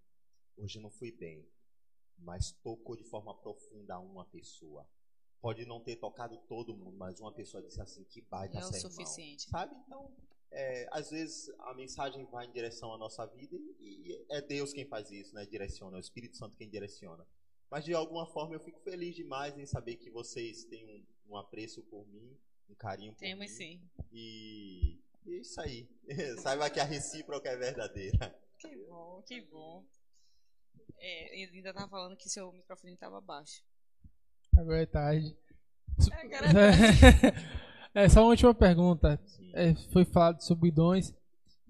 Speaker 4: hoje eu não fui bem, mas tocou de forma profunda uma pessoa. Pode não ter tocado todo mundo, mas uma pessoa disse assim, que baita é o sermão. suficiente. Sabe? Então, é, às vezes a mensagem vai em direção à nossa vida e, é Deus quem faz isso, né? Direciona, é o Espírito Santo quem direciona. Mas de alguma forma eu fico feliz demais em saber que vocês têm um, um apreço por mim, um carinho por
Speaker 3: Temos
Speaker 4: mim.
Speaker 3: sim.
Speaker 4: E, e é isso aí. [laughs] Saiba que a recíproca é verdadeira.
Speaker 3: Que bom, que bom. É, ele ainda tava falando que seu microfone estava baixo.
Speaker 2: Agora é tarde. É, é, [laughs] só uma última pergunta. É, foi falado sobre dons.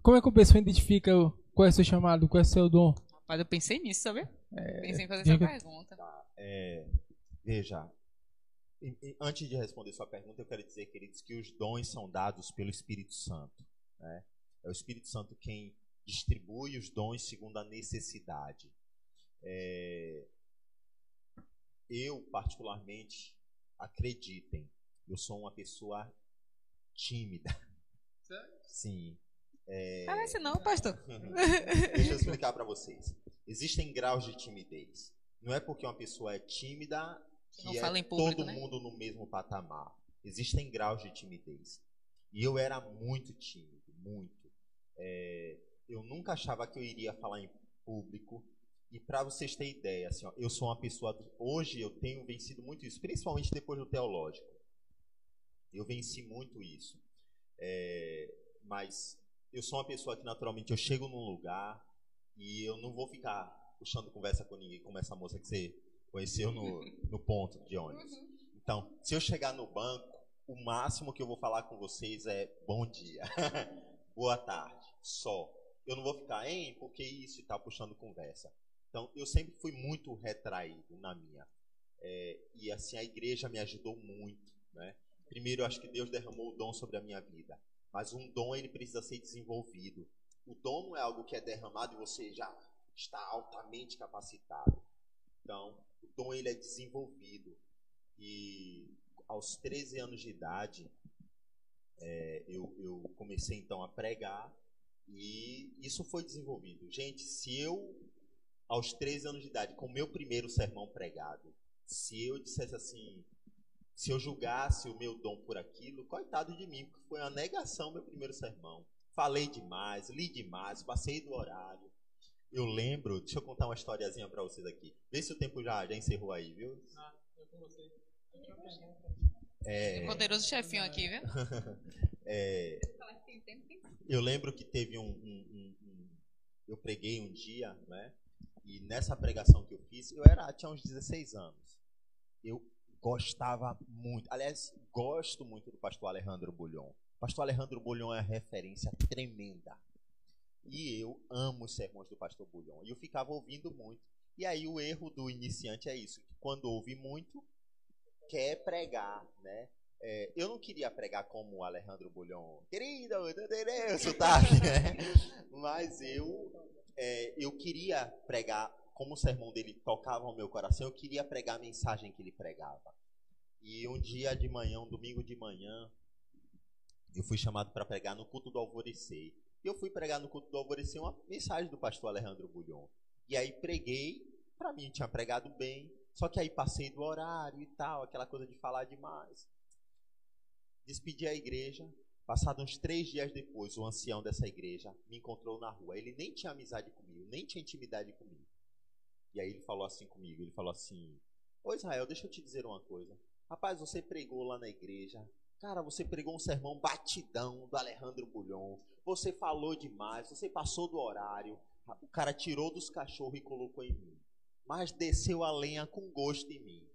Speaker 2: Como é que a pessoa identifica qual é o seu chamado, qual é o seu dom?
Speaker 3: Rapaz, eu pensei nisso, sabe? É, pensei em fazer essa pergunta.
Speaker 4: Tá, é, veja, antes de responder sua pergunta, eu quero dizer, queridos, que os dons são dados pelo Espírito Santo. Né? É o Espírito Santo quem distribui os dons segundo a necessidade. É, eu, particularmente, acreditem, eu sou uma pessoa tímida. Sim. É...
Speaker 3: Parece não, pastor. [laughs]
Speaker 4: Deixa eu explicar para vocês. Existem graus de timidez. Não é porque uma pessoa é tímida que
Speaker 3: Não
Speaker 4: é
Speaker 3: fala em público,
Speaker 4: todo
Speaker 3: né?
Speaker 4: mundo no mesmo patamar. Existem graus de timidez. E eu era muito tímido, muito. É, eu nunca achava que eu iria falar em público. E para vocês terem ideia, assim, ó, eu sou uma pessoa. Hoje eu tenho vencido muito isso, principalmente depois do teológico. Eu venci muito isso. É, mas eu sou uma pessoa que naturalmente eu chego num lugar e eu não vou ficar puxando conversa com ninguém, como essa moça que você conheceu no, [laughs] no ponto de ônibus. Então, se eu chegar no banco, o máximo que eu vou falar com vocês é bom dia, [laughs] boa tarde, só. Eu não vou ficar, hein, porque isso e puxando conversa. Então, eu sempre fui muito retraído na minha. É, e assim, a igreja me ajudou muito, né? Primeiro, eu acho que Deus derramou o dom sobre a minha vida. Mas um dom, ele precisa ser desenvolvido. O dom não é algo que é derramado e você já está altamente capacitado. Então, o dom, ele é desenvolvido. E aos 13 anos de idade, é, eu, eu comecei então a pregar e isso foi desenvolvido. Gente, se eu, aos 13 anos de idade, com o meu primeiro sermão pregado, se eu dissesse assim, se eu julgasse o meu dom por aquilo, coitado de mim, porque foi uma negação meu primeiro sermão. Falei demais, li demais, passei do horário. Eu lembro, deixa eu contar uma historiazinha para vocês aqui. Vê se o tempo já, já encerrou aí, viu? É,
Speaker 3: Poderoso chefinho aqui, viu? [laughs]
Speaker 4: é, eu lembro que teve um, um- um- um- eu preguei um dia, né? E nessa pregação que eu fiz, eu era tinha uns 16 anos. Eu gostava muito, aliás, gosto muito do pastor Alejandro Bulhon. O pastor Alejandro Bulhon é uma referência tremenda. E eu amo os sermões do pastor Bulhon. E eu ficava ouvindo muito. E aí o erro do iniciante é isso, que quando ouve muito, quer pregar, né? É, eu não queria pregar como o Alejandro Bulhon, querido, eu sotaque, [laughs] né? Mas eu, é, eu queria pregar, como o sermão dele tocava ao meu coração, eu queria pregar a mensagem que ele pregava. E um dia de manhã, um domingo de manhã, eu fui chamado para pregar no culto do alvorecer. E eu fui pregar no culto do alvorecer uma mensagem do pastor Alejandro Bulhon. E aí preguei, para mim tinha pregado bem, só que aí passei do horário e tal, aquela coisa de falar demais. Despedi a igreja. Passados uns três dias depois, o ancião dessa igreja me encontrou na rua. Ele nem tinha amizade comigo, nem tinha intimidade comigo. E aí ele falou assim comigo, ele falou assim, Ô Israel, deixa eu te dizer uma coisa. Rapaz, você pregou lá na igreja. Cara, você pregou um sermão batidão do Alejandro Bulhon. Você falou demais, você passou do horário. O cara tirou dos cachorros e colocou em mim. Mas desceu a lenha com gosto em mim.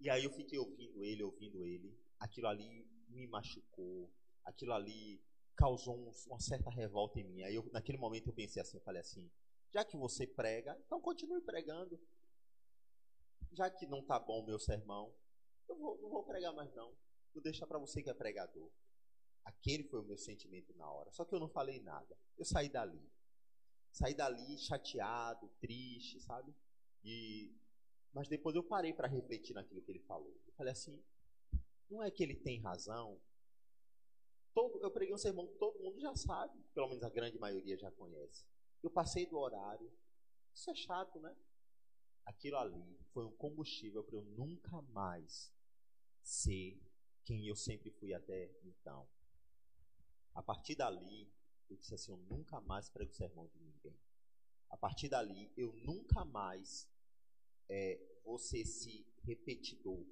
Speaker 4: E aí eu fiquei ouvindo ele, ouvindo ele. Aquilo ali me machucou. Aquilo ali causou um- uma certa revolta em mim. Aí eu, naquele momento eu pensei assim, eu falei assim, já que você prega, então continue pregando. Já que não tá bom meu sermão, eu vou, não vou pregar mais não. Vou deixar para você que é pregador. Aquele foi o meu sentimento na hora. Só que eu não falei nada. Eu saí dali. Saí dali chateado, triste, sabe? E mas depois eu parei para refletir naquilo que ele falou. Eu falei assim, não é que ele tem razão. Todo, eu preguei um sermão que todo mundo já sabe, pelo menos a grande maioria já conhece. Eu passei do horário. Isso é chato, né? Aquilo ali foi um combustível para eu nunca mais ser quem eu sempre fui até então. A partir dali, eu disse assim: eu nunca mais prego sermão de ninguém. A partir dali, eu nunca mais é, vou ser esse repetidor.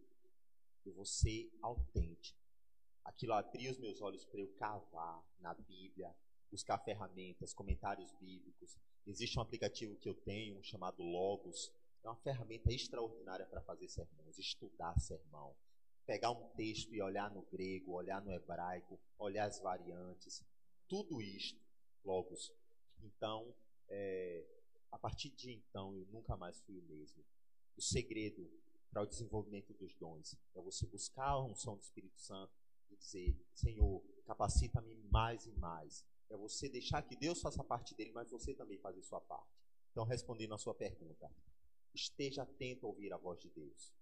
Speaker 4: Eu vou ser autêntico. Aquilo abriu os meus olhos para eu cavar na Bíblia, buscar ferramentas, comentários bíblicos. Existe um aplicativo que eu tenho chamado Logos. É uma ferramenta extraordinária para fazer sermões, estudar sermão. Pegar um texto e olhar no grego, olhar no hebraico, olhar as variantes. Tudo isto, Logos. Então, é, a partir de então, eu nunca mais fui o mesmo. O segredo para o desenvolvimento dos dons é você buscar a unção do Espírito Santo e dizer: Senhor, capacita-me mais e mais. É você deixar que Deus faça parte dele, mas você também fazer sua parte. Então, respondendo a sua pergunta, esteja atento a ouvir a voz de Deus.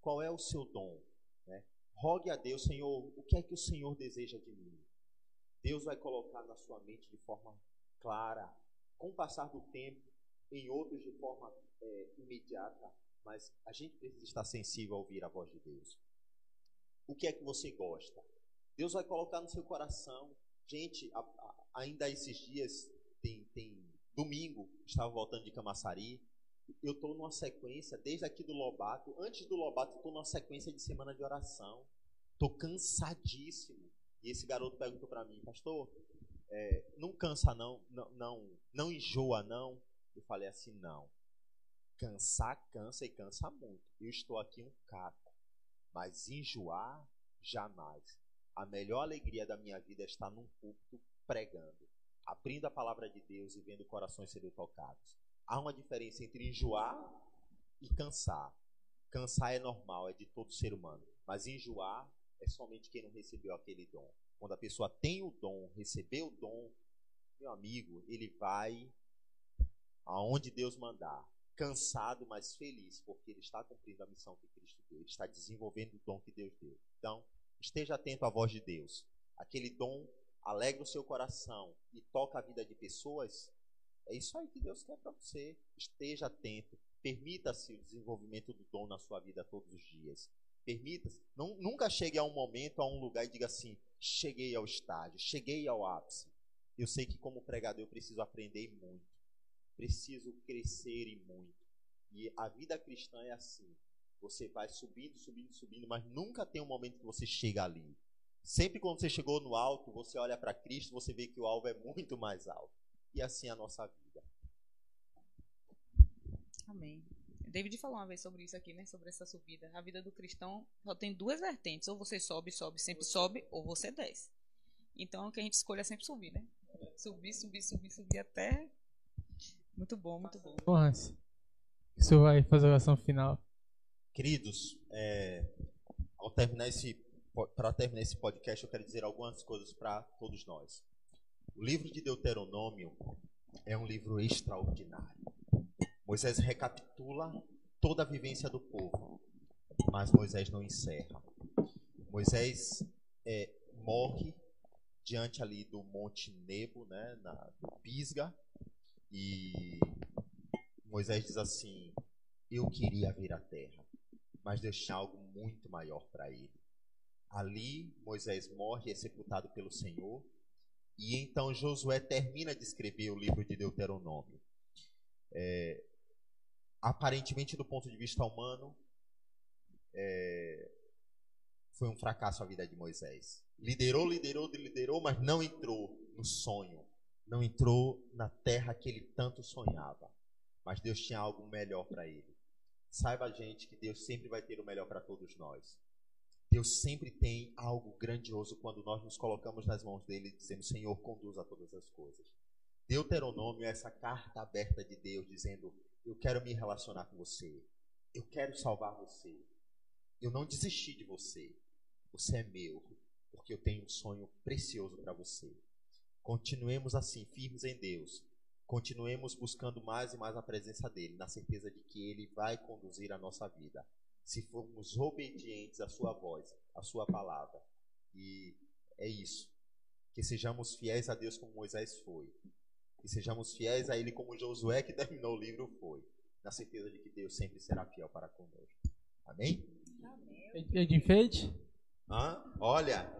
Speaker 4: Qual é o seu dom? Né? Rogue a Deus, Senhor, o que é que o Senhor deseja de mim? Deus vai colocar na sua mente de forma clara, com o passar do tempo, em outros de forma é, imediata, mas a gente precisa estar sensível a ouvir a voz de Deus. O que é que você gosta? Deus vai colocar no seu coração. Gente, a, a, ainda esses dias, tem, tem domingo, estava voltando de Camaçari, eu estou numa sequência, desde aqui do Lobato, antes do Lobato, estou numa sequência de semana de oração. Estou cansadíssimo. E esse garoto perguntou para mim, pastor, é, não cansa não, não, não, não enjoa não? Eu falei assim, não. Cansar, cansa e cansa muito. Eu estou aqui um caco, mas enjoar, jamais. A melhor alegria da minha vida é estar num púlpito pregando, abrindo a palavra de Deus e vendo corações serem tocados. Há uma diferença entre enjoar e cansar. Cansar é normal, é de todo ser humano. Mas enjoar é somente quem não recebeu aquele dom. Quando a pessoa tem o dom, recebeu o dom, meu amigo, ele vai aonde Deus mandar. Cansado, mas feliz, porque ele está cumprindo a missão que Cristo deu. Ele está desenvolvendo o dom que Deus deu. Então, esteja atento à voz de Deus. Aquele dom alegra o seu coração e toca a vida de pessoas, é isso aí que Deus quer para você. Esteja atento. Permita-se o desenvolvimento do dom na sua vida todos os dias. Permita-se. Nunca chegue a um momento, a um lugar e diga assim: cheguei ao estágio, cheguei ao ápice. Eu sei que, como pregador, eu preciso aprender muito. Preciso crescer e muito. E a vida cristã é assim. Você vai subindo, subindo, subindo, mas nunca tem um momento que você chega ali. Sempre quando você chegou no alto, você olha para Cristo, você vê que o alvo é muito mais alto e assim a nossa vida.
Speaker 3: Amém. David falou uma vez sobre isso aqui, né? Sobre essa subida. A vida do cristão só tem duas vertentes. Ou você sobe, sobe, sempre sobe, ou você desce. Então, o que a gente escolhe é sempre subir, né? Subir, subir, subir, subir até. Muito bom, muito bom.
Speaker 2: Bom, Hans, o senhor vai fazer a oração final.
Speaker 4: Queridos, é, ao terminar esse, para terminar esse podcast, eu quero dizer algumas coisas para todos nós. O livro de Deuteronômio é um livro extraordinário. Moisés recapitula toda a vivência do povo, mas Moisés não encerra. Moisés é, morre diante ali do Monte Nebo, né, na, do Pisga, e Moisés diz assim: Eu queria ver a terra, mas tinha algo muito maior para ele. Ali Moisés morre, é sepultado pelo Senhor, e então Josué termina de escrever o livro de Deuteronômio. É, aparentemente, do ponto de vista humano, é, foi um fracasso a vida de Moisés. Liderou, liderou, liderou, mas não entrou no sonho. Não entrou na terra que ele tanto sonhava. Mas Deus tinha algo melhor para ele. Saiba, gente, que Deus sempre vai ter o melhor para todos nós. Deus sempre tem algo grandioso quando nós nos colocamos nas mãos dele e dizemos: Senhor, conduza todas as coisas. Deuteronômio é essa carta aberta de Deus dizendo: Eu quero me relacionar com você. Eu quero salvar você. Eu não desisti de você. Você é meu, porque eu tenho um sonho precioso para você. Continuemos assim, firmes em Deus. Continuemos buscando mais e mais a presença dele, na certeza de que ele vai conduzir a nossa vida se formos obedientes à sua voz, à sua palavra. E é isso. Que sejamos fiéis a Deus como Moisés foi. Que sejamos fiéis a Ele como Josué, que [laughs] terminou o livro, foi. Na certeza de que Deus sempre será fiel para conosco. Amém?
Speaker 2: É de enfeite?
Speaker 4: Hã? Olha,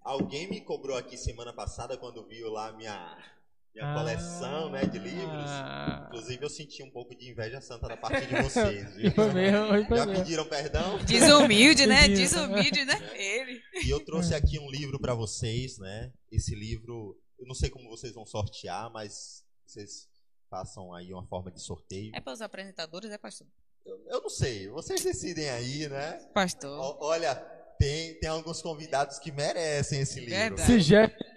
Speaker 4: alguém me cobrou aqui semana passada quando viu lá minha minha ah, coleção né, de livros. Ah. Inclusive, eu senti um pouco de inveja santa da parte de vocês. Viu? [laughs]
Speaker 2: Foi mesmo, foi
Speaker 4: Já
Speaker 2: mesmo.
Speaker 4: pediram perdão?
Speaker 3: Desumilde, né? Desumilde, né? Ele.
Speaker 4: E eu trouxe aqui um livro para vocês, né? Esse livro, eu não sei como vocês vão sortear, mas vocês façam aí uma forma de sorteio.
Speaker 3: É para os apresentadores, é pastor?
Speaker 4: Eu, eu, não sei, vocês decidem aí, né?
Speaker 3: Pastor.
Speaker 4: O, olha, tem, tem alguns convidados que merecem esse livro.
Speaker 2: Verdade. Se Jeff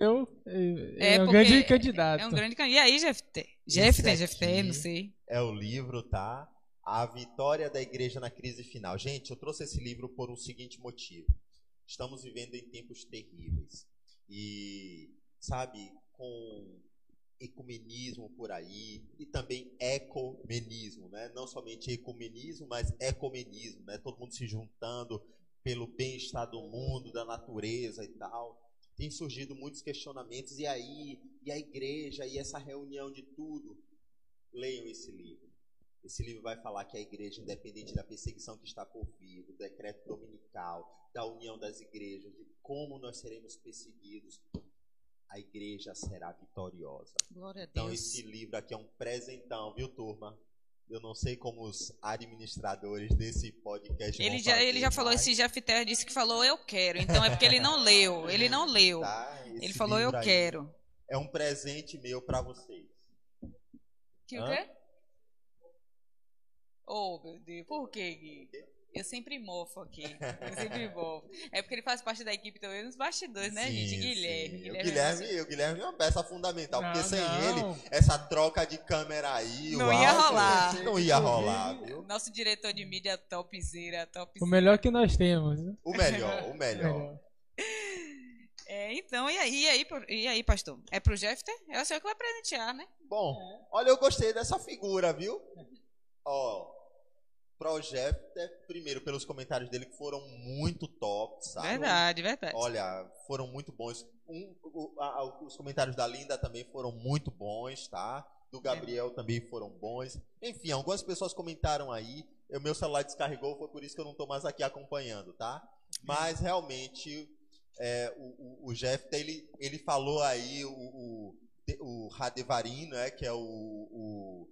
Speaker 2: eu é, é um grande candidato.
Speaker 3: É um grande candidato. E aí, GFT? GFT, GFT, não sei.
Speaker 4: É o livro, tá? A Vitória da Igreja na Crise Final. Gente, eu trouxe esse livro por um seguinte motivo. Estamos vivendo em tempos terríveis. E, sabe, com ecumenismo por aí e também ecumenismo, né? Não somente ecumenismo, mas ecumenismo, né? Todo mundo se juntando pelo bem-estar do mundo, da natureza e tal. Tem surgido muitos questionamentos e aí, e a igreja e essa reunião de tudo. Leiam esse livro. Esse livro vai falar que a igreja, independente da perseguição que está por vir, do decreto dominical, da união das igrejas, de como nós seremos perseguidos, a igreja será vitoriosa.
Speaker 3: Glória a Deus.
Speaker 4: Então, esse livro aqui é um presentão, viu, turma? Eu não sei como os administradores desse podcast
Speaker 3: Ele já, ele já falou, esse Jafter disse que falou eu quero. Então é porque ele não leu. Ele não [laughs] leu.
Speaker 4: tá?
Speaker 3: Ele falou eu
Speaker 4: aí
Speaker 3: quero.
Speaker 4: É um presente meu para vocês.
Speaker 3: Que o
Speaker 4: Hã?
Speaker 3: quê? Oh, meu Deus. Por quê, Gui? Eu sempre mofo aqui. Eu sempre [laughs] mofo. É porque ele faz parte da equipe também nos bastidores, né,
Speaker 4: Sim,
Speaker 3: gente?
Speaker 4: sim.
Speaker 3: Guilherme.
Speaker 4: O
Speaker 3: Guilherme,
Speaker 4: Guilherme, o Guilherme é uma peça fundamental, porque
Speaker 2: Não,
Speaker 4: sem
Speaker 2: não.
Speaker 4: ele, essa troca de câmera aí,
Speaker 3: Não
Speaker 4: o
Speaker 3: ia
Speaker 4: áudio,
Speaker 3: rolar.
Speaker 4: Não ia [laughs] rolar, viu?
Speaker 3: Nosso diretor de mídia topzera,
Speaker 2: O
Speaker 3: topzera.
Speaker 2: melhor que nós temos. né?
Speaker 4: O melhor, o melhor. [laughs]
Speaker 2: Melhor.
Speaker 3: É, então, e aí, e aí, e aí, pastor? É pro Jeffter? É o senhor que vai presentear, né?
Speaker 4: Bom, olha, eu gostei dessa figura, viu? Ó, Projeto, é, primeiro, pelos comentários dele que foram muito top, sabe?
Speaker 3: Verdade, verdade.
Speaker 4: Olha, foram muito bons. Um, o- a- os comentários da Linda também foram muito bons, tá? Do Gabriel também foram bons. Enfim, algumas pessoas comentaram aí. O meu celular descarregou, foi por isso que eu não tô mais aqui acompanhando, tá? Mas realmente é, o, o, o Jeff, ele, ele falou aí o, o, o Radevarim, né? Que é o, o,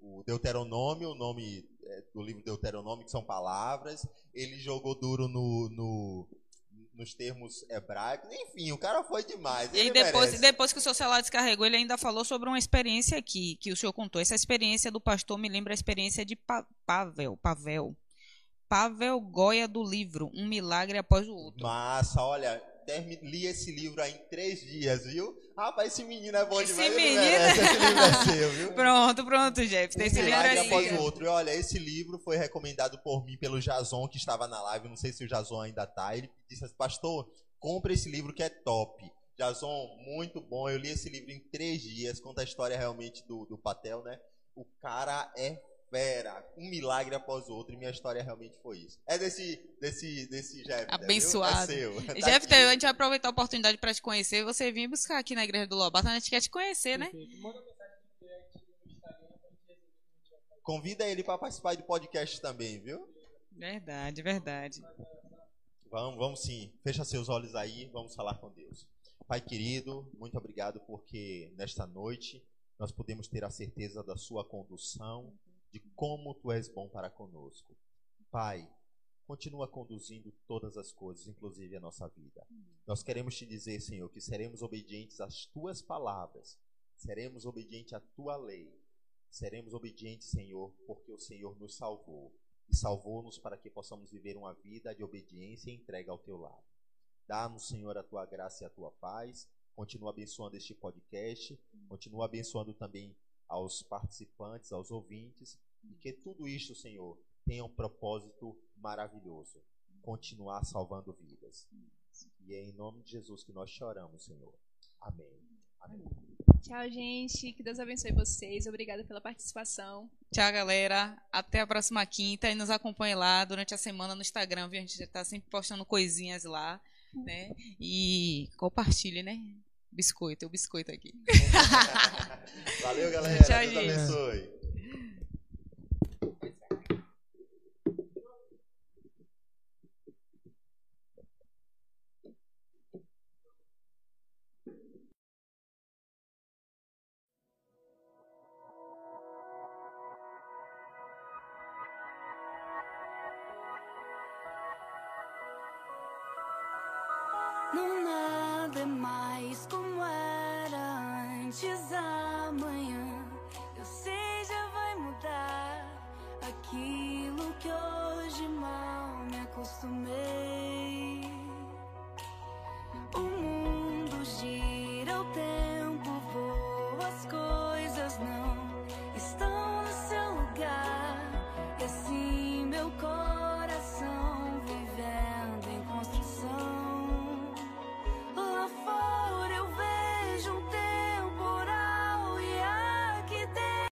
Speaker 4: o Deuteronômio, o nome é, do livro Deuteronômio, que são palavras. Ele jogou duro no, no- nos termos hebraicos. Enfim, o cara foi demais.
Speaker 3: E depois,
Speaker 4: merece.
Speaker 3: depois que o seu celular descarregou, ele ainda falou sobre uma experiência aqui, que o senhor contou. Essa experiência do pastor me lembra a experiência de Pa- Pavel. Pavel. Pavel Goya do livro, Um Milagre Após o Outro.
Speaker 4: Massa, olha, li esse livro aí em três dias, viu? Rapaz, esse menino é bom
Speaker 3: Esse
Speaker 4: demais.
Speaker 3: menino-
Speaker 4: merece, [laughs] Esse livro é seu, viu?
Speaker 3: Pronto, pronto, Jeff.
Speaker 4: Um
Speaker 3: Esse livro é
Speaker 4: após o outro. E olha, esse livro foi recomendado por mim pelo Jason, que estava na live. Não sei se o Jason ainda tá. Ele disse assim, pastor, compre esse livro que é top. Jason, muito bom. Eu li esse livro em três dias. Conta a história realmente do, do Patel, né? O cara é fera. Um milagre após o outro. E minha história realmente foi isso. É desse, desse, desse Jeff.
Speaker 3: Abençoado.
Speaker 4: É seu. Tá
Speaker 3: Jeff,
Speaker 4: aqui.
Speaker 3: a gente vai aproveitar a oportunidade para te conhecer. Você vir buscar aqui na Igreja do Lobato, a gente quer te conhecer, né?
Speaker 4: Convida ele para participar do podcast também, viu?
Speaker 3: Verdade, verdade.
Speaker 4: Vamos, vamos sim. Fecha seus olhos aí, vamos falar com Deus. Pai querido, muito obrigado porque nesta noite nós podemos ter a certeza da sua condução, de como tu és bom para conosco. Pai, continua conduzindo todas as coisas, inclusive a nossa vida. Nós queremos te dizer, Senhor, que seremos obedientes às tuas palavras, seremos obedientes à tua lei, seremos obedientes, Senhor, porque o Senhor nos salvou e salvou-nos para que possamos viver uma vida de obediência e entrega ao teu lado. Dá-nos, Senhor, a tua graça e a tua paz. Continua abençoando este podcast, continua abençoando também aos participantes, aos ouvintes, e que tudo isto, Senhor, tenha um propósito maravilhoso, continuar salvando vidas. E é em nome de Jesus que nós choramos, Senhor. Amém. Amém.
Speaker 5: Tchau, gente. Que Deus abençoe vocês. Obrigada pela participação.
Speaker 3: Tchau, galera. Até a próxima quinta. E nos acompanhe lá durante a semana no Instagram, viu? A gente já tá sempre postando coisinhas lá, né? E compartilhe, né? Biscoito, o biscoito aqui. [laughs]
Speaker 4: Valeu, galera.
Speaker 3: Tchau,
Speaker 4: Deus
Speaker 3: gente.
Speaker 4: abençoe.